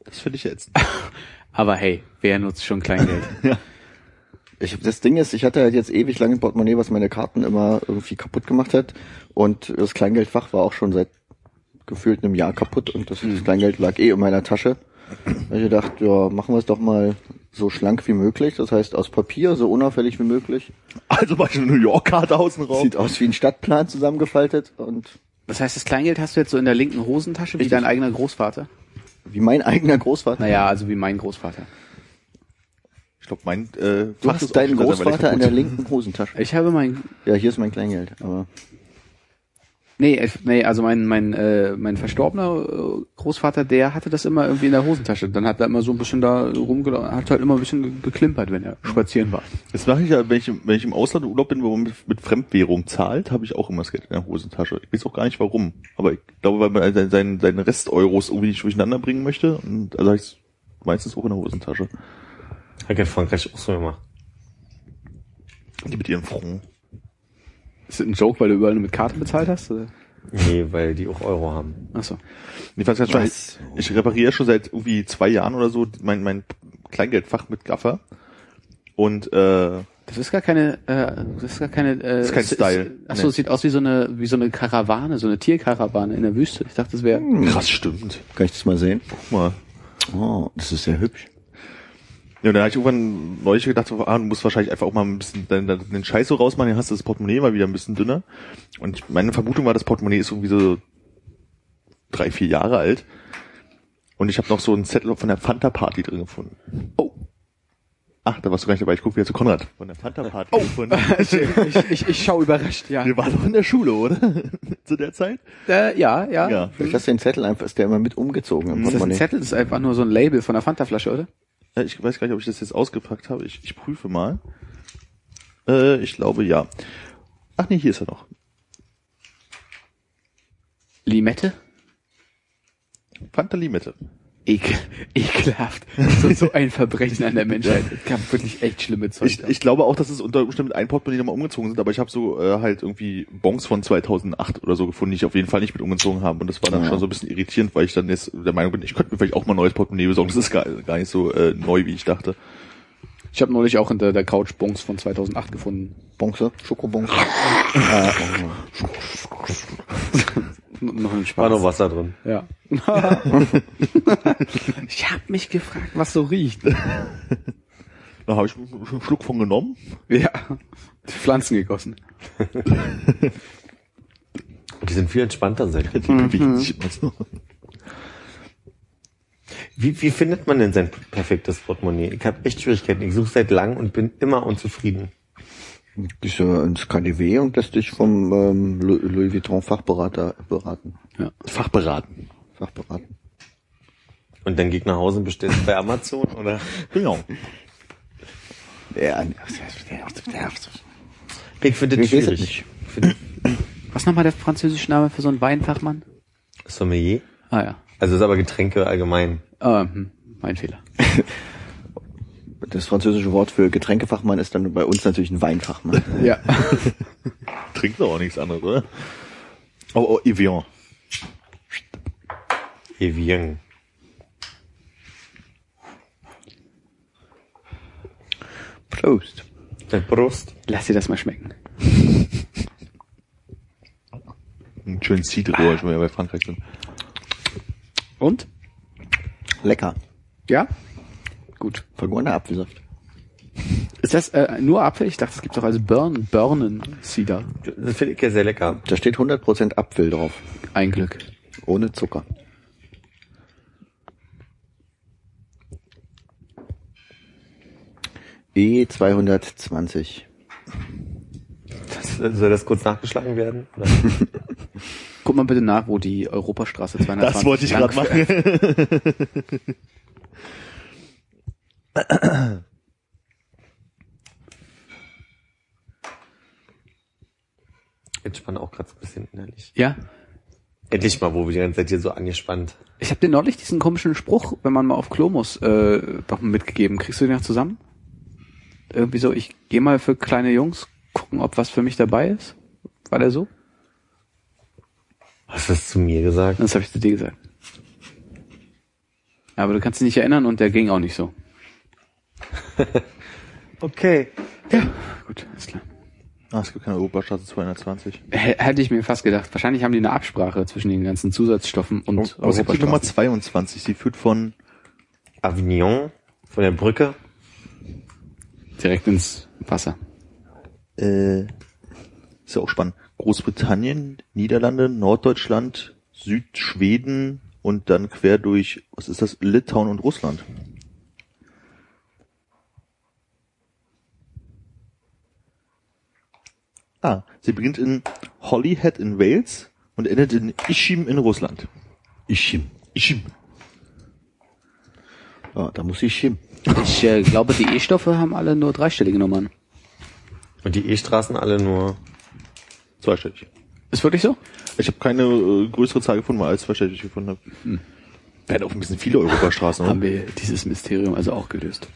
E: Das finde ich jetzt.
D: Aber hey, wer nutzt schon Kleingeld?
C: ich, das Ding ist, ich hatte halt jetzt ewig lange ein Portemonnaie, was meine Karten immer irgendwie kaputt gemacht hat. Und das Kleingeldfach war auch schon seit gefühlt einem Jahr kaputt und das, das Kleingeld lag eh in meiner Tasche. Da ich gedacht, ja, machen wir es doch mal so schlank wie möglich. Das heißt aus Papier, so unauffällig wie möglich.
E: Also ich eine New York-Karte außen drauf.
C: Sieht aus wie ein Stadtplan zusammengefaltet und
D: Das heißt, das Kleingeld hast du jetzt so in der linken Hosentasche wie
C: Richtig.
D: dein eigener Großvater?
C: Wie mein eigener Großvater.
D: Naja, also wie mein Großvater.
E: Ich glaube, mein äh,
C: Du hast deinen Großvater in der linken Hosentasche.
D: Ich habe mein
C: Ja, hier ist mein Kleingeld. Aber
D: Nee, nee, also mein mein äh, mein verstorbener äh, Großvater, der hatte das immer irgendwie in der Hosentasche. Dann hat er immer so ein bisschen da rumgelaufen, hat halt immer ein bisschen ge- geklimpert, wenn er spazieren war.
E: Das mache ich ja, wenn ich, wenn ich im Ausland im Urlaub bin, wo man mit, mit Fremdwährung zahlt, habe ich auch immer das Geld in der Hosentasche. Ich weiß auch gar nicht warum. Aber ich glaube, weil man seinen, seinen, seinen Rest-Euros irgendwie nicht durcheinander bringen möchte. Und also habe ich meistens auch in der Hosentasche.
B: Hat in Frankreich auch so gemacht.
E: Die mit ihren Francs.
D: Ist das ein Joke, weil du überall nur mit Karte bezahlt hast? Oder?
B: Nee, weil die auch Euro haben.
D: Achso.
E: Ich fand's ganz spannend.
C: Was?
E: Ich repariere schon seit irgendwie zwei Jahren oder so mein, mein Kleingeldfach mit Gaffer. Und äh,
D: Das ist gar keine, äh, das ist gar keine, äh,
E: ist kein Style.
D: Achso,
E: Nee.
D: es sieht aus wie so eine, wie so eine Karawane, so eine Tierkarawane in der Wüste. Ich dachte, das wäre,
E: krass stimmt.
C: Kann ich das mal sehen?
E: Guck mal.
C: Oh, das ist sehr hübsch.
E: Ja, und dann habe ich irgendwann neulich gedacht, so, ah, du musst wahrscheinlich einfach auch mal ein bisschen den, den Scheiß so rausmachen, dann hast du das Portemonnaie mal wieder ein bisschen dünner. Und ich, meine Vermutung war, das Portemonnaie ist irgendwie so drei, vier Jahre alt. Und ich habe noch so einen Zettel von der Fanta-Party drin gefunden.
D: oh,
E: Ach, da warst du gar nicht dabei. Ich gucke wieder zu Konrad. Von der Fanta-Party
D: Oh.
E: gefunden.
D: ich, ich, ich schau überrascht, ja.
E: Wir waren doch in der Schule, oder? zu der Zeit?
D: Äh, ja, ja.
E: Ja.
C: Vielleicht hast du den Zettel einfach, ist der immer mit umgezogen im
D: Ist das ein. Zettel? Das ist einfach nur so ein Label von der Fanta-Flasche, oder?
E: Ja, Ich weiß gar nicht, ob ich das jetzt ausgepackt habe. Ich, ich prüfe mal. Äh, ich glaube ja. Ach nee, hier ist er noch.
D: Limette?
E: Fanta Limette.
D: Ekel, ekelhaft. So, so ein Verbrechen an der Menschheit. Es gab wirklich echt schlimme Zeug.
E: Ich, ich glaube auch, dass es unter Umständen mit einem Portemonnaie nochmal umgezogen sind, aber ich habe so äh, halt irgendwie Bons von 2008 oder so gefunden, die ich auf jeden Fall nicht mit umgezogen habe. Und das war dann
C: Ja.
E: schon so ein bisschen irritierend, weil ich dann jetzt der Meinung bin, ich könnte mir vielleicht auch mal ein neues Portemonnaie besorgen. Das ist gar, gar nicht so äh, neu, wie ich dachte.
D: ich habe neulich auch hinter der Couch Bonks von 2008 gefunden.
C: Bonze, Schokobons. äh,
D: Noch ein
B: War
D: Spaß.
B: noch Wasser drin.
D: Ja. ich habe mich gefragt, was so riecht.
E: Da habe ich einen Schluck von genommen.
D: Ja. Pflanzen gegossen.
B: Die sind viel entspannter seitdem.
E: Die bewegen sich immer so.
B: Wie, wie findet man denn sein perfektes Portemonnaie? Ich habe echt Schwierigkeiten. Ich suche seit langem und bin immer unzufrieden.
C: Bist du ins KDW und lässt dich vom ähm, Louis Vuitton Fachberater beraten.
E: Fachberaten.
C: Fachberaten.
B: Und dann ich nach Hause und bestelle es bei Amazon oder?
E: Genau.
C: Ja,
B: Ich finde das schwierig. finde
D: Was nochmal der französische Name für so einen Weinfachmann?
B: Sommelier.
D: Ah ja.
B: Also ist aber Getränke allgemein.
D: Ah, hm, mein Fehler.
C: Das französische Wort für Getränkefachmann ist dann bei uns natürlich ein Weinfachmann.
D: Ja.
E: Trinkt doch auch nichts anderes, oder? Oh, oh, Evian.
B: Evian.
C: Prost.
B: Äh, Prost.
D: Lass dir das mal schmecken.
E: Einen schönen Cidre, ich mal bei Frankreich bin.
D: Und?
C: Lecker.
D: Ja? Gut.
C: Vergorener Apfelsaft.
D: Ist das äh, nur Apfel? Ich dachte, es gibt auch als Burn, Burnen Cider.
B: Das finde ich ja sehr lecker.
C: Da steht 100% Apfel drauf.
D: Ein Glück.
C: Ohne Zucker. E220.
B: Das, soll das kurz nachgeschlagen werden?
D: Guck mal bitte nach, wo die Europastraße 220
E: Das wollte ich gerade machen.
B: Entspanne auch gerade so ein bisschen innerlich.
D: Ja.
B: Endlich mal, wo wir die ganze Zeit hier so angespannt.
D: Ich habe dir neulich diesen komischen Spruch, wenn man mal auf Klo muss, äh, doch mitgegeben. Kriegst du den noch zusammen? Irgendwie so, ich gehe mal für kleine Jungs gucken, ob was für mich dabei ist. War der so?
B: Hast du das zu mir gesagt?
D: Das habe ich zu dir gesagt. Aber du kannst dich nicht erinnern und der ging auch nicht so.
B: Okay.
D: Ja, gut, alles klar.
E: Ah, es gibt keine Europastraße 220.
D: H hätte ich mir fast gedacht. Wahrscheinlich haben die eine Absprache zwischen den ganzen Zusatzstoffen und
E: Aber es gibt die Nummer
D: Europastraßen.
E: 22, sie führt von
B: Avignon von der Brücke.
D: direkt ins Wasser.
E: äh, ist ja auch spannend. Großbritannien, Niederlande, Norddeutschland, Südschweden und dann quer durch, was ist das, Litauen und Russland. Ah, sie beginnt in Holyhead in Wales und endet in Ishim in Russland.
C: Ischim.
E: Ishim.
C: Ja, da muss ich hin.
D: Ich äh, glaube, die E-Stoffe haben alle nur dreistellige Nummern.
B: Und die E-Straßen alle nur.
E: Zweistellig.
D: Ist wirklich so?
E: Ich habe keine äh, größere Zahl gefunden, weil als zweistellig gefunden habe. Hm. Werden auch ein bisschen viele Europastraßen, oder?
D: Haben wir dieses Mysterium also auch gelöst.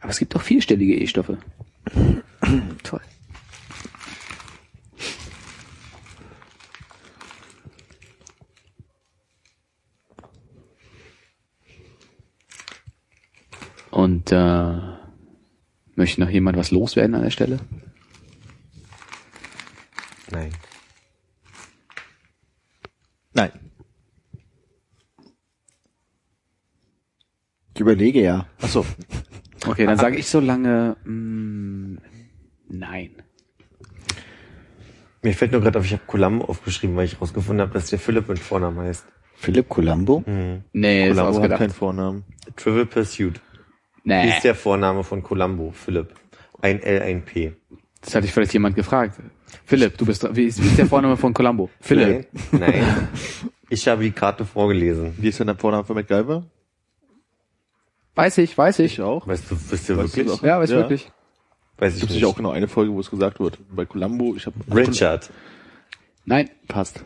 D: Aber es gibt auch vierstellige E-Stoffe. Toll. Und äh, möchte noch jemand was loswerden an der Stelle?
B: Nein.
E: Nein.
C: Ich überlege ja.
E: Ach so.
D: Okay, dann sage ich so lange mh, nein.
B: Mir fällt nur gerade auf, ich habe Columbo aufgeschrieben, weil ich rausgefunden habe, dass der Philipp mit Vornamen heißt.
C: Philipp Columbo?
B: Mhm.
D: Nee, ist
E: Columbo hat
D: ausgedacht.
E: keinen Vornamen.
B: Trivial Pursuit
D: Nee,
B: ist der Vorname von Columbo, Philipp. Ein L, ein P.
D: das hatte ich vielleicht jemand gefragt. Philipp, du bist dran. Wie ist, wie ist der Vorname von Columbo? Philipp.
B: Nein. Nein. Ich habe die Karte vorgelesen.
E: Wie ist denn der Vorname von MacGyver?
D: Weiß ich, weiß ich.
E: auch.
B: Weißt du, wisst ihr
E: Weißt du
B: wirklich?
D: Ja, weiß ich
E: Ja.
D: wirklich.
B: Weiß
E: Es
B: ich
E: gibt
B: nicht.
E: sicher auch genau eine Folge, wo es gesagt wird. Bei Columbo, ich habe
B: Richard.
D: Nein,
E: passt.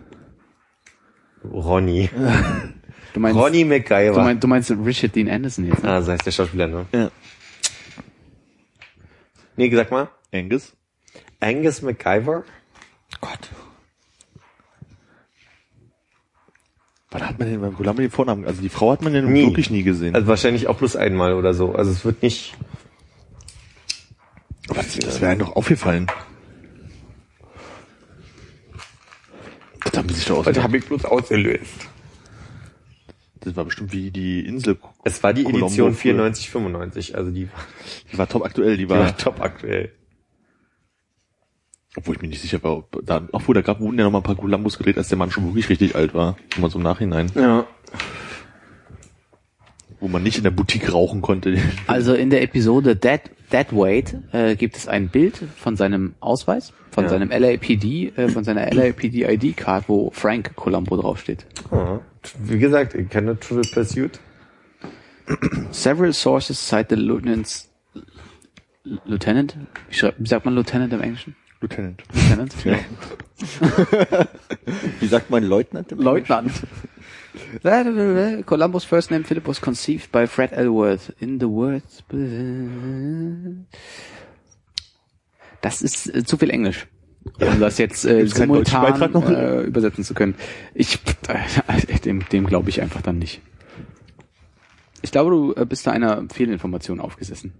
B: Ronny.
D: du meinst,
B: Ronny
D: du,
B: MacGyver.
D: meinst, du meinst Richard Dean Anderson jetzt. Ne?
B: ah, so heißt der Schauspieler, ne?
E: Ja.
B: Nee, sag mal.
E: Angus.
B: Angus MacGyver?
C: Gott.
E: Wann hat man denn beim Columbo den Vornamen? Also die Frau hat man ja
B: Nie.
E: wirklich nie gesehen.
B: Also wahrscheinlich auch bloß einmal oder so. Also es wird nicht.
E: Aber das, das wäre einem doch aufgefallen. Das haben die sich doch ausgedacht.
B: habe ich bloß ausgelöst.
E: Das war bestimmt wie die Insel.
B: Es war die
E: Columbo
B: Edition
E: früher.
B: 94, 95. Also die,
E: Die war top aktuell, die
B: die
E: war,
B: war top aktuell.
E: Obwohl ich mir nicht sicher war, ob da, obwohl da gab, wurden ja noch mal ein paar Columbus gedreht, als der Mann schon wirklich richtig alt war. Immer so im Nachhinein.
B: Ja.
E: Wo man nicht in der Boutique rauchen konnte.
D: Also in der Episode Dead, Dead Weight äh, gibt es ein Bild von seinem Ausweis, von
B: Ja.
D: seinem LAPD, äh, von seiner LAPD ID-Card, wo Frank Columbo draufsteht.
B: Ah. Wie gesagt, ich kenne Trivial Pursuit.
D: Several sources cite the lieutenant's Lieutenant? Wie, schreibt, wie sagt man Lieutenant im Englischen?
E: Lieutenant.
D: Lieutenant?
E: Ja.
C: Wie sagt man Leutnant? im
D: Leutnant. Columbus' first name Philip was conceived by Fred Elworth in the words. Das ist äh, zu viel Englisch, um das jetzt äh, simultan äh, übersetzen zu können. Ich äh, dem, dem glaube ich einfach dann nicht. Ich glaube, du äh, bist da einer Fehlinformation aufgesessen.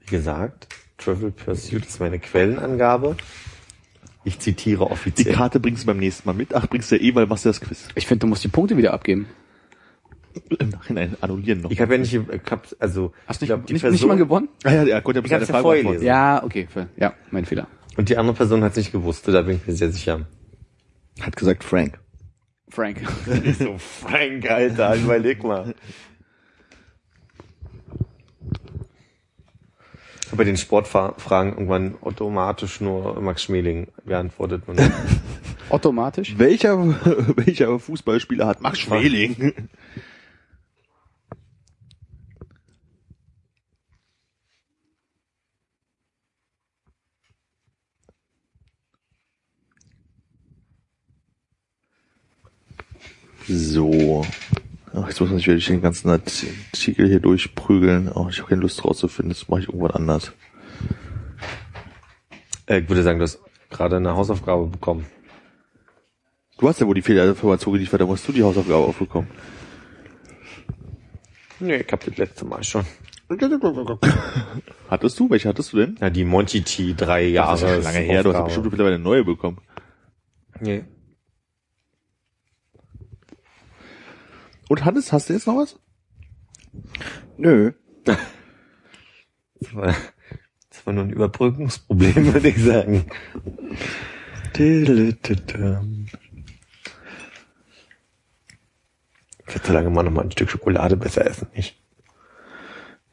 B: Wie gesagt, Trivial Pursuit ist meine Quellenangabe. Ich zitiere
E: Die
B: offiziell.
E: Karte bringst du beim nächsten Mal mit. Ach, bringst du ja eh, weil machst du das Quiz.
D: Ich finde, du musst die Punkte wieder abgeben.
E: Im Nachhinein annullieren noch.
B: Ich habe ja nicht, ich hab, also,
D: Hast
B: ich
D: nicht,
B: glaub, die
D: nicht,
B: Person,
D: nicht mal gewonnen?
E: ah, ja, ja, Gott,
B: Ich hab's ja vorgelesen.
D: Ja, okay, für, ja, mein Fehler.
B: Und die andere Person hat es nicht gewusst, da bin ich mir sehr sicher.
C: Hat gesagt Frank.
D: Frank.
B: So, Frank, Alter, überleg mal. Ich habe bei den Sportfragen irgendwann automatisch nur Max Schmeling geantwortet. Und
D: Automatisch?
E: Welcher, welcher Fußballspieler hat Max Schmeling? So. Ach, jetzt muss man wieder den ganzen Artikel hier durchprügeln. Oh, ich habe keine Lust rauszufinden. Das mache ich irgendwann anders.
B: äh, ich würde sagen, du hast gerade eine Hausaufgabe bekommen.
E: Du hast ja wohl die Fehlinformation geliefert, da musst du die Hausaufgabe aufbekommen.
B: Nee, ich hab das letzte Mal schon.
E: Hattest du? Welche hattest du denn?
B: Ja, die Monty T drei Jahre.
E: das ist ja lange her, du hast ja bestimmt mittlerweile eine neue bekommen.
B: Nee.
E: Und Hannes, hast du jetzt noch was?
C: Nö.
B: Das war, das war nur ein Überbrückungsproblem, würde ich sagen. Ich hätte so lange mal noch mal ein Stück Schokolade besser essen, nicht?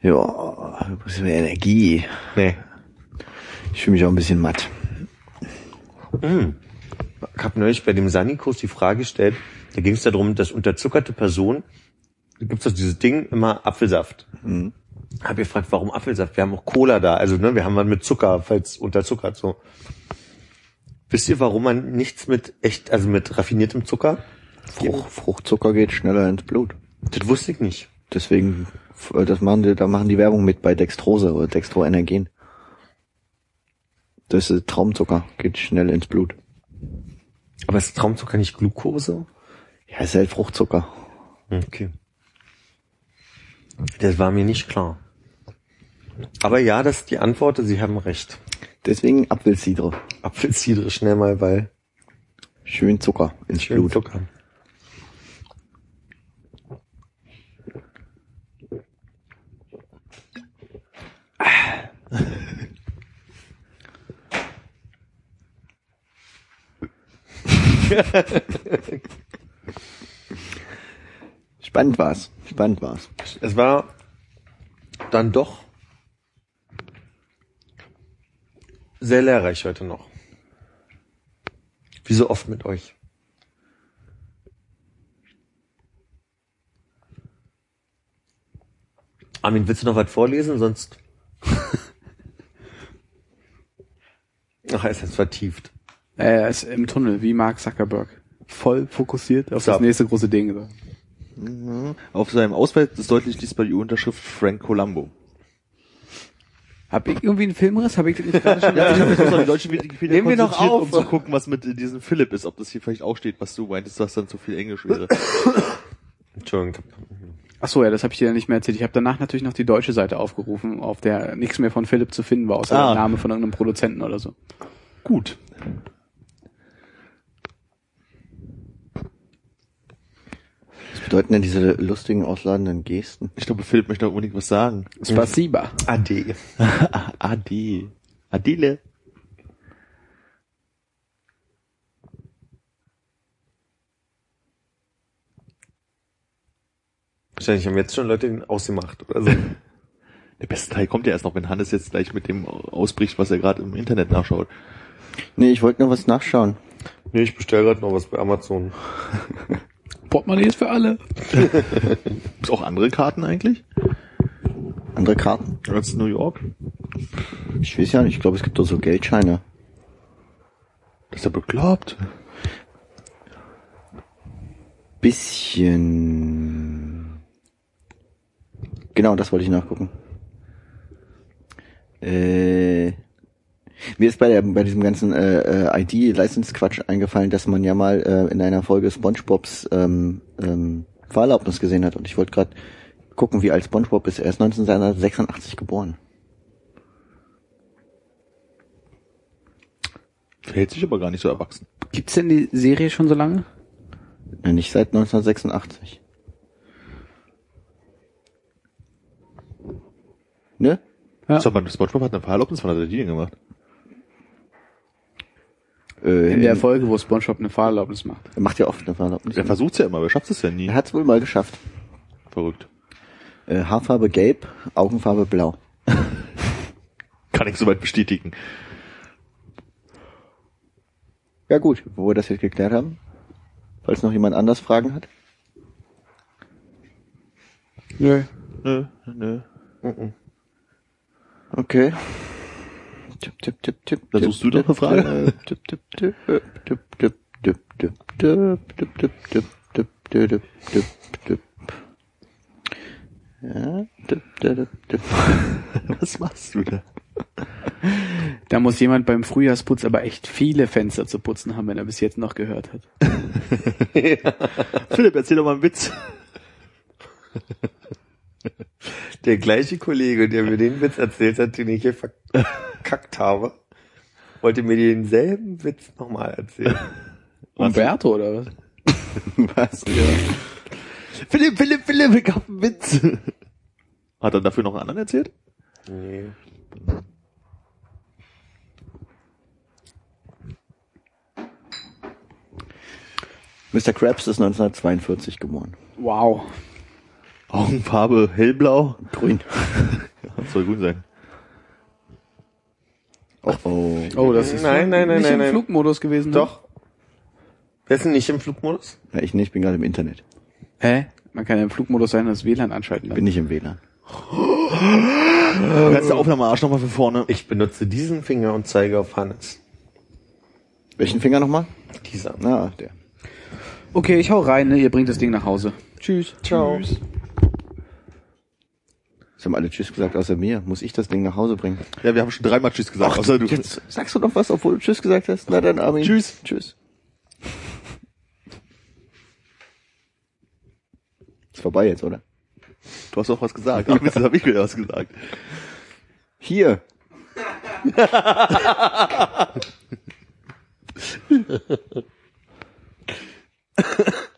C: Ja, ein bisschen mehr Energie.
B: Nee.
C: Ich fühle mich auch ein bisschen matt.
B: Ich habe neulich bei dem Sani-Kurs die Frage gestellt, da ging es darum, dass unterzuckerte Personen, da gibt's doch dieses Ding, immer Apfelsaft. Mhm. Hab gefragt, warum Apfelsaft? Wir haben auch Cola da, also ne, wir haben was mit Zucker, falls unterzuckert so. Wisst ihr, warum man nichts mit echt, also mit raffiniertem Zucker?
C: Frucht, Fruchtzucker geht schneller ins Blut.
B: Das wusste ich nicht.
C: Deswegen, äh, das machen die, da machen die Werbung mit bei Dextrose oder Dextroenergen. Das ist Traumzucker, geht schnell ins Blut.
B: Aber ist Traumzucker nicht Glucose?
C: Ja, ist halt Fruchtzucker.
B: Okay. Das war mir nicht klar. Aber ja, das ist die Antwort, Sie haben recht.
C: Deswegen Apfelcidre.
B: Apfelcidre schnell mal, weil
C: Schön Zucker ins
B: schön
C: Blut.
B: Zucker.
C: Spannend war's. Spannend war's.
B: Es war dann doch sehr lehrreich heute noch. Wie so oft mit euch. Armin, willst du noch was vorlesen? Sonst. Ach, er ist jetzt vertieft.
D: Er ist im Tunnel, wie Mark Zuckerberg. Voll fokussiert auf
B: So.
D: das nächste große Ding.
E: Auf seinem Ausweis ist deutlich diesmal die Unterschrift Frank Colombo.
D: Hab ich irgendwie einen Filmriss? Hab ich das nicht gerade schon
E: Ja, ich jetzt mal die deutsche Wikipedia
C: Nehmen wir doch
E: konsultiert, um
C: auf.
E: zu gucken, was mit diesem Philipp ist, ob das hier vielleicht auch steht, was du meintest, was dann zu viel Englisch wäre.
B: Entschuldigung.
D: Ach so, ja, das habe ich dir ja nicht mehr erzählt. Ich habe danach natürlich noch die deutsche Seite aufgerufen, auf der nichts mehr von Philipp zu finden war, außer
E: Ah.
D: der Name von irgendeinem Produzenten oder so.
E: Gut.
C: Bedeuten denn diese lustigen, ausladenden Gesten?
E: Ich glaube, Philipp möchte auch unbedingt was sagen.
D: Spasiba.
B: Ade.
E: Ade. Adele.
B: Wahrscheinlich haben jetzt schon Leute ihn ausgemacht oder so.
E: Der beste Teil kommt ja erst noch, wenn Hannes jetzt gleich mit dem ausbricht, was er gerade im Internet nachschaut.
C: Nee, ich wollte nur was nachschauen.
B: nee, ich bestelle gerade noch was bei Amazon.
D: Portemonnaie ist für alle.
E: Gibt's auch andere Karten eigentlich?
C: Andere Karten?
E: Als New York?
C: Ich weiß ja nicht, ich glaube, es gibt doch so Geldscheine.
E: Das ist ja bekloppt.
C: Bisschen. Genau, das wollte ich nachgucken. Äh, mir ist bei, der, bei diesem ganzen äh, äh, ID-License-Quatsch eingefallen, dass man ja mal äh, in einer Folge SpongeBobs ähm, ähm, Fahrerlaubnis gesehen hat. Und ich wollte gerade gucken, wie alt SpongeBob ist. Er ist 1986 geboren.
E: Verhält sich aber gar nicht so erwachsen.
D: Gibt's denn die Serie schon so lange?
C: Ja, nicht seit 1986. Ne?
D: Ja.
E: Sag mal, SpongeBob hat eine Fahrerlaubnis, wann hat er die denn gemacht?
C: Äh,
D: In der Folge, wo SpongeBob eine Fahrerlaubnis macht.
C: er macht ja oft eine Fahrerlaubnis.
E: Er versucht's ja immer, aber er schafft es ja nie.
C: Er hat es wohl mal geschafft.
E: Verrückt.
C: Äh, Haarfarbe gelb, Augenfarbe blau.
E: Kann ich soweit bestätigen.
C: Ja gut, wo wir das jetzt geklärt haben. Falls noch jemand anders Fragen hat.
D: Nö.
E: Nö, nö.
C: Okay. Tipp, tipp, tipp, tipp.
E: Da suchst du doch eine Frage.
C: Tipp, tipp, tipp, tipp, tipp, tipp, tipp, tipp, tipp, tipp, tipp, tipp, tipp, tipp. Ja, tipp, tipp, tipp, tipp.
E: Was machst du da?
D: Da muss jemand beim Frühjahrsputz aber echt viele Fenster zu putzen haben, wenn er bis jetzt noch gehört hat.
E: Philipp, erzähl doch mal einen Witz.
B: Der gleiche Kollege, der mir den Witz erzählt hat, den ich hier verkackt habe, wollte mir denselben Witz nochmal erzählen.
D: Umberto oder was?
C: Was?
E: Philipp, Philipp, Philipp, ich hab einen Witz. Hat er dafür noch einen anderen erzählt?
B: Nee.
C: Mr. Krabs ist 1942 geboren.
D: Wow.
E: Augenfarbe hellblau.
C: Grün.
E: Ja, soll grün sein.
C: Oh, oh.
D: Oh, das ist
B: Nein, nein, nein,
D: nicht
B: nein,
D: im
B: nein.
D: Flugmodus gewesen. ne?
B: Doch. Wer ist denn nicht im Flugmodus?
C: Ja, ich nicht, ich bin gerade im Internet.
D: Hä? Man kann ja im Flugmodus sein und das WLAN anschalten.
C: Bin nicht im WLAN.
E: Ganze Aufnahme Arsch nochmal für vorne.
B: Ich benutze diesen Finger und zeige auf Hannes.
C: Welchen Finger nochmal?
B: Dieser.
C: Ah, der.
D: Okay, ich hau rein, ne? Ihr bringt das Ding nach Hause. Tschüss.
B: Ciao.
C: Sie haben alle Tschüss gesagt, außer mir. Muss ich das Ding nach Hause bringen?
E: Ja, wir haben schon dreimal Tschüss gesagt. Ach, außer du.
C: Jetzt sagst du noch was, obwohl du Tschüss gesagt hast? Na dann, Armin.
E: Tschüss.
C: Tschüss. Ist vorbei jetzt, oder?
E: Du hast auch was gesagt. Ach, jetzt habe ich wieder was gesagt.
C: Hier.